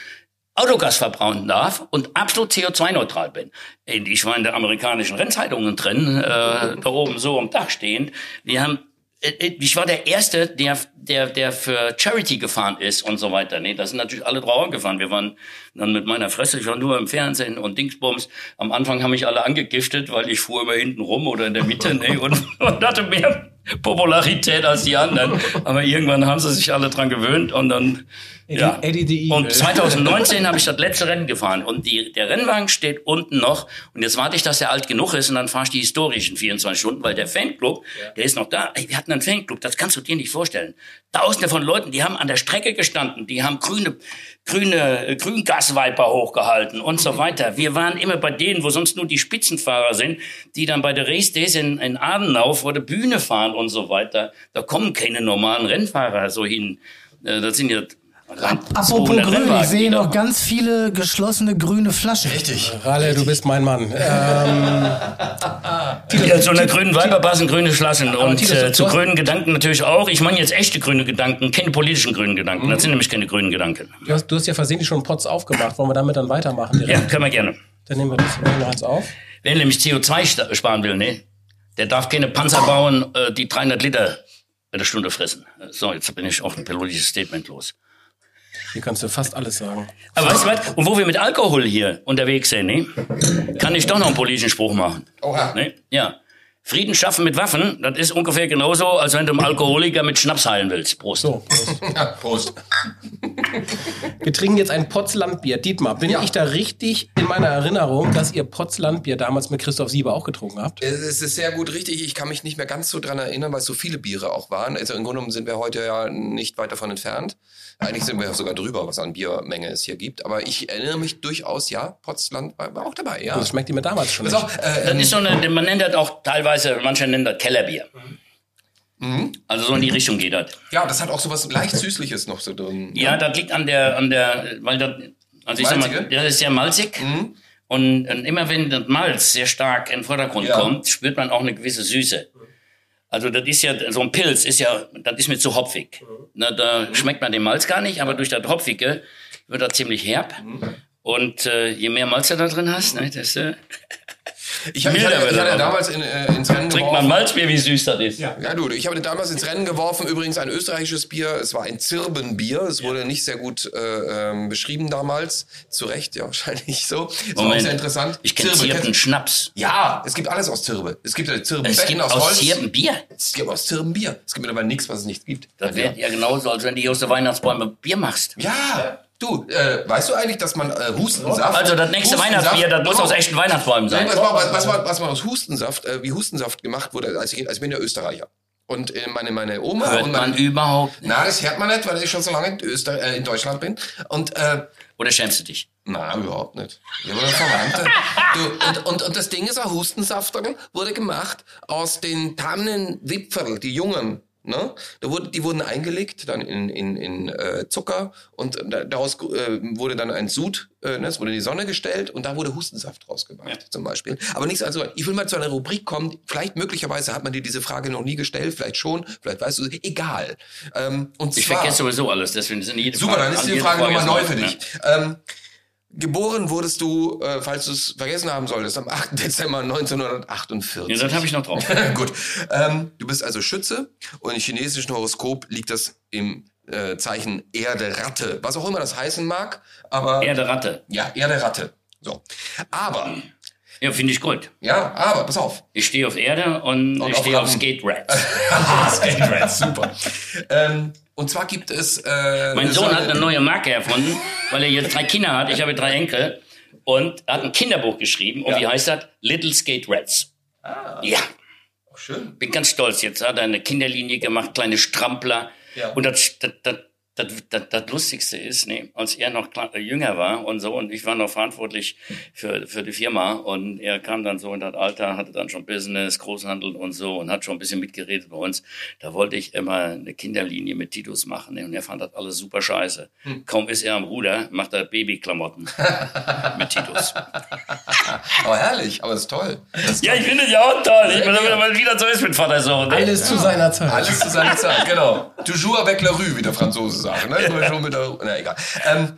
Autogas verbrauchen darf und absolut CO2-neutral bin. Ich war in der amerikanischen Rennzeitungen drin, äh, da oben so am Dach stehend. Die haben äh, äh, ich war der Erste, der, der, der für Charity gefahren ist und so weiter. Nee, da sind natürlich alle drauf gefahren. Wir waren dann mit meiner Fresse, ich war nur im Fernsehen und Dingsbums. Am Anfang haben mich alle angegiftet, weil ich fuhr immer hinten rum oder in der Mitte nee, und, [LAUGHS] und hatte mehr Popularität als die anderen. Aber irgendwann haben sie sich alle dran gewöhnt und dann Eddie, ja. Eddie. Und 2019 habe ich das letzte Rennen gefahren und die, der Rennwagen steht unten noch und jetzt warte ich, dass er alt genug ist und dann fahre ich die historischen 24 Stunden, weil der Fanclub, ja. der ist noch da. Ey, wir hatten einen Fanclub, das kannst du dir nicht vorstellen. Tausende von Leuten, die haben an der Strecke gestanden, die haben grüne, grüne, äh, Grüngasviper hochgehalten und so weiter. Wir waren immer bei denen, wo sonst nur die Spitzenfahrer sind, die dann bei der Race Days in, in Adenau vor der Bühne fahren und so weiter. Da kommen keine normalen Rennfahrer so hin. Äh, Das sind ja Apropos grün, ich sehe noch ganz viele geschlossene grüne Flaschen. Richtig. Ralle, du bist mein Mann. [LAUGHS] Ähm, ja, zu einer grünen Weiber passen grüne Flaschen und äh, zu grünen Gedanken natürlich auch. Ich meine jetzt echte grüne Gedanken, keine politischen grünen Gedanken. Das sind nämlich keine grünen Gedanken. du, hast, du hast ja versehentlich schon Pots aufgemacht. Wollen wir damit dann weitermachen? Ja, direkt? können wir gerne. Dann nehmen wir das wir eins auf. Wer nämlich CO2 sta- sparen will, ne, der darf keine Panzer bauen, äh, die 300 Liter in der Stunde fressen. So, jetzt bin ich auch ein politisches Statement los. Hier kannst du fast alles sagen. Aber weißt du was? Und wo wir mit Alkohol hier unterwegs sind, ne, kann ich doch noch einen politischen Spruch machen. Oha. Ne? Ja. Frieden schaffen mit Waffen, das ist ungefähr genauso, als wenn du einen Alkoholiker mit Schnaps heilen willst. Prost. So, [LAUGHS] Prost. Ja, Prost. wir trinken jetzt ein Potz Landbier. Dietmar, bin Ja. ich da richtig in meiner Erinnerung, dass ihr Potz Landbier damals mit Christoph Sieber auch getrunken habt? Es ist sehr gut richtig. Ich kann mich nicht mehr ganz so dran erinnern, weil es so viele Biere auch waren. Also im Grunde genommen sind wir heute ja nicht weit davon entfernt. Eigentlich sind wir sogar drüber, was an Biermenge es hier gibt. Aber ich erinnere mich durchaus, ja, Potsdam war, war auch dabei, ja. Das schmeckt mir damals schon nicht. auf, äh, Das ähm, ist so eine, man nennt das auch teilweise, manche nennen das Kellerbier. Mhm. Also so in die Richtung geht das. ja, das hat auch so was leicht Süßliches noch so drin. Ja, das liegt an der, an der, weil das, also ich sag mal, Malzige? das ist sehr malzig. Und, und immer wenn das Malz sehr stark in den Vordergrund Ja. kommt, spürt man auch eine gewisse Süße. Also das ist ja, so ein Pilz ist ja, das ist mir zu hopfig. Na, da schmeckt man den Malz gar nicht, aber durch das Hopfige wird er ziemlich herb. Und äh, je mehr Malz du da drin hast, ne, desto [LAUGHS] Ich, hab- ich, hatte, ich hatte damals in, äh, ins Rennen trinkt man geworfen. Malzbier, wie süß das ist. Ja, du, ich habe damals ins Rennen geworfen. Übrigens ein österreichisches Bier. Es war ein Zirbenbier. Es wurde nicht sehr gut äh, ähm, beschrieben damals. Zu Recht, ja, [LAUGHS] wahrscheinlich so. Es war auch sehr interessant. Ich kenne Zirbe, Zirpen kennst- Schnaps. Ja, es gibt alles aus Zirbe. Es gibt ja Es Zirbenbecken gibt aus aus Holz. Zirpen Bier. Es gibt aus Zirbenbier. Es gibt aber nichts, was es nicht gibt. Das wäre ja genauso, als wenn du hier aus der Weihnachtsbäume Bier machst. Ja, du, äh, weißt du eigentlich, dass man äh, Hustensaft... Also das nächste Hustensaft- Weihnachtsbier, das muss aus echten Weihnachtsbäumen sein. Nein, was, was, was, was, was man aus Hustensaft, äh, wie Hustensaft gemacht wurde, als ich, als ich bin ja Österreicher. Und äh, meine, meine Oma Hört und man mein, überhaupt nicht. Na, das hört man nicht, weil ich schon so lange in, Öster äh, in Deutschland bin. Und äh, Oder schämst du dich? na, überhaupt nicht. Ich habe eine Verwandte. [LAUGHS] du, und, und, und das Ding ist, ein Hustensafterl wurde gemacht aus den Tannenwipferl, die jungen. Ne? Da wurde, die wurden eingelegt, dann in, in, in äh, Zucker und da- daraus äh, wurde dann ein Sud, äh, ne? es wurde in die Sonne gestellt und da wurde Hustensaft rausgemacht zum Beispiel. Aber nichts, also ich will mal zu einer Rubrik kommen, vielleicht möglicherweise hat man dir diese Frage noch nie gestellt, vielleicht schon, vielleicht weißt du, egal. Ähm, und Ich zwar, vergesse sowieso alles, deswegen sind jede Super, Frage, dann ist die jede Frage nochmal neu für ja. dich. Ähm, geboren wurdest du, äh, falls du es vergessen haben solltest, am 8. [LAUGHS] Dezember 1948. Ja, das habe ich noch drauf. [LAUGHS] Gut. Ähm, du bist also Schütze und im chinesischen Horoskop liegt das im äh, Zeichen Erde-Ratte. Was auch immer das heißen mag, aber. Erde Ratte. Ja, Erde-Ratte. So. Aber, Ja, finde ich gut. ja, aber, pass auf. Ich stehe auf Erde und, Und ich stehe auf. Skate Rats. [LAUGHS] Skate Rats, super. ähm, und zwar gibt es. Äh, Mein so Sohn hat eine neue Marke erfunden, weil er jetzt drei Kinder hat. Ich habe drei Enkel. Und hat ein Kinderbuch geschrieben. Und Ja. wie heißt das? Little Skate Rats. Ja. Schön. Bin ganz stolz. Jetzt hat er eine Kinderlinie gemacht, kleine Strampler. Ja. Und das, das, das, das, das, das Lustigste ist, nee, als er noch äh, jünger war und so, und ich war noch verantwortlich für, für die Firma, und er kam dann so in das Alter, hatte dann schon Business, Großhandel und so, und hat schon ein bisschen mitgeredet bei uns. Da wollte ich immer eine Kinderlinie mit Titus machen, ne, und er fand das alles super scheiße. Kaum ist er am Ruder, macht er Babyklamotten [LAUGHS] mit Titus. Aber herrlich, aber ist toll. Ist Ja, ich finde es ja auch toll. Ich bin mal wieder so ist mit Vatersohn. Ne? Alles zu seiner Zeit. Alles zu seiner Zeit, genau. Toujours avec la rue, wie der Franzose sagt. Ne? Toujours mit der, na egal. Ähm,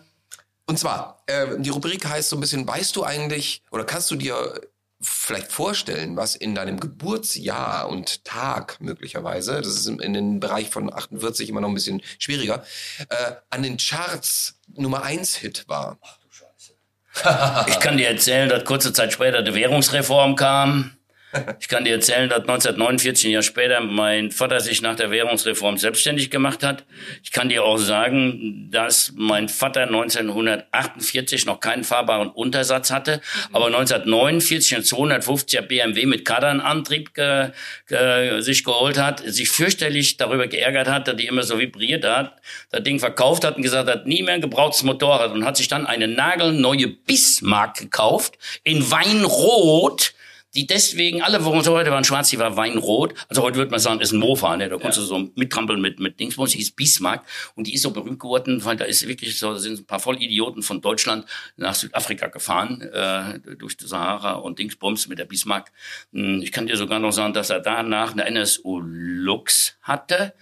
und zwar, äh, die Rubrik heißt so ein bisschen, weißt du eigentlich, oder kannst du dir vielleicht vorstellen, was in deinem Geburtsjahr und Tag möglicherweise, das ist in, in den Bereich von 48 immer noch ein bisschen schwieriger, äh, an den Charts Nummer 1 Hit war? Ich kann dir erzählen, dass kurze Zeit später die Währungsreform kam. Ich kann dir erzählen, dass 1949, ein Jahr später, mein Vater sich nach der Währungsreform selbstständig gemacht hat. Ich kann dir auch sagen, dass mein Vater 1948 noch keinen fahrbaren Untersatz hatte, aber 1949 ein 250er BMW mit Kardanantrieb ge, ge, sich geholt hat, sich fürchterlich darüber geärgert hat, dass die immer so vibriert hat, das Ding verkauft hat und gesagt hat, nie mehr ein gebrauchtes Motorrad und hat sich dann eine nagelneue Bismarck gekauft in Weinrot, die deswegen, alle Motorräder waren schwarz, die war weinrot. Also heute würde man sagen, ist ein Mofa, ne? Da konntest du so mittrampeln mit, mit Dingsbums, die hieß Bismarck. Und die ist so berühmt geworden, weil da ist wirklich so, da sind ein paar Vollidioten von Deutschland nach Südafrika gefahren, äh, durch die Sahara und Dingsbums mit der Bismarck. Hm, Ich kann dir sogar noch sagen, dass er danach eine NSU Lux hatte.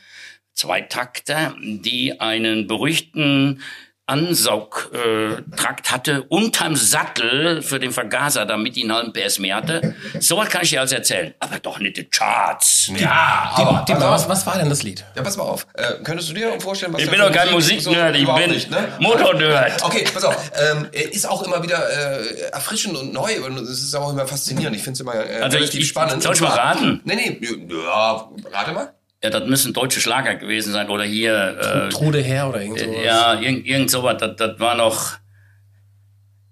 Zwei Takter, die einen berüchtigten Ansaugtrakt hatte unterm Sattel für den Vergaser, damit ihn einen halben PS mehr hatte. So was kann ich dir alles erzählen. Aber doch nicht die Charts. Ja, aber Die, was, was war denn das Lied? Ja, pass mal auf. Äh, könntest du dir vorstellen, was Ich bin doch kein Musik- Musiknerd, ich überhaupt bin nicht, ne? Motornerd. Okay, pass auf. Ähm, er ist auch immer wieder äh, erfrischend und neu und es ist auch immer faszinierend. Ich finde es immer äh, Also ich- relativ ich- spannend. soll ich mal raten? Nee, nee, ja, rate mal. Ja, das müssen deutsche Schlager gewesen sein oder hier, Trude her oder irgend äh, sowas. ja, irgend, irgend sowas, das, das war noch,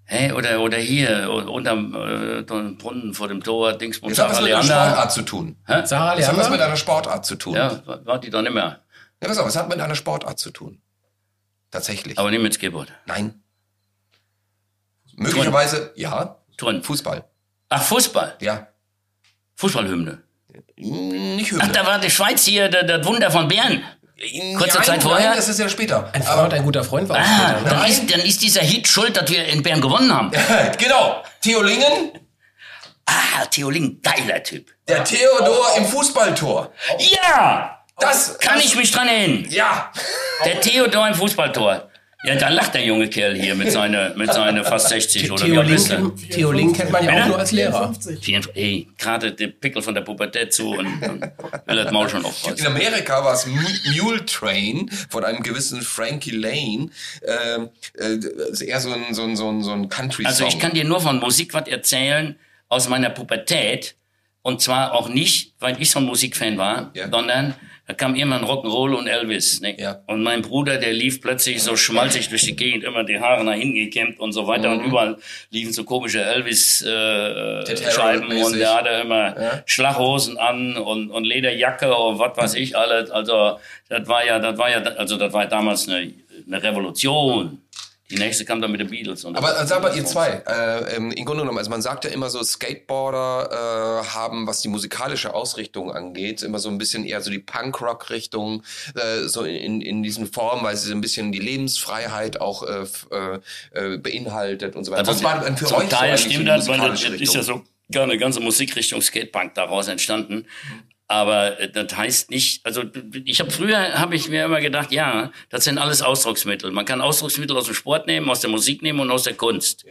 hey, oder, oder hier, unterm äh, Brunnen vor dem Tor, Dingsbums, Das hat was mit einer. Sportart zu tun. Sarah Das hat was mit einer Sportart zu tun. Ja. Ja, war die doch nicht mehr. pass auf, es hat mit einer Sportart zu tun. Tatsächlich. Aber nicht mit Skateboard. Nein. Möglicherweise, ja, Turn. Fußball. Ach, Fußball. Ja. Fußballhymne. Nicht Ach, Hymne. da war die Schweiz hier, das, das Wunder von Bern. kurze nein, Zeit vorher? Nein, das ist ja später. Ein Freund, ein guter Freund war auch Ah, später, dann ist, dann ist dieser Hit schuld, dass wir in Bern gewonnen haben. [LAUGHS] genau. Theo Lingen, Ah, Theolin, geiler Typ. der Theodor im Fußballtor. Ja! Das Kann ich mich dran erinnern. Ja. Der Theodor im Fußballtor. Ja, da lacht der junge Kerl hier mit seiner, mit seiner fast 60 oder wie Theo alt er? Link, Theo Link kennt man ja auch nur als Lehrer. 54. 54. Ey, gerade der Pickel von der Pubertät zu und, und will das Maul schon In aufreißen. Amerika war es Mu- Mule Train von einem gewissen Frankie Lane. Ähm, äh, ist eher so ein, so ein, so ein, so ein Country-Song. Also ich kann dir nur von Musik was erzählen aus meiner Pubertät. Und zwar auch nicht, weil ich so ein Musikfan war, Ja. sondern da kam irgendwann Rock'n'Roll und Elvis. Ne? Ja. Und mein Bruder, der lief plötzlich so schmalzig durch die Gegend, immer die Haare nach hinten gekämmt und so weiter. Und überall liefen so komische Elvis-Scheiben. Äh, und der hatte immer Ja. Schlaghosen an und, und Lederjacke und was weiß ich alles. Also das war ja, das war ja, also das war damals eine, eine Revolution. Die nächste kam dann mit den Beatles. Und Aber sag mal, ihr zwei, äh, im Grunde genommen, also man sagt ja immer so, Skateboarder äh, haben, was die musikalische Ausrichtung angeht, immer so ein bisschen eher so die Punk-Rock-Richtung, äh, so in, in diesen Formen, weil sie so ein bisschen die Lebensfreiheit auch äh, äh, äh, beinhaltet und so weiter. Also war denn für zum euch Teil so stimmt das, weil das ist ja so gar eine ganze Musikrichtung Skatepunk daraus entstanden. Aber äh, das heißt nicht, also ich habe früher habe ich mir immer gedacht, ja, das sind alles Ausdrucksmittel. Man kann Ausdrucksmittel aus dem Sport nehmen, aus der Musik nehmen und aus der Kunst.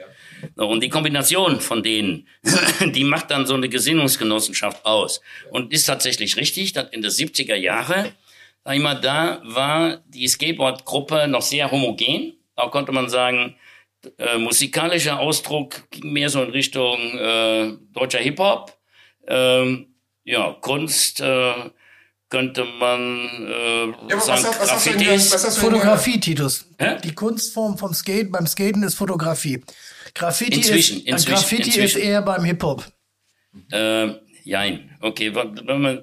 So, Und die Kombination von denen, [LAUGHS] die macht dann so eine Gesinnungsgenossenschaft aus. Und ist tatsächlich richtig, dass in den 70er Jahre, sag ich mal, da war die Skateboard-Gruppe noch sehr homogen. Da konnte man sagen, äh, musikalischer Ausdruck ging mehr so in Richtung äh, deutscher Hip-Hop. Ähm, ja, Kunst äh, könnte man äh, Ja, aber was, sagen, hast- was hast du denn hier- Graffitis. was hast hier- Fotografie, Titus. Hä? Die Kunstform vom Skate, beim Skaten ist Fotografie. Graffiti Inzwischen, ist, inzwischen, Graffiti inzwischen. ist eher beim Hip-Hop. Äh, jein. Okay, wenn man,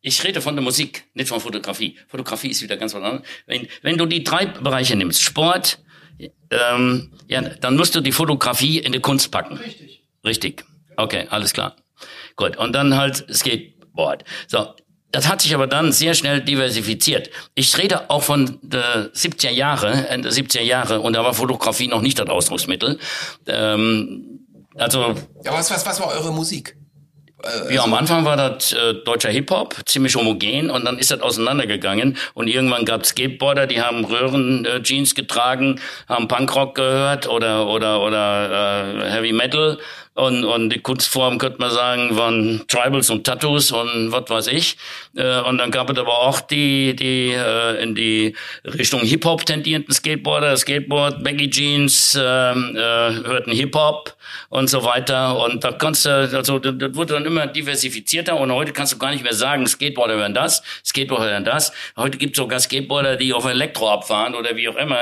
ich rede von der Musik, nicht von Fotografie. Fotografie ist wieder ganz was anderes. Wenn, wenn du die drei Bereiche nimmst, Sport, ähm, ja, dann musst du die Fotografie in die Kunst packen. Richtig. Richtig. Okay, alles klar. Gut. Und dann halt Skateboard. So. Das hat sich aber dann sehr schnell diversifiziert. Ich rede auch von der 70er Jahre, Ende 70er Jahre, und da war Fotografie noch nicht das Ausdrucksmittel. Ähm, also Ja, was, was, was war eure Musik? ja, am Anfang war das äh, deutscher Hip-Hop, ziemlich homogen und dann ist das auseinandergegangen und irgendwann gab es Skateboarder, die haben Röhren äh, getragen, haben Punkrock gehört oder oder oder äh, Heavy Metal und und die Kunstform könnte man sagen waren Tribals und Tattoos und was weiß ich äh, und dann gab es aber auch die die äh, in die Richtung Hip-Hop tendierenden Skateboarder, Skateboard, Baggy Jeans, ähm, äh, hörten Hip-Hop und so weiter und da kannst du also das, das wurde dann immer diversifizierter und heute kannst du gar nicht mehr sagen, Skateboarder hören das, Skateboarder hören das. Heute gibt es sogar Skateboarder, die auf Elektro abfahren oder wie auch immer.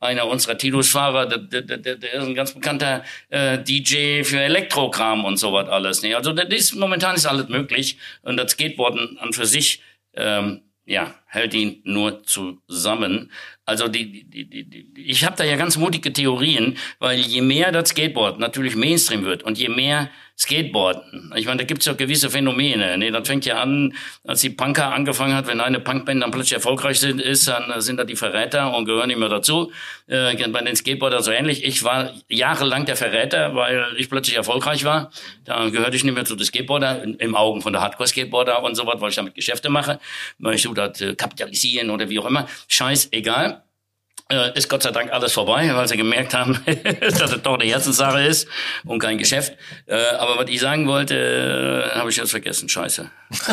Einer unserer Tilos-Fahrer, der, der, der, der ist ein ganz bekannter äh, DJ für Elektrokram und sowas alles. Ne? Also das ist, momentan ist alles möglich und das Skateboarden an für sich ähm, ja, hält ihn nur zusammen. Also die, die, die, die, ich habe da ja ganz mutige Theorien, weil je mehr das Skateboard natürlich Mainstream wird und je mehr Skateboarden, ich meine, da gibt's ja gewisse Phänomene. Ne? Das fängt ja an, als die Punker angefangen hat, wenn eine Punkband dann plötzlich erfolgreich sind, ist, dann sind da die Verräter und gehören nicht mehr dazu. Äh, bei den Skateboardern so ähnlich. Ich war jahrelang der Verräter, weil ich plötzlich erfolgreich war. Da gehörte ich nicht mehr zu den Skateboarder, im Augen von der Hardcore-Skateboarder und so was, weil ich damit Geschäfte mache, weil ich so das äh, kapitalisieren oder wie auch immer. Scheiß, egal. Äh, ist Gott sei Dank alles vorbei, weil sie gemerkt haben, [LAUGHS] dass es doch eine Herzenssache ist und kein Geschäft. Äh, aber was ich sagen wollte, äh, habe ich jetzt vergessen. Scheiße. [LAUGHS]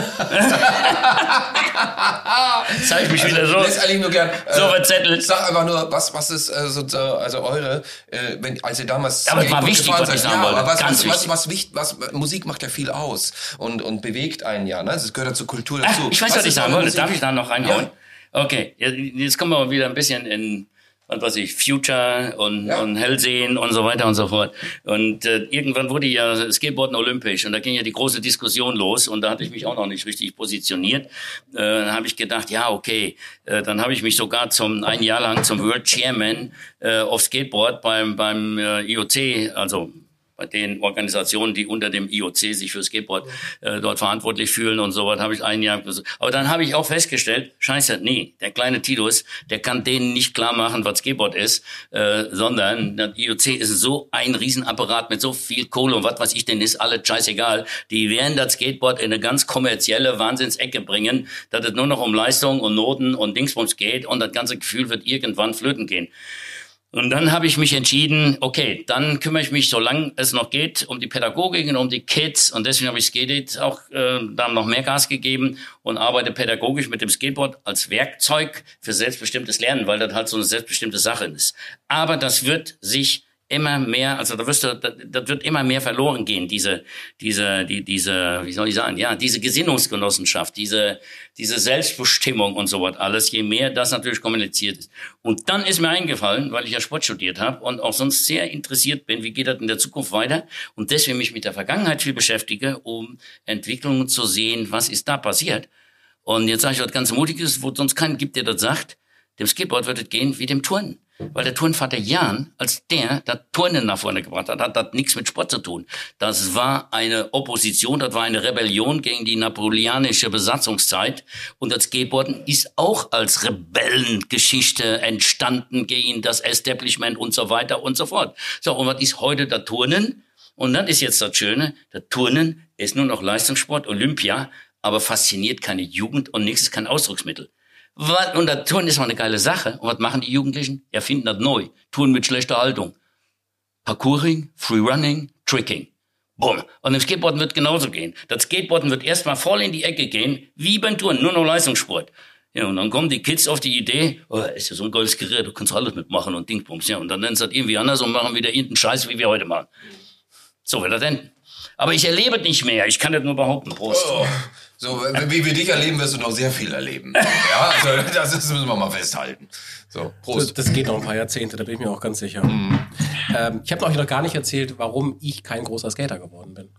Zeig mich wieder so. Eigentlich nur gern. äh, So verzettelt. Sag einfach nur, was, was ist äh, so, also eure, äh, wenn, als ihr damals Aber es war wichtig, was seid, ich sagen ja, wollte. was, Ganz was, was, wichtig. was, wichtig, was, Musik macht ja viel aus und, und bewegt einen ja, ne? Das gehört ja zur Kultur Ach, dazu. ich weiß, was, ich ist sagen wollte. Darf ich da noch reinhauen? Okay, jetzt- kommen wir wieder ein bisschen in, was weiß ich, Future und, Ja. und Hellsehen und so weiter und so fort. Und äh, irgendwann wurde ja Skateboarden olympisch und da ging ja die große Diskussion los und da hatte ich mich auch noch nicht richtig positioniert. Äh, dann habe ich gedacht, ja, okay, äh, dann habe ich mich sogar zum ein Jahr lang zum World Chairman äh, auf Skateboard beim, beim äh, IOC, also bei den Organisationen, die unter dem IOC sich für Skateboard äh, dort verantwortlich fühlen und so was, habe ich ein Jahr ges- Aber dann habe ich auch festgestellt, scheiße, nee, der kleine Titus, der kann denen nicht klar machen, was Skateboard ist, äh, sondern das IOC ist so ein Riesenapparat mit so viel Kohle und was weiß ich denn, ist alles scheißegal. Die werden das Skateboard in eine ganz kommerzielle Wahnsinnsecke bringen, dass es nur noch um Leistung und Noten und Dingsbums geht und das ganze Gefühl wird irgendwann flöten gehen. Und dann habe ich mich entschieden, okay, dann kümmere ich mich, solange es noch geht, um die Pädagogik und um die Kids. Und deswegen habe ich Skateit auch äh, dann noch mehr Gas gegeben und arbeite pädagogisch mit dem Skateboard als Werkzeug für selbstbestimmtes Lernen, weil das halt so eine selbstbestimmte Sache ist. Aber das wird sich immer mehr, also da wirst du, da, das wird immer mehr verloren gehen, diese, diese, die, diese, wie soll ich sagen, ja, diese Gesinnungsgenossenschaft, diese, diese Selbstbestimmung und so was alles, je mehr das natürlich kommuniziert ist. Und dann ist mir eingefallen, weil ich ja Sport studiert habe und auch sonst sehr interessiert bin, wie geht das in der Zukunft weiter und deswegen mich mit der Vergangenheit viel beschäftige, um Entwicklungen zu sehen, was ist da passiert. Und jetzt sage ich was ganz Mutiges, wo sonst keinen gibt, der das sagt. Dem Skateboard wird es gehen wie dem Turnen. Weil der Turnvater Jan, als der das Turnen nach vorne gebracht hat, hat das nichts mit Sport zu tun. Das war eine Opposition, das war eine Rebellion gegen die napoleonische Besatzungszeit. Und das Skateboarden ist auch als Rebellengeschichte entstanden gegen das Establishment und so weiter und so fort. So, und was ist heute das Turnen? Und dann ist jetzt das Schöne, das Turnen ist nur noch Leistungssport, Olympia, aber fasziniert keine Jugend und nichts ist kein Ausdrucksmittel. Was- Und das Turnen ist mal eine geile Sache. Und was machen die Jugendlichen? Erfinden das neu. Touren mit schlechter Haltung. Parkouring, Freerunning, Tricking. Bumm. Und im Skateboarden wird genauso gehen. Das Skateboarden wird erstmal voll in die Ecke gehen, wie beim Touren, nur noch Leistungssport. Ja, und dann kommen die Kids auf die Idee, oh, ist ja so ein geiles Gerät, du kannst alles mitmachen und Dingsbums. Ja, und dann nennen sie das irgendwie anders und machen wieder irgendeinen Scheiß, wie wir heute machen. So wird das enden. Aber ich erlebe es nicht mehr, ich kann das nur behaupten. Prost. Oh, so, wie wir dich erleben, wirst du noch sehr viel erleben. [LAUGHS] Ja, also, das ist, müssen wir mal festhalten. So, Das, Prost. das geht noch ein paar Jahrzehnte, da bin ich mir auch ganz sicher. Ähm, ich habe euch noch gar nicht erzählt, warum ich kein großer Skater geworden bin.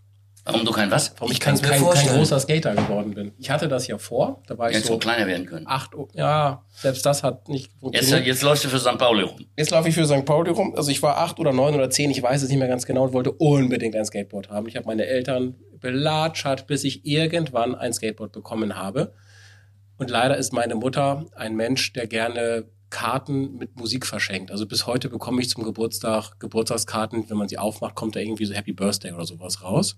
Warum du kein was? Warum ich kein, mir kein, kein vorstellen. großer Skater geworden bin. Ich hatte das ja vor, da war ich Jetzt so kleiner werden können. acht, Uhr- ja, selbst das hat nicht Jetzt, funktioniert. jetzt läufst du für St. Pauli rum. Jetzt laufe ich für St. Pauli rum. Also ich war acht oder neun oder zehn, ich weiß es nicht mehr ganz genau und wollte unbedingt ein Skateboard haben. Ich habe meine Eltern belatschert, bis ich irgendwann ein Skateboard bekommen habe. Und leider ist meine Mutter ein Mensch, der gerne Karten mit Musik verschenkt. Also bis heute bekomme ich zum Geburtstag Geburtstagskarten. Wenn man sie aufmacht, kommt da irgendwie so Happy Birthday oder sowas raus.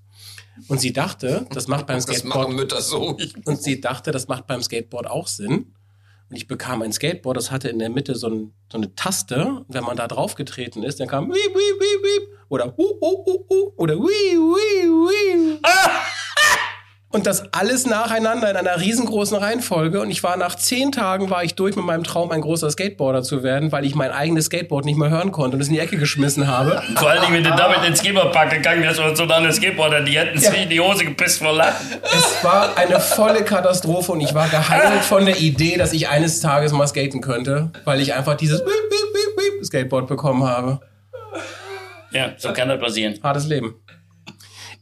Und sie dachte, das macht beim Das Skateboard machen Mütter so. und sie dachte, das macht beim Skateboard auch Sinn. Und ich bekam ein Skateboard, das hatte in der Mitte so, ein, so eine Taste. Wenn man da drauf getreten ist, dann kam wiep, wiep, wiep, wiep. Oder uh, uh, uh, uh. Oder wiep, wiep, wiep. Und das alles nacheinander in einer riesengroßen Reihenfolge. Und ich war nach zehn Tagen war ich durch mit meinem Traum, ein großer Skateboarder zu werden, weil ich mein eigenes Skateboard nicht mehr hören konnte und es in die Ecke geschmissen habe. [LAUGHS] Vor allem, wenn du damit ins Skateboardpark gegangen wärst oder so dann Skateboarder, die hätten sich in die Hose gepisst vor Lachen. Es war eine volle Katastrophe und ich war geheilt von der Idee, dass ich eines Tages mal skaten könnte, weil ich einfach dieses Skateboard bekommen habe. Ja, so kann das passieren. Hartes Leben.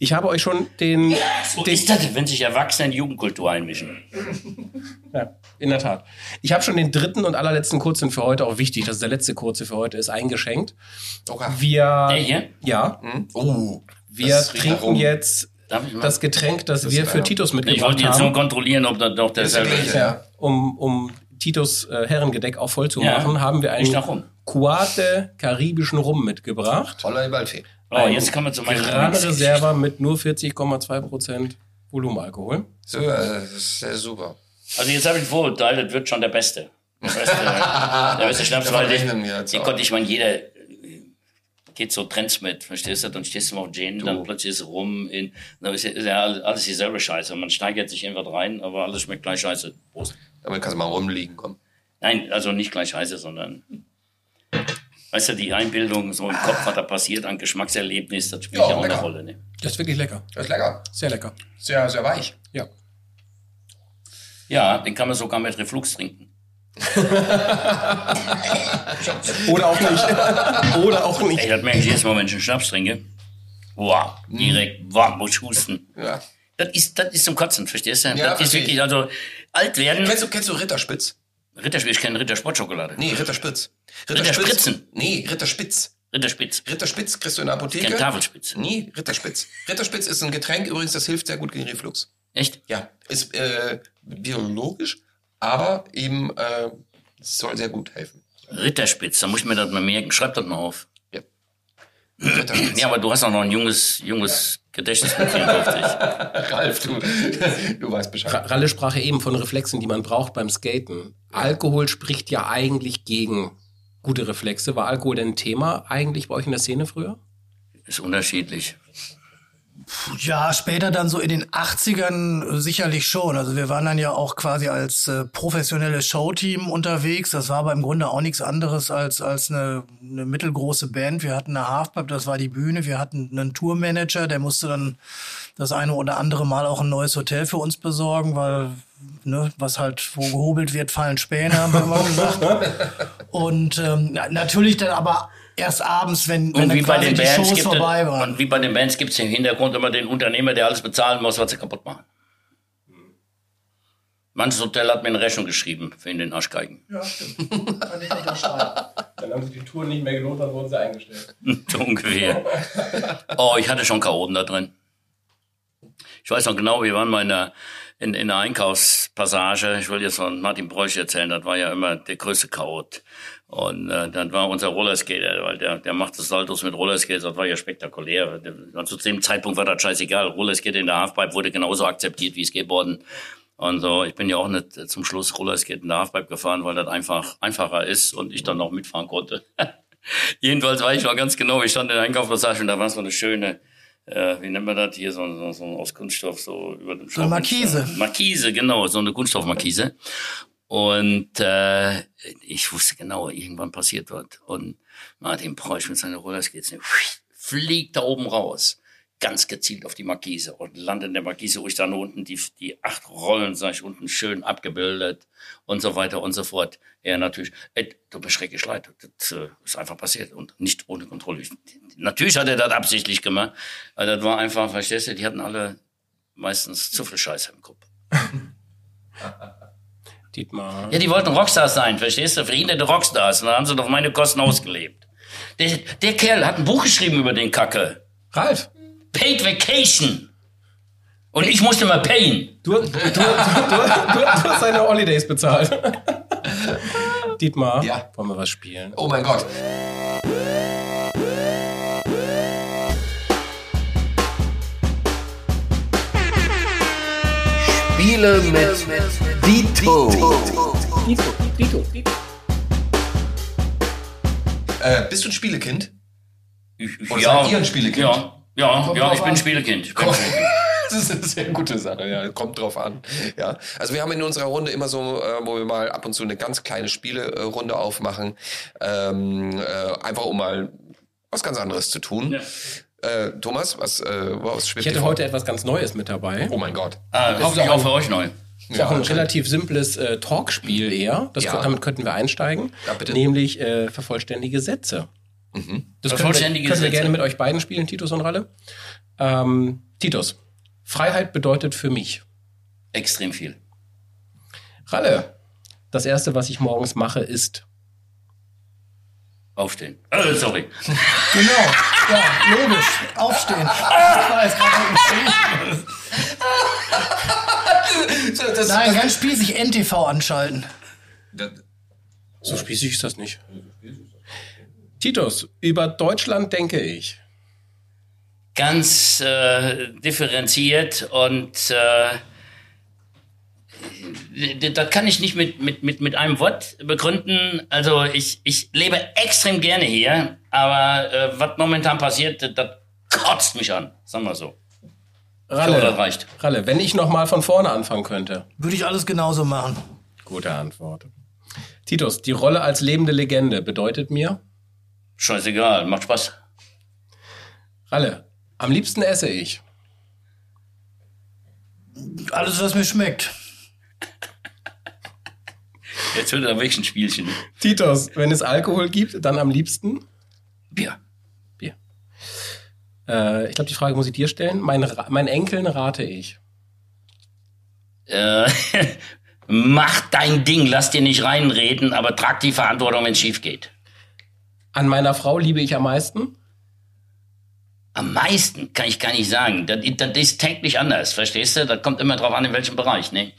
Ich habe euch schon den, So den ist das, wenn sich Erwachsene in Jugendkultur einmischen. ja, in der Tat. Ich habe schon den dritten und allerletzten Kurzen für heute, auch wichtig, dass der letzte Kurze für heute ist, eingeschenkt. Okay. Wir, Der hier? ja, Oh, wir das trinken jetzt ich das Getränk, das, wir ist für. Titus ich mitgebracht wollte jetzt nur haben. kontrollieren, ob das doch derselbe ist. Ja. um, um Titus äh, Herrengedeck auch voll zu Ja. machen, haben wir einen. Kuate karibischen Rum mitgebracht. Holla die Waldfee. Oh, jetzt kommen wir zu meiner Gerade. Reserva mit nur 40,2% Volumenalkohol. So, das ist sehr super. Also jetzt habe ich ein Vorurteil, das wird schon der Beste. Der beste, [LAUGHS] der beste Schnaps, weil den, den konnte ich meine, jeder äh, geht so Trends mit, verstehst du? Dann stehst du mal auf Gin, dann plötzlich ist es rum, in, dann ist ja, ist ja alles dieselbe Scheiße. Man steigert sich irgendwas rein, aber alles schmeckt gleich scheiße. Prost. Damit kannst du mal rumliegen, komm. Nein, also nicht gleich scheiße, sondern weißt du, die Einbildung so im Kopf, was da passiert an Geschmackserlebnis, das spielt Ja, ja, auch eine lecker. Rolle. Ne? Das ist wirklich lecker. Das ist lecker. Sehr lecker. Sehr, sehr weich. Ja. Ja, den kann man sogar mit Reflux trinken. [LAUGHS] Oder auch nicht. Oder auch Ey, nicht. das merke ich jedes Mal, wenn ich einen Schnaps trinke. Wow, direkt, wow, muss ich husten. Ja. Das ist, das ist zum Kotzen, verstehst du? Ja, das ist wirklich, also, alt werden. Kennst du, kennst du Ritterspitz? Ritterspitz, ich kenne Rittersportschokolade. Nee, Ritterspitz. Ritterspritzen? Nee, Ritterspitz. Ritterspitz. Ritterspitz kriegst du in der Apotheke. Kenn Tafelspitz. Nee, Ritterspitz. Ritterspitz ist ein Getränk übrigens, das hilft sehr gut gegen Reflux. Echt? Ja, ist äh, biologisch, aber eben äh, soll sehr gut helfen. Ritterspitz, da muss ich mir das mal merken. Schreib das mal auf. Ja. Aber du hast auch noch ein junges, junges Gedächtnis mit 54. [LAUGHS] Ralf, du, du weißt Bescheid. Ra- Ralle sprach ja eben von Reflexen, die man braucht beim Skaten. Alkohol spricht ja eigentlich gegen gute Reflexe. War Alkohol denn ein Thema eigentlich bei euch in der Szene früher? Ist unterschiedlich. Ja, später dann so in den 80ern sicherlich schon. Also wir waren dann ja auch quasi als äh, professionelles Showteam unterwegs. Das war aber im Grunde auch nichts anderes als, als eine, eine mittelgroße Band. Wir hatten eine Halfpipe, das war die Bühne. Wir hatten einen Tourmanager, der musste dann das eine oder andere Mal auch ein neues Hotel für uns besorgen, weil ne, was halt wo gehobelt wird, fallen Späne, haben wir immer gesagt. [LAUGHS] Und ähm, na- natürlich dann aber erst abends, wenn, wenn Und dann wie bei den die Bands Shows gibt vorbei waren. und wie bei den Bands gibt es im Hintergrund immer den Unternehmer, der alles bezahlen muss, was sie kaputt machen. Manches Hotel hat mir eine Rechnung geschrieben für in den Arschgeigen. Ja, stimmt. Kann ich unterschreiben. [LAUGHS] Dann haben sich die Touren nicht mehr gelohnt, dann wurden sie eingestellt. [LAUGHS] Ungefähr. Oh, ich hatte schon Chaoten da drin. Ich weiß noch genau, wir waren mal in der, in, in der Einkaufspassage. Ich will jetzt von Martin Bräuch erzählen, das war ja immer der größte Chaot. Und äh, dann war unser Rollerskater, weil der, der macht das Saltos mit Rollerskates, das war ja spektakulär. Zu dem Zeitpunkt war das scheißegal. Rollerskate in der Halfpipe wurde genauso akzeptiert wie Skateboarden. Und so, ich bin ja auch nicht äh, zum Schluss Rollerskate in der Halfpipe gefahren, weil das einfach einfacher ist und ich dann noch mitfahren konnte. [LAUGHS] Jedenfalls weiß ich noch ganz genau, ich stand in der Einkaufspassage und da war so eine schöne, äh, wie nennt man das hier, so, so, so aus Kunststoff, so über dem So eine Markise. Markise, genau, so eine Kunststoffmarkise. Und äh, ich wusste genau, irgendwann passiert was. Und Martin Preuß mit seinen Rollerskates fliegt da oben raus, ganz gezielt auf die Markise und lande in der Markise, wo ich dann unten die, die acht Rollen, sag ich, unten schön abgebildet und so weiter und so fort. Ja, natürlich, ey, du bist schrecklich leid. Das äh, ist einfach passiert und nicht ohne Kontrolle. Ich, natürlich hat er das absichtlich gemacht, aber das war einfach, verstehst du, die hatten alle meistens zu viel Scheiße im Kopf. [LAUGHS] Dietmar. Ja, die wollten Rockstars sein, verstehst du? Verhinderte Rockstars. Und dann haben sie auf meine Kosten ausgelebt. Der, der Kerl hat ein Buch geschrieben über den Kacke. Ralf. Paid Vacation. Und ich musste mal payen. Du, du, du, du, du, du hast seine Holidays bezahlt. Dietmar, Ja. wollen wir was spielen? Oh mein Gott. Spiele mit Dito. Äh, bist du ein Spielekind? Ich, ich, Oder seid ihr ein Spielekind? Ja, ja, ja ich bin ein Spielekind. Ich bin ein Spielekind. [LAUGHS] Das ist eine sehr gute Sache, ja. Kommt drauf an. Ja. Also wir haben in unserer Runde immer so, äh, wo wir mal ab und zu eine ganz kleine Spielerunde aufmachen. Ähm, äh, einfach um mal was ganz anderes zu tun. Äh, Thomas, was, äh, was schwebt Ich hätte dir vor? heute etwas ganz Neues mit dabei. Oh mein Gott. Ah, hoffentlich auch für euch neu. Ist auch ein relativ simples äh, Talkspiel eher. Das, Ja. Damit könnten wir einsteigen. Ja, bitte. Nämlich äh, vervollständige Sätze. Das können wir, Vervollständige können wir gerne mit euch beiden spielen, Titus und Ralle. Ähm, Titus, Freiheit bedeutet für mich. Extrem viel. Ralle, das erste, was ich morgens mache, ist. Aufstehen. Äh, sorry. [LAUGHS] Genau. Ja, logisch. Aufstehen. [LAUGHS] Ich war jetzt gerade [LAUGHS] [LAUGHS] Stehen. Das, Nein, ganz spießig NTV anschalten. das, So spießig ist das nicht. Titus, über Deutschland denke ich. Ganz äh, differenziert und äh, das kann ich nicht mit, mit, mit, mit einem Wort begründen. Also ich, ich lebe extrem gerne hier, aber äh, was momentan passiert, das, das kotzt mich an, sagen wir so. Ralle, Ja, das reicht. Ralle, wenn ich noch mal von vorne anfangen könnte. Würde ich alles genauso machen. Gute Antwort. Titus, die Rolle als lebende Legende bedeutet mir. Scheißegal, macht Spaß. Ralle, am liebsten esse ich. Alles, was mir schmeckt. Jetzt wird wirklich ein Spielchen. Titus, wenn es Alkohol gibt, dann am liebsten. Bier. Äh, ich glaube, die Frage muss ich dir stellen. Mein, Ra- mein Enkeln rate ich. Äh, [LAUGHS] mach dein Ding, lass dir nicht reinreden, aber trag die Verantwortung, wenn es schief geht. An meiner Frau liebe ich am meisten. Am meisten kann ich gar nicht sagen. Das, das ist täglich anders, verstehst du? Das kommt immer drauf an, in welchem Bereich. Ne?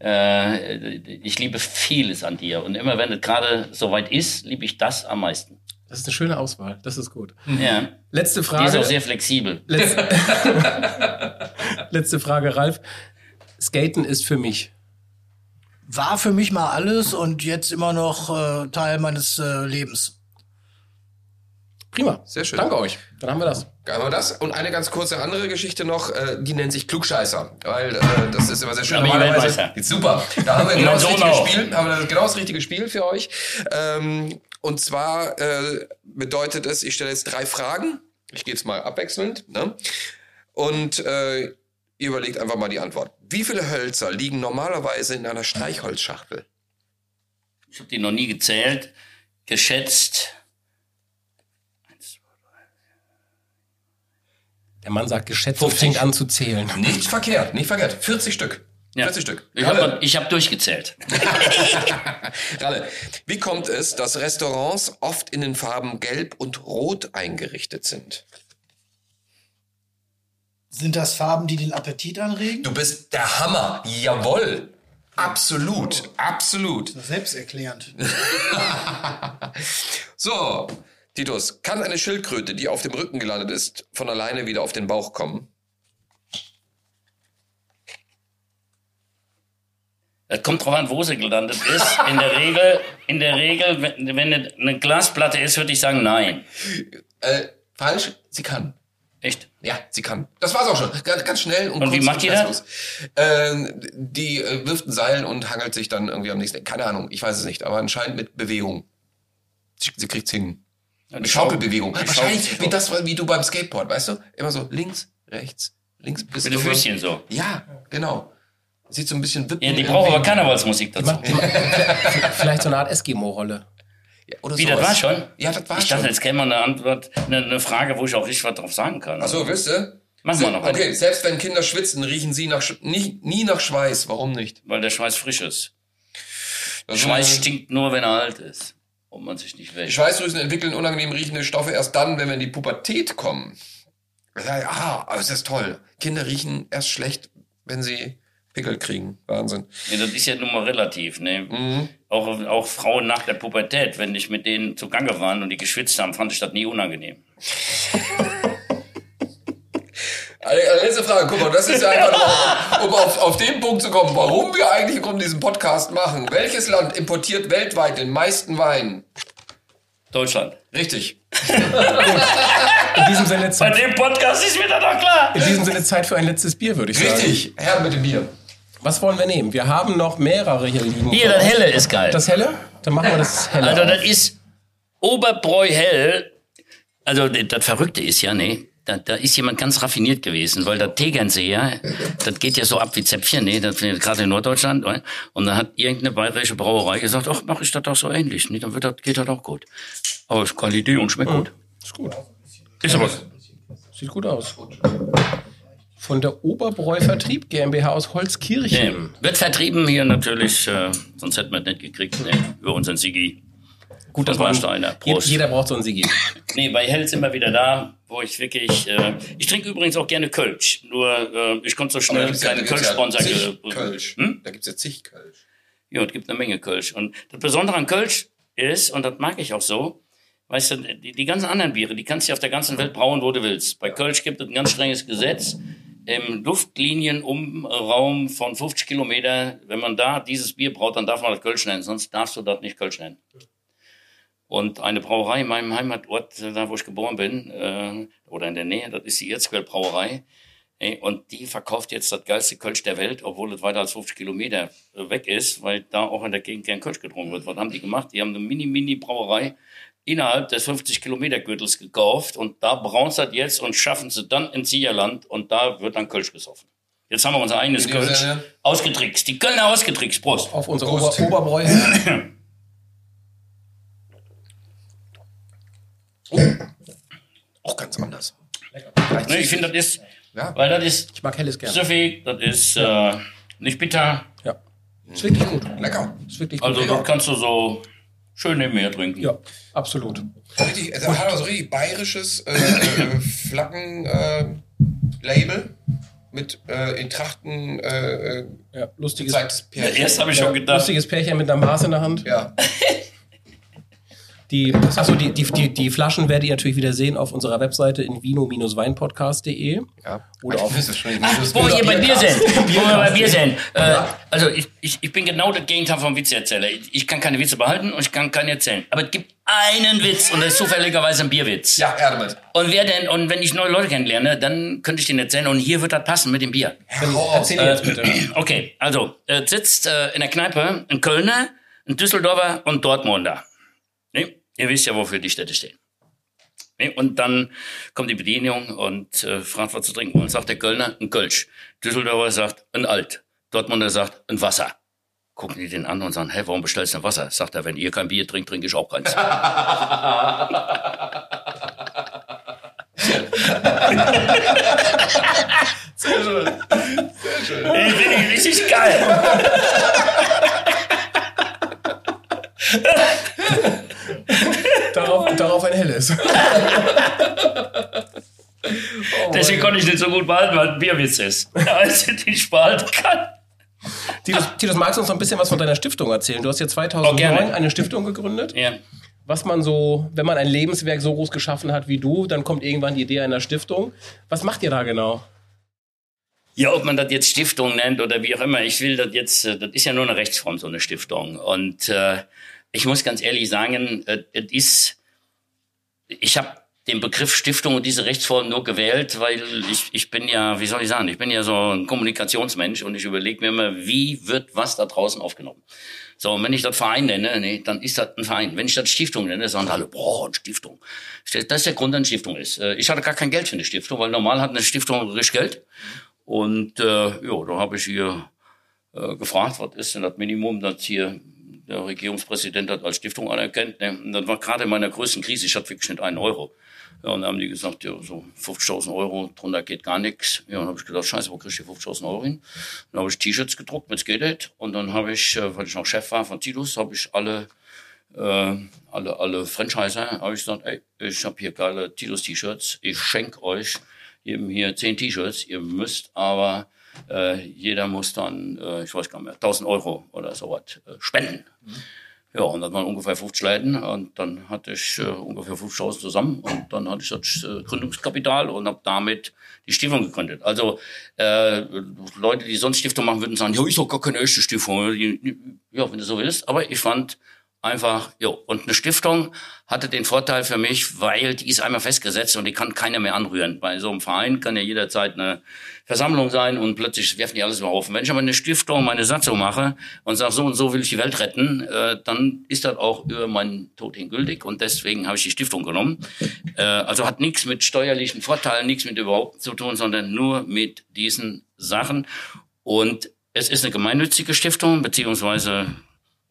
Äh, ich liebe vieles an dir. Und immer wenn es gerade soweit ist, liebe ich das am meisten. Das ist eine schöne Auswahl. Das ist gut. Ja. Letzte Die ist Frage. auch sehr flexibel. Letzte, [LAUGHS] Letzte Frage, Ralf. Skaten ist für mich. War für mich mal alles und jetzt immer noch äh, Teil meines äh, Lebens. Prima. Sehr schön. Danke euch. Dann haben wir das. Haben wir das? Und eine ganz kurze andere Geschichte noch, äh, die nennt sich Klugscheißer. Weil äh, das ist immer sehr schön. Normalerweise- super. Da haben wir genau das Sohn richtige. Spiel. Haben wir das, genau das richtige Spiel für euch. Ähm, und zwar äh, bedeutet es, ich stelle jetzt drei Fragen. Ich gehe jetzt mal abwechselnd. Ne? Und äh, ihr überlegt einfach mal die Antwort. Wie viele Hölzer liegen normalerweise in einer Streichholzschachtel? Ich habe die noch nie gezählt. Geschätzt. Der Mann sagt geschätzt und fängt an zu zählen. Nicht verkehrt, nicht verkehrt. 40 Stück. Ja. 40 Stück. Ich habe hab durchgezählt. [LAUGHS] Ralle, wie kommt es, dass Restaurants oft in den Farben Gelb und Rot eingerichtet sind? Sind das Farben, die den Appetit anregen? Du bist der Hammer. Jawohl. Absolut. Absolut. Selbsterklärend. [LAUGHS] So, Titus, kann eine Schildkröte, die auf dem Rücken gelandet ist, von alleine wieder auf den Bauch kommen? Das kommt drauf an, wo sie gelandet ist. In der Regel, in der Regel, wenn, wenn eine Glasplatte ist, würde ich sagen, nein. Äh, falsch. Sie kann. Echt? Ja, sie kann. Das war's auch schon. Ganz, ganz schnell und, Und wie macht die das? Ähm, die äh, wirft ein Seil und hangelt sich dann irgendwie am nächsten. Keine Ahnung, ich weiß es nicht, aber anscheinend mit Bewegung. Sie, sie kriegt's hin. Schau- Schaukelbewegung. die Wahrscheinlich wie das, wie du beim Skateboard, weißt du? Immer so links, rechts, links bis Mit den. Füßchen so. Ja, genau. Sieht so ein bisschen wippen. Ja, die im brauchen aber. Karnevalsmusik dazu. Macht- [LAUGHS] Vielleicht so eine Art Eskimo-Rolle. Ja, oder Wie, das sowas. war schon? Ja, das war Ich schon. dachte, jetzt käme mal eine Antwort, eine, eine Frage, wo ich auch richtig was drauf sagen kann. Achso, wisst ihr? Machen wir noch eine. Okay, selbst wenn Kinder schwitzen, riechen sie nach, Sch- nie, nie nach Schweiß. Warum nicht? Weil der Schweiß frisch ist. Das Schweiß ist- stinkt nur, wenn er alt ist. Und man sich nicht wäscht. Schweißdrüsen entwickeln unangenehm riechende Stoffe erst dann, wenn wir in die Pubertät kommen. Ja, ah, aber es ist toll. Kinder riechen erst schlecht, wenn sie Pickel kriegen. Wahnsinn. Ja, das ist ja nun mal relativ. Ne? Mhm. Auch, auch Frauen nach der Pubertät, wenn ich mit denen zugange waren und die geschwitzt haben, fand ich das nie unangenehm. [LAUGHS] Eine, eine letzte Frage, guck mal, das ist ja einfach [LAUGHS] nur, um auf, auf den Punkt zu kommen, warum wir eigentlich Grunde diesen Podcast machen. Welches Land importiert weltweit den meisten Wein? Deutschland. Richtig. In diesem Sinne Bei Zeit, dem Podcast ist mir das doch klar. in diesem Sinne Zeit für ein letztes Bier, würde ich sagen. Richtig. Herr mit dem Bier. Was wollen wir nehmen? Wir haben noch mehrere hier liegen. Hier, das Helle ist geil. Das helle? Dann machen wir das helle. Also auf. das ist Oberbräu hell. Also das das Verrückte ist ja, ne, da, da ist jemand ganz raffiniert gewesen, weil der Tegernseher, das geht ja so ab wie Zäpfchen, ne, das findet gerade in Norddeutschland. Ne? Und dann hat irgendeine bayerische Brauerei gesagt, ach, mach ich das doch so ähnlich, ne, dann wird das, geht das auch gut. Aber ist keine Idee und schmeckt gut. Ist gut. Ist aber Sieht gut aus. Von der Oberbräu Vertrieb GmbH aus Holzkirchen. wird vertrieben hier natürlich, äh, sonst hätten wir es nicht gekriegt, ne, über unseren Sigi. Gut, das war Steiner. Prost. Jeder braucht so einen Sigi. Nee, bei Hell sind wir wieder da, wo ich wirklich. Äh, ich trinke übrigens auch gerne Kölsch. Nur äh, ich konnte so schnell ja, keinen ja Kölsch-Sponsor. ge- Kölsch. Hm? Da gibt's ja zig Kölsch. Ja, es gibt eine Menge Kölsch. Und das Besondere an Kölsch ist, und das mag ich auch so, weißt du, die, die ganzen anderen Biere, die kannst du auf der ganzen Welt brauen, wo du willst. Bei Kölsch gibt es ein ganz strenges Gesetz. Im Luftlinienumraum von 50 Kilometer, wenn man da dieses Bier braut, dann darf man das Kölsch nennen, sonst darfst du das nicht Kölsch nennen. Und eine Brauerei in meinem Heimatort, äh, da wo ich geboren bin, äh, oder in der Nähe, das ist die Erzquell Brauerei. Ey, Und die verkauft jetzt das geilste Kölsch der Welt, obwohl es weiter als 50 Kilometer äh, weg ist, weil da auch in der Gegend gern Kölsch getrunken wird. Was haben die gemacht? Die haben eine Mini-Mini-Brauerei innerhalb des 50 Kilometer Gürtels gekauft und da brauen sie das jetzt und schaffen sie dann ins Siegerland und da wird dann Kölsch gesoffen. Jetzt haben wir unser eigenes Kölsch Sinne- ausgetrickst. Die Kölner ausgetrickst. Prost. Auf unsere. Ober Oberbräu. [CLEARS THROAT] Auch ganz anders. Ne, ich finde, das ist, Ja. weil das ist Ich mag helles gerne. süffig, das ist äh, nicht bitter. Ja. Ist wirklich gut. Lecker. Ist wirklich gut. Also das kannst du so schön nebenher trinken. ja, absolut. Richtig, also hat er so richtig bayerisches äh, äh, Flaggen-Label mit äh, in Trachten äh, äh, Ja, lustiges, gezeigtes Ja, Pärchen. erst habe ich schon gedacht, lustiges Pärchen mit einer Maß in der Hand. Ja. [LAUGHS] Die, achso, die, die, die, die Flaschen werdet ihr natürlich wieder sehen auf unserer Webseite in vino-weinpodcast.de. ja. Oder auf- Ach, wo wir hier bei Bier sind. [LAUGHS] Wo wir bei Bier sind. Äh, also ich, ich, ich bin genau das Gegenteil vom Witzeerzähler. Ich, ich kann keine Witze behalten und ich kann keinen erzählen. Aber es gibt einen Witz und das ist zufälligerweise ein Bierwitz. Ja, er damit. Und wer denn, und wenn ich neue Leute kennenlerne, dann könnte ich den erzählen und hier wird das passen mit dem Bier. Hau aus. Erzähl jetzt bitte. Okay, also äh, sitzt äh, in der Kneipe ein Kölner, ein Düsseldorfer und Dortmunder. Ihr wisst ja, wofür die Städte stehen. Und dann kommt die Bedienung und äh, fragt, was zu trinken. Und sagt der Kölner, ein Kölsch. Düsseldorfer sagt, ein Alt. Dortmunder sagt, ein Wasser. Gucken die den an und sagen, hä, warum bestellst du ein Wasser? Sagt er, wenn ihr kein Bier trinkt, trinke ich auch keins. Sehr schön. Sehr schön. Ich die richtig geil. [LAUGHS] [LAUGHS] Darauf, darauf ein helles. [LAUGHS] Deswegen konnte ich nicht so gut behalten, weil ein Bierwitz ist. Als ich nicht behalten kann. Titus, Titus, magst du uns noch ein bisschen was von deiner Stiftung erzählen? Du hast ja 2009 Oh, eine Stiftung gegründet. Ja. Was man so, wenn man ein Lebenswerk so groß geschaffen hat wie du, dann kommt irgendwann die Idee einer Stiftung. Was macht ihr da genau? Ja, ob man das jetzt Stiftung nennt oder wie auch immer, ich will das jetzt, äh, das ist ja nur eine Rechtsform, so eine Stiftung. Und äh, ich muss ganz ehrlich sagen, äh, es ist, ich habe den Begriff Stiftung und diese Rechtsform nur gewählt, weil ich, ich bin ja, wie soll ich sagen, ich bin ja so ein Kommunikationsmensch und ich überlege mir immer, wie wird was da draußen aufgenommen. So, und wenn ich das Verein nenne, nee, dann ist das ein Verein. Wenn ich das Stiftung nenne, sagen alle, boah, Stiftung. Das ist der Grund, dass eine Stiftung ist. Äh, ich hatte gar kein Geld für eine Stiftung, weil normal hat eine Stiftung richtig Geld. Und äh, ja, da habe ich hier äh, gefragt, was ist denn das Minimum, das hier der Regierungspräsident hat als Stiftung anerkennt. Ne? Und das war gerade in meiner größten Krise, ich hatte wirklich nicht einen Euro. Ja, und dann haben die gesagt, ja, so 50.000 Euro, drunter geht gar nichts. Ja, dann habe ich gedacht, scheiße, wo krieg ich 50.000 Euro hin? Dann habe ich T-Shirts gedruckt mit Skated und dann habe ich, äh, weil ich noch Chef war von Titus, habe ich alle äh, alle alle Franchiser, habe ich gesagt, ey, ich habe hier geile Titus T-Shirts, ich schenk euch eben hier zehn T-Shirts, ihr müsst aber äh, jeder muss dann, äh, ich weiß gar nicht mehr, 1000 Euro oder sowas äh, spenden. Mhm. Ja, und dann waren ungefähr 50 Leuten und dann hatte ich äh, ungefähr 50.000 zusammen und dann hatte ich das äh, Gründungskapital und habe damit die Stiftung gegründet. Also äh, Leute, die sonst Stiftung machen, würden sagen, ja, ist doch gar keine echte Stiftung. Ja, wenn du so willst. Aber ich fand, einfach, jo. Und eine Stiftung hatte den Vorteil für mich, weil die ist einmal festgesetzt und die kann keiner mehr anrühren. Bei so einem Verein kann ja jederzeit eine Versammlung sein und plötzlich werfen die alles über Haufen. Wenn ich aber eine Stiftung meine Satzung mache und sage, so und so will ich die Welt retten, äh, dann ist das auch über meinen Tod hingültig und deswegen habe ich die Stiftung genommen. Äh, also hat nichts mit steuerlichen Vorteilen, nichts mit überhaupt zu tun, sondern nur mit diesen Sachen. Und es ist eine gemeinnützige Stiftung, beziehungsweise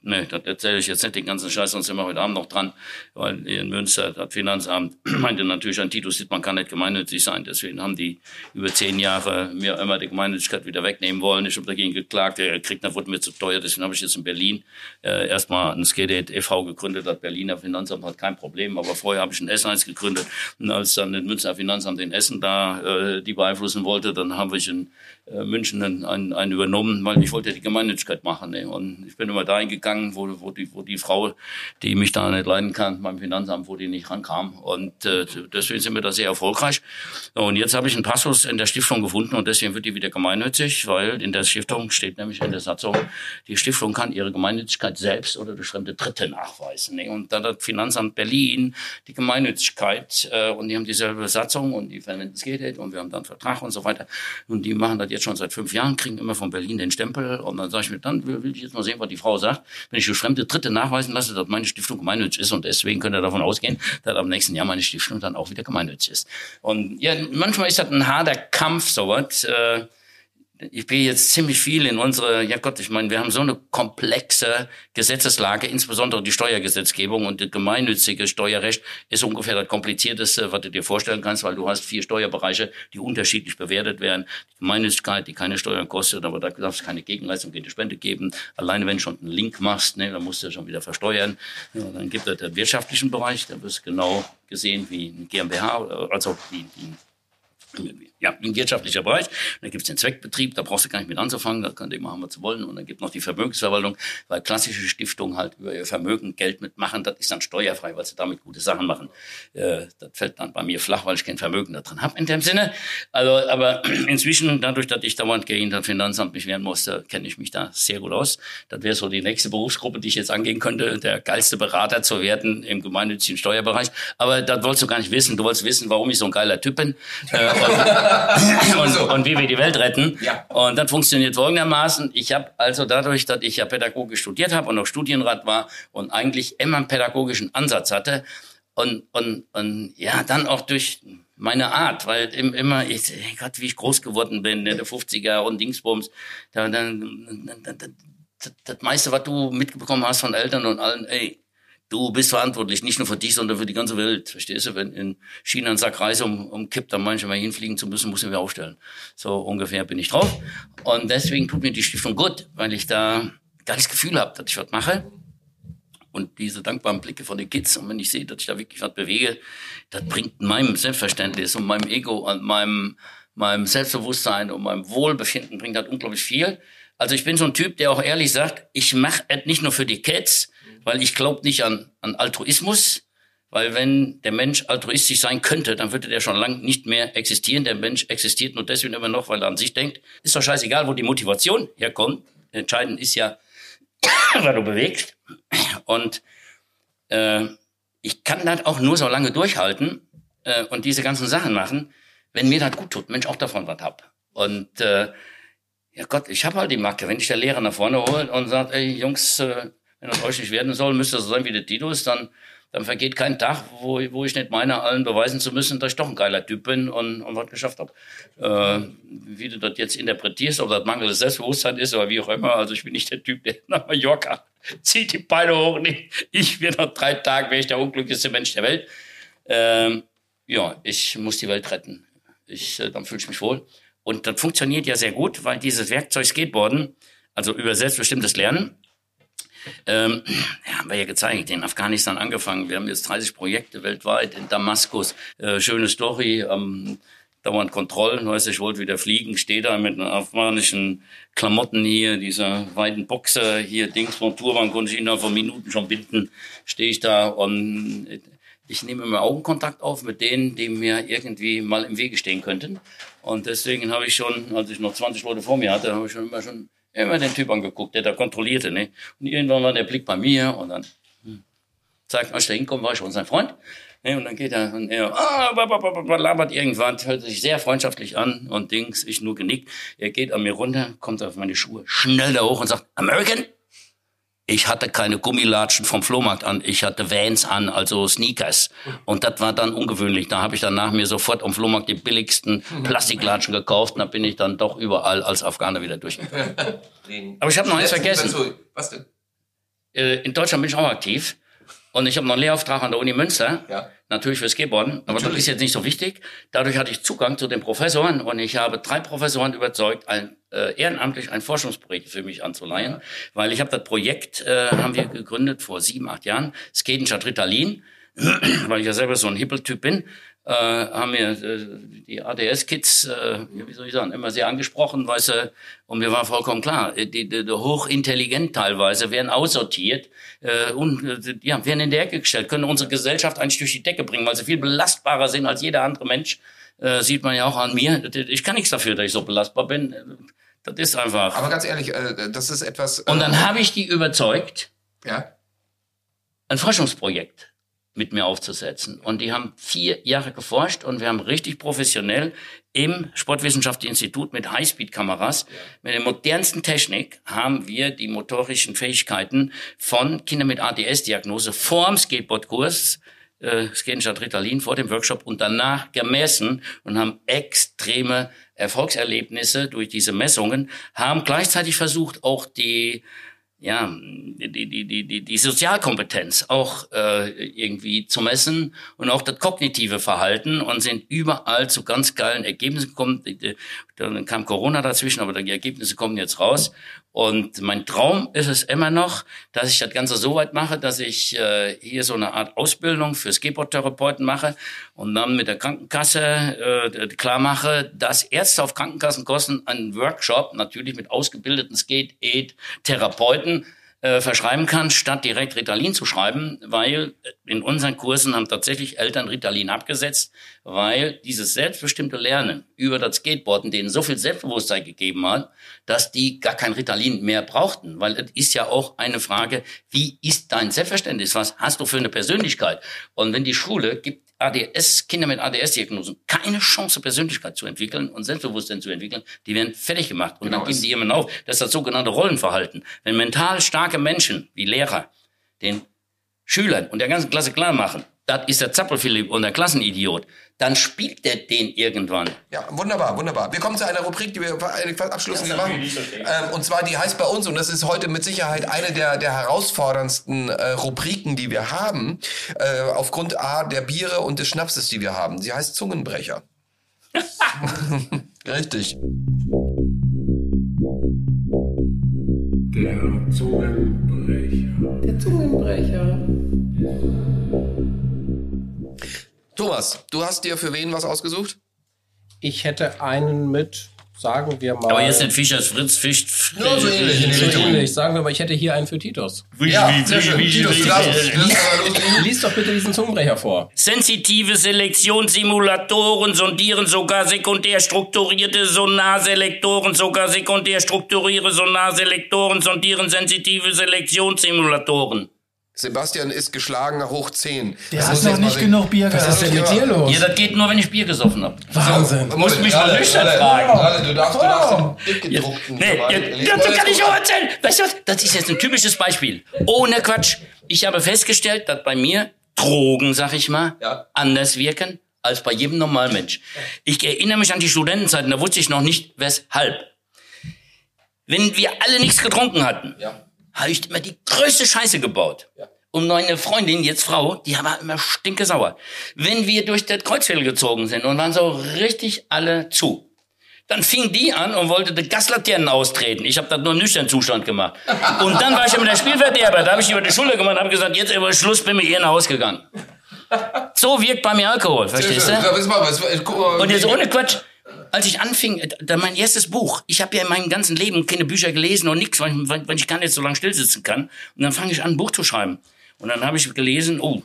Nee, das erzähle ich jetzt nicht den ganzen Scheiß, sonst sind wir heute Abend noch dran, weil in Münster das Finanzamt [CLEARS THROAT] meinte natürlich, ein Titus man kann nicht gemeinnützig sein. Deswegen haben die über zehn Jahre mir immer die Gemeinnützigkeit wieder wegnehmen wollen. Ich habe dagegen geklagt, er kriegt, das wurde mir zu teuer. Deswegen habe ich jetzt in Berlin äh, erstmal ein Skate e.V. gegründet. Das Berliner Finanzamt hat kein Problem, aber vorher habe ich ein S1 gegründet. Und als dann das Münster Finanzamt in Essen da äh, die beeinflussen wollte, dann habe ich in äh, München einen, einen übernommen, weil ich wollte die Gemeinnützigkeit machen. Ne? Und ich bin immer dahin gegangen, wo, wo, die, wo die Frau, die mich da nicht leiden kann, beim Finanzamt, wo die nicht rankam. Und äh, deswegen sind wir da sehr erfolgreich. Und jetzt habe ich einen Passus in der Stiftung gefunden und deswegen wird die wieder gemeinnützig, weil in der Stiftung steht nämlich in der Satzung, die Stiftung kann ihre Gemeinnützigkeit selbst oder durch fremde Dritte nachweisen. Ne? Und da hat Finanzamt Berlin die Gemeinnützigkeit äh, und die haben dieselbe Satzung und die verwenden es geht und wir haben dann einen Vertrag und so weiter. Und die machen das jetzt schon seit fünf Jahren, kriegen immer von Berlin den Stempel. Und dann sage ich mir, dann will, ich jetzt mal sehen, was die Frau sagt. Wenn ich durch fremde Dritte nachweisen lasse, dass meine Stiftung gemeinnützig ist und deswegen könnt ihr davon ausgehen, dass am nächsten Jahr meine Stiftung dann auch wieder gemeinnützig ist. Und ja, manchmal ist das ein harter Kampf, sowas. Äh, ich bin jetzt ziemlich viel in unsere, ja Gott, ich meine, wir haben so eine komplexe Gesetzeslage, insbesondere die Steuergesetzgebung und das gemeinnützige Steuerrecht ist ungefähr das komplizierteste, was du dir vorstellen kannst, weil du hast vier Steuerbereiche, die unterschiedlich bewertet werden. Die Gemeinnützigkeit, die keine Steuern kostet, aber da darf es keine Gegenleistung, keine Spende geben. Alleine wenn du schon einen Link machst, ne, dann musst du ja schon wieder versteuern. Ja, dann gibt es den wirtschaftlichen Bereich, da wirst du genau gesehen wie ein GmbH, also die, die ja, ein wirtschaftlicher Bereich. Da gibt's den Zweckbetrieb, da brauchst du gar nicht mit anzufangen, da könnt ihr machen, was sie wollen. Und dann gibt noch die Vermögensverwaltung, weil klassische Stiftungen halt über ihr Vermögen Geld mitmachen, das ist dann steuerfrei, weil sie damit gute Sachen machen. Äh, das fällt dann bei mir flach, weil ich kein Vermögen da drin habe in dem Sinne. Also, aber [CLEARS THROAT] inzwischen, dadurch, dass ich dauernd gegen das Finanzamt mich wehren musste, kenne ich mich da sehr gut aus. Das wäre so die nächste Berufsgruppe, die ich jetzt angehen könnte, der geilste Berater zu werden im gemeinnützigen Steuerbereich. Aber das wolltest du gar nicht wissen. Du wolltest wissen, warum ich so ein geiler Typ bin. Äh, [LAUGHS] und, und, wie wir die Welt retten. Ja. Und das funktioniert folgendermaßen. Ich habe also dadurch, dass ich ja Pädagogik studiert habe und auch Studienrat war und eigentlich immer einen pädagogischen Ansatz hatte und, und, und ja, dann auch durch meine Art, weil immer, ich, Gott, wie ich groß geworden bin in den 50er und Dingsbums, da, dann, das, das meiste, was du mitbekommen hast von Eltern und allen, ey, du bist verantwortlich, nicht nur für dich, sondern für die ganze Welt. Verstehst du? Wenn in China ein Sack Reis um, umkippt, dann manchmal hinfliegen zu müssen, müssen wir aufstellen. So ungefähr bin ich drauf. Und deswegen tut mir die Stiftung gut, weil ich da geiles Gefühl habe, dass ich was mache. Und diese dankbaren Blicke von den Kids. Und wenn ich sehe, dass ich da wirklich was bewege, das bringt meinem Selbstverständnis und meinem Ego und meinem, meinem Selbstbewusstsein und meinem Wohlbefinden bringt das unglaublich viel. Also ich bin so ein Typ, der auch ehrlich sagt, ich mache es nicht nur für die Kids, weil ich glaube nicht an, an Altruismus, weil wenn der Mensch altruistisch sein könnte, dann würde der schon lange nicht mehr existieren. Der Mensch existiert nur deswegen immer noch, weil er an sich denkt. Ist doch scheißegal, wo die Motivation herkommt. Entscheidend ist ja, [COUGHS] was du bewegst. Und äh, ich kann das auch nur so lange durchhalten, äh, und diese ganzen Sachen machen, wenn mir das gut tut, Mensch, auch davon was hab. Und äh, ja Gott, ich habe halt die Macke. Wenn ich der Lehrer nach vorne hole und sagt, ey Jungs, äh, wenn das euch nicht werden soll, müsst ihr so sein wie der Titus, dann, dann vergeht kein Tag, wo, wo ich nicht meine, allen beweisen zu müssen, dass ich doch ein geiler Typ bin und, und was geschafft habe. Äh, wie du das jetzt interpretierst, ob das mangelndes Selbstbewusstsein ist oder wie auch immer. Also ich bin nicht der Typ, der nach Mallorca [LAUGHS] zieht die Beine hoch. Nee, ich werde nach drei Tagen wäre ich der unglücklichste Mensch der Welt. Ähm, ja, ich muss die Welt retten. Ich, äh, dann fühle ich mich wohl. Und das funktioniert ja sehr gut, weil dieses Werkzeug Skateboarden, also über selbstbestimmtes Lernen, ähm, ja, haben wir ja gezeigt, in Afghanistan angefangen. Wir haben jetzt 30 Projekte weltweit, in Damaskus, äh, schöne Story, ähm, dauernd Kontrollen, weißt ich wollte wieder fliegen, stehe da mit einer afghanischen Klamotten hier, dieser weiten Boxer hier, Dings von Turban, konnte ich innerhalb von Minuten schon binden, stehe ich da und ich nehme immer Augenkontakt auf mit denen, die mir irgendwie mal im Wege stehen könnten. Und deswegen habe ich schon, als ich noch 20 Leute vor mir hatte, habe ich schon immer schon immer den Typ angeguckt, der da kontrollierte. Ne? Und irgendwann war der Blick bei mir und dann hm, zeigt, als ich war schon sein Freund. Ne? Und dann geht er und er ah, labert irgendwann, hört sich sehr freundschaftlich an und Dings, ich nur genickt. Er geht an mir runter, kommt auf meine Schuhe, schnell da hoch und sagt, American? Ich hatte keine Gummilatschen vom Flohmarkt an, ich hatte Vans an, also Sneakers. Und das war dann ungewöhnlich. Da habe ich dann nach mir sofort am Flohmarkt die billigsten Plastiklatschen gekauft und da bin ich dann doch überall als Afghaner wieder durchgegangen. [LAUGHS] Aber ich habe noch eins vergessen. Was denn? Äh, In Deutschland bin ich auch aktiv. Und ich habe noch einen Lehrauftrag an der Uni Münster. Ja. Natürlich fürs Skateboarden. Aber das ist jetzt nicht so wichtig. Dadurch hatte ich Zugang zu den Professoren und ich habe drei Professoren überzeugt, ein, äh, ehrenamtlich ein Forschungsprojekt für mich anzuleihen. Weil ich habe das Projekt, äh, haben wir gegründet vor sieben, acht Jahren, Skaten statt Ritalin. [CLEARS THROAT] weil ich ja selber so ein Hippeltyp bin, äh, haben mir äh, die ADS-Kids, äh, wie soll ich sagen, immer sehr angesprochen, weißt du, und mir war vollkommen klar, äh, die, die, die hochintelligent teilweise werden aussortiert äh, und äh, ja, werden in die Ecke gestellt, können unsere Gesellschaft eigentlich durch die Decke bringen, weil sie viel belastbarer sind als jeder andere Mensch. Äh, sieht man ja auch an mir. Ich kann nichts dafür, dass ich so belastbar bin. Das ist einfach. Aber ganz ehrlich, äh, das ist etwas. Äh, und dann habe ich die überzeugt, ja. ein Forschungsprojekt mit mir aufzusetzen. Und die haben vier Jahre geforscht und wir haben richtig professionell im Sportwissenschaftlichen Institut mit Highspeed-Kameras, mit der modernsten Technik, haben wir die motorischen Fähigkeiten von Kindern mit ADS-Diagnose vorm Skateboardkurs äh, Skaten Ritalin vor dem Workshop und danach gemessen und haben extreme Erfolgserlebnisse durch diese Messungen, haben gleichzeitig versucht, auch die ja, die, die, die, die, die Sozialkompetenz auch äh, irgendwie zu messen und auch das kognitive Verhalten und sind überall zu ganz geilen Ergebnissen gekommen. Dann kam Corona dazwischen, aber die Ergebnisse kommen jetzt raus. Und mein Traum ist es immer noch, dass ich das Ganze so weit mache, dass ich äh, hier so eine Art Ausbildung für Skateboard-Therapeuten mache und dann mit der Krankenkasse äh, klar mache, dass Ärzte auf Krankenkassenkosten einen Workshop, natürlich mit ausgebildeten Skate-Aid-Therapeuten, äh, verschreiben kann, statt direkt Ritalin zu schreiben, weil in unseren Kursen haben tatsächlich Eltern Ritalin abgesetzt, weil dieses selbstbestimmte Lernen über das Skateboarden denen so viel Selbstbewusstsein gegeben hat, dass die gar kein Ritalin mehr brauchten, weil es ist ja auch eine Frage, wie ist dein Selbstverständnis, was hast du für eine Persönlichkeit? Und wenn die Schule gibt ADS, Kinder mit ADS-Diagnosen keine Chance, Persönlichkeit zu entwickeln und Selbstbewusstsein zu entwickeln, die werden fertig gemacht. Und Genau, dann geben die jemand auf. Das ist das sogenannte Rollenverhalten. Wenn mental starke Menschen wie Lehrer den Schülern und der ganzen Klasse klar machen, das ist der Zappelphilipp und der Klassenidiot, dann spielt der den irgendwann. Ja, wunderbar, wunderbar. Wir kommen zu einer Rubrik, die wir abschließend machen. Ähm, und zwar, die heißt bei uns, und das ist heute mit Sicherheit eine der, der herausforderndsten äh, Rubriken, die wir haben, äh, aufgrund A, der Biere und des Schnapses, die wir haben. Sie heißt Zungenbrecher. [LAUGHS] Richtig. Thomas, du hast dir für wen was ausgesucht? Ich hätte einen mit, sagen wir mal. Aber jetzt nicht Fischers Fritz fischt. Ja, so ähnlich in die so ähnlich. Sagen wir mal, ich hätte hier einen für Titus. Ja, sehr schön. Titus, du darfst. Lies doch bitte diesen Zungenbrecher vor. Sensitive Selektionssimulatoren sondieren sogar sekundär strukturierte Sonarselektoren, sogar sekundär strukturierte Sonarselektoren sondieren sensitive Selektionssimulatoren. Sebastian ist geschlagen hoch 10. Der Das hat noch jetzt nicht genug Bier Was ist gehabt. denn mit dir los? Ja, das geht nur, wenn ich Bier gesoffen habe. Wahnsinn. Du musst mich mal nüchtern fragen. Ralle, du darfst, du darfst den dick Ja, gedruckten. nee, Verband ja, lesen. dazu Jetzt kann ich auch erzählen. Weißt du was? Das ist jetzt ein typisches Beispiel. Ohne Quatsch. Ich habe festgestellt, dass bei mir Drogen, sag ich mal, Ja. anders wirken als bei jedem normalen Mensch. Ich erinnere mich an die Studentenzeiten, da wusste ich noch nicht, weshalb. Wenn wir alle nichts getrunken hatten, Ja. Habe ich immer die größte Scheiße gebaut. Ja. Und meine Freundin, jetzt Frau, die war immer stinkesauer. Wenn wir durch das Kreuzfeld gezogen sind und waren so richtig alle zu, dann fing die an und wollte die Gaslaternen austreten. Ich habe das nur im nüchternen Zustand gemacht. Und dann war ich mit der Spielverderber. Da habe ich über die Schulter gemacht und habe gesagt, jetzt über Schluss bin ich ihr nach Hause gegangen. So wirkt bei mir Alkohol, verstehst du? Und jetzt ohne Quatsch, als ich anfing, äh, da mein erstes Buch, ich habe ja in meinem ganzen Leben keine Bücher gelesen und nichts, weil, ich- weil, ich gar nicht so lange stillsitzen kann. Und dann fange ich an, ein Buch zu schreiben. Und dann habe ich gelesen, oh,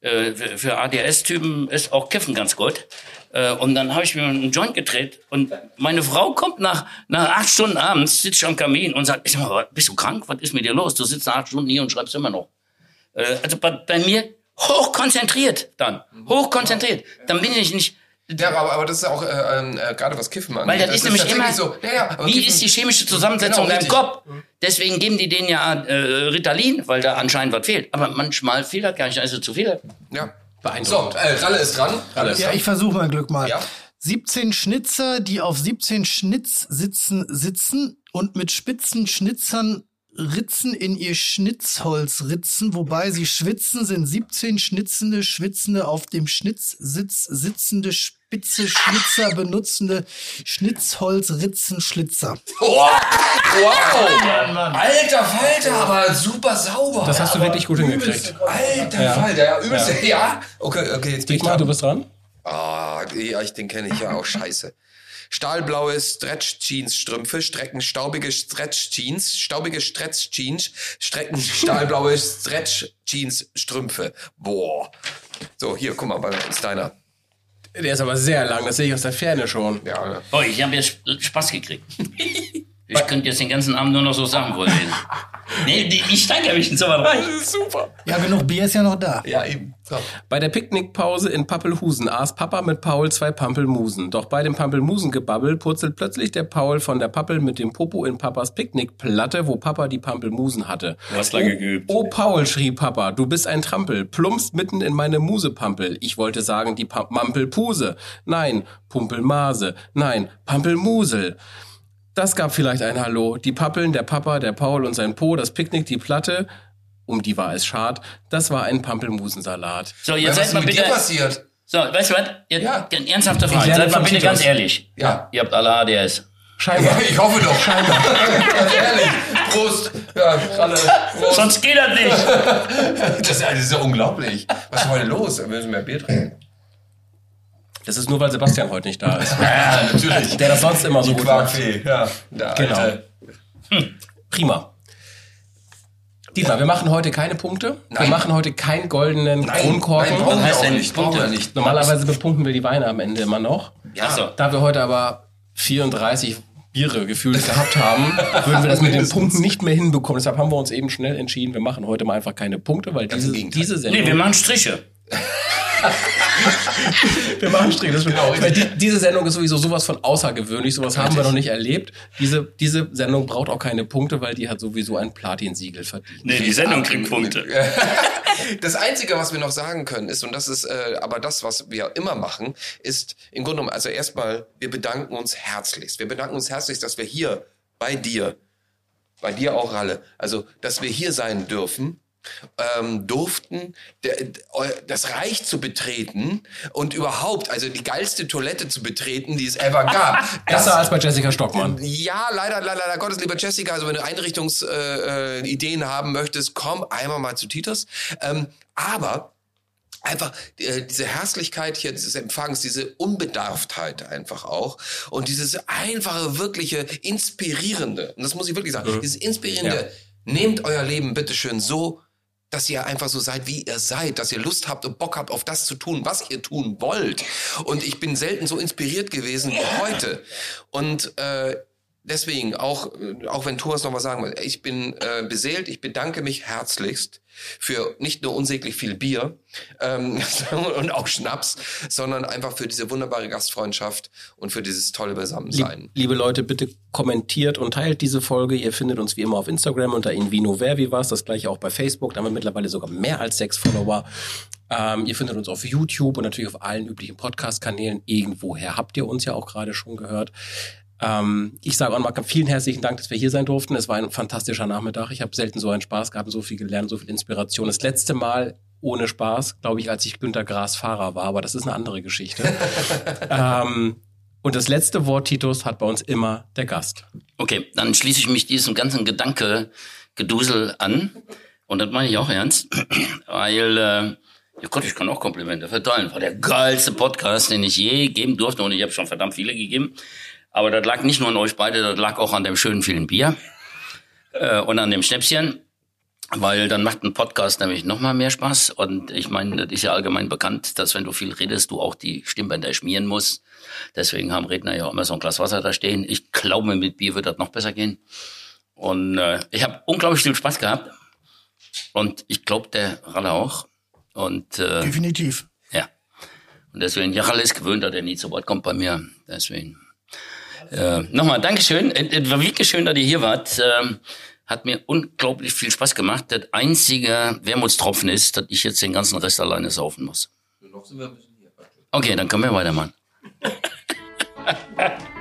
äh, für, für ADS-Typen ist auch Kiffen ganz gut. Äh, und dann habe ich mir einen Joint gedreht und meine Frau kommt nach, nach acht Stunden abends, sitzt am Kamin und sagt, ich sag mal, bist du krank? Was ist mit dir los? Du sitzt nach acht Stunden hier und schreibst immer noch. Äh, also bei, bei mir hochkonzentriert dann. Hochkonzentriert. Dann bin ich nicht, Ja, aber, aber das ist auch äh, ähm, äh, gerade was Kiffen angeht. weil das, ist nämlich immer, so. Ja, ja, aber wie Kiffen- ist die chemische Zusammensetzung Genau, richtig. Kopf? Deswegen geben die denen ja äh, Ritalin, weil da anscheinend was fehlt. Aber manchmal fehlt das gar nicht, also zu viel. Ja. Beeindruckend. So, äh, Ralle ist dran. Ralle ist Ja, dran. ich versuche mein Glück mal. Ja. 17 Schnitzer, die auf 17 Schnitz sitzen, sitzen und mit spitzen Schnitzern Ritzen in ihr Schnitzholz ritzen, wobei sie schwitzen, sind 17 schnitzende, schwitzende, auf dem Schnitzsitz sitzende, spitze Schnitzer benutzende Schnitzholzritzen Schlitzer. [LAUGHS] Wow! Alter Falter, aber super sauber. Das hast du wirklich gut hingekriegt. Alter Falter, ja, übelst. Ja. Okay, okay, jetzt bin ich Dietmar, dran. du bist dran. Ah, ja, ich, den kenne ich ja auch. Scheiße. Stahlblaue Stretch-Jeans-Strümpfe, strecken staubige Stretch-Jeans, staubige Stretch-Jeans, strecken [LAUGHS] stahlblaue Stretch-Jeans-Strümpfe. Boah. So, hier, guck mal, ist deiner. Der ist aber sehr lang, das sehe ich aus der Ferne schon. Ja, ne? Oh, ich habe jetzt Spaß gekriegt. [LAUGHS] Ich könnte jetzt den ganzen Abend nur noch so Sachen vorlesen. [LAUGHS] Nee, die- ich steigere mich in so was rein. Das ist super. Ja, genug Bier ist ja noch da. Ja, eben. So. Bei der Picknickpause in Pappelhusen aß Papa mit Paul zwei Pampelmusen. Doch bei dem Pampelmusengebabbel purzelt plötzlich der Paul von der Pappel mit dem Popo in Papas Picknickplatte, wo Papa die Pampelmusen hatte. Du hast lange oh, geübt. Oh Paul, schrie Papa, du bist ein Trampel, plumpst mitten in meine Musepampel. Ich wollte sagen die Pa- Mampelpuse. Nein, Pumpelmase. Nein, Pampelmusel. Das gab vielleicht ein Hallo. Die Pappeln, der Papa, der Paul und sein Po, das Picknick, die Platte. Um die war es schad. Das war ein Pampelmusensalat. So, Ja, jetzt seid mal bitte. passiert? So, weißt du was? Jetzt, Ja. eine ernsthafte Frage. Seid mal bitte Titus. ganz ehrlich. Ja. Ihr habt alle ADS. Scheinbar. Ich hoffe doch. Scheinbar. [LAUGHS] Ganz ehrlich. Prost. Ja, Ralle. Prost. Sonst geht das nicht. [LAUGHS] Das ist, ja- das ist ja unglaublich. Was ist heute los? Wir müssen mehr Bier trinken. Das ist nur, weil Sebastian heute nicht da ist. [LAUGHS] Ja, natürlich. Der das sonst immer so gut macht. Quarkfee. Ja, der Genau. alte. Prima. Dietmar, wir machen heute keine Punkte. Wir Nein. machen heute keinen goldenen Kronkorken. nein, brauchen wir heißt auch denn nicht. Brauchen wir Punkte? nicht. Normalerweise bepunkten wir die Weine am Ende immer noch. Ach so. Da wir heute aber 34 Biere gefühlt gehabt haben, würden wir das mit den. Punkten nicht mehr hinbekommen. Deshalb haben wir uns eben schnell entschieden, wir machen heute mal einfach keine Punkte, weil diese, diese Sendung... Nee, wir machen Striche. [LAUGHS] [LAUGHS] Wir machen Strich. Das Genau, Weil die, diese Sendung ist sowieso sowas von außergewöhnlich. Sowas haben wir noch nicht erlebt. Diese, diese Sendung braucht auch keine Punkte, weil die hat sowieso ein Platinsiegel verdient. Nee, die Sendung kriegt Punkte. [LAUGHS] Das Einzige, was wir noch sagen können, ist, und das ist äh, aber das, was wir immer machen, ist im Grunde genommen, also erstmal, wir bedanken uns herzlichst. Wir bedanken uns herzlichst, dass wir hier bei dir, bei dir auch, Ralle, also, dass wir hier sein dürfen. Ähm, durften, der, eu- das Reich zu betreten und überhaupt, also die geilste Toilette zu betreten, die es ever gab. [LAUGHS] Besser als bei Jessica Stockmann. ja, leider, leider, leider Gottes, lieber Jessica, also wenn du Einrichtungsideen äh, äh, haben möchtest, komm einmal mal zu Titus. Ähm, aber einfach äh, diese Herzlichkeit hier dieses Empfangs, diese Unbedarftheit einfach auch und dieses einfache, wirkliche, inspirierende, und das muss ich wirklich sagen, dieses inspirierende, Ja. nehmt euer Leben bitteschön so, dass ihr einfach so seid, wie ihr seid, dass ihr Lust habt und Bock habt auf das zu tun, was ihr tun wollt. Und ich bin selten so inspiriert gewesen wie heute. Und äh, deswegen, auch, auch wenn Thomas noch was sagen will, ich bin äh, beseelt, ich bedanke mich herzlichst für nicht nur unsäglich viel Bier ähm, [LAUGHS] und auch Schnaps, sondern einfach für diese wunderbare Gastfreundschaft und für dieses tolle Beisammensein. Liebe Leute, bitte kommentiert und teilt diese Folge. Ihr findet uns wie immer auf Instagram unter Invino Vervivas, das gleiche auch bei Facebook. Da haben wir mittlerweile sogar mehr als sechs Follower. Ähm, ihr findet uns auf YouTube und natürlich auf allen üblichen Podcast-Kanälen. Irgendwoher habt ihr uns ja auch gerade schon gehört. Ähm, ich sage auch mal vielen herzlichen Dank, dass wir hier sein durften. Es war ein fantastischer Nachmittag. Ich habe selten so einen Spaß gehabt, so viel gelernt, so viel Inspiration. Das letzte Mal ohne Spaß, glaube ich, als ich Günter Grass Fahrer war, aber das ist eine andere Geschichte. [LAUGHS] ähm, und das letzte Wort, Titus, hat bei uns immer der Gast. Okay, dann schließe ich mich diesem ganzen Gedanke-Gedusel an. Und das meine ich auch ernst, [CLEARS THROAT] weil, äh, ja Gott, ich kann auch Komplimente verteilen. War der geilste Podcast, den ich je geben durfte. Und ich habe schon verdammt viele gegeben. Aber das lag nicht nur an euch beide, das lag auch an dem schönen vielen Bier äh, und an dem Schnäpschen. Weil dann macht ein Podcast nämlich noch mal mehr Spaß. Und ich meine, das ist ja allgemein bekannt, dass wenn du viel redest, du auch die Stimmbänder schmieren musst. Deswegen haben Redner ja auch immer so ein Glas Wasser da stehen. Ich glaube, mit Bier wird das noch besser gehen. Und äh, ich habe unglaublich viel Spaß gehabt. Und ich glaube, der Ralle auch. Und äh, Definitiv. ja. Und deswegen, ja, Ralle ist gewöhnt, dass er nie zu Wort kommt bei mir. Deswegen. Äh, Nochmal, Dankeschön. Es es war wirklich schön, dass ihr hier wart. Ähm, hat mir unglaublich viel Spaß gemacht. Das einzige Wermutstropfen ist, dass ich jetzt den ganzen Rest alleine saufen muss. Okay, dann können wir weitermachen. [LAUGHS]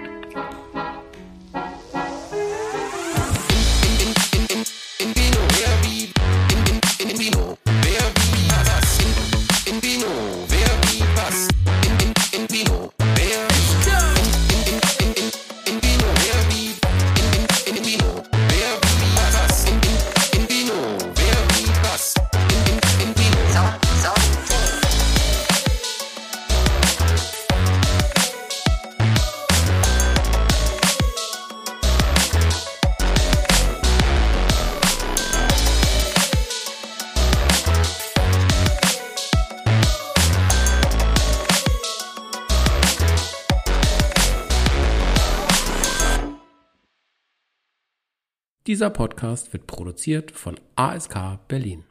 Dieser Podcast wird produziert von ASK Berlin.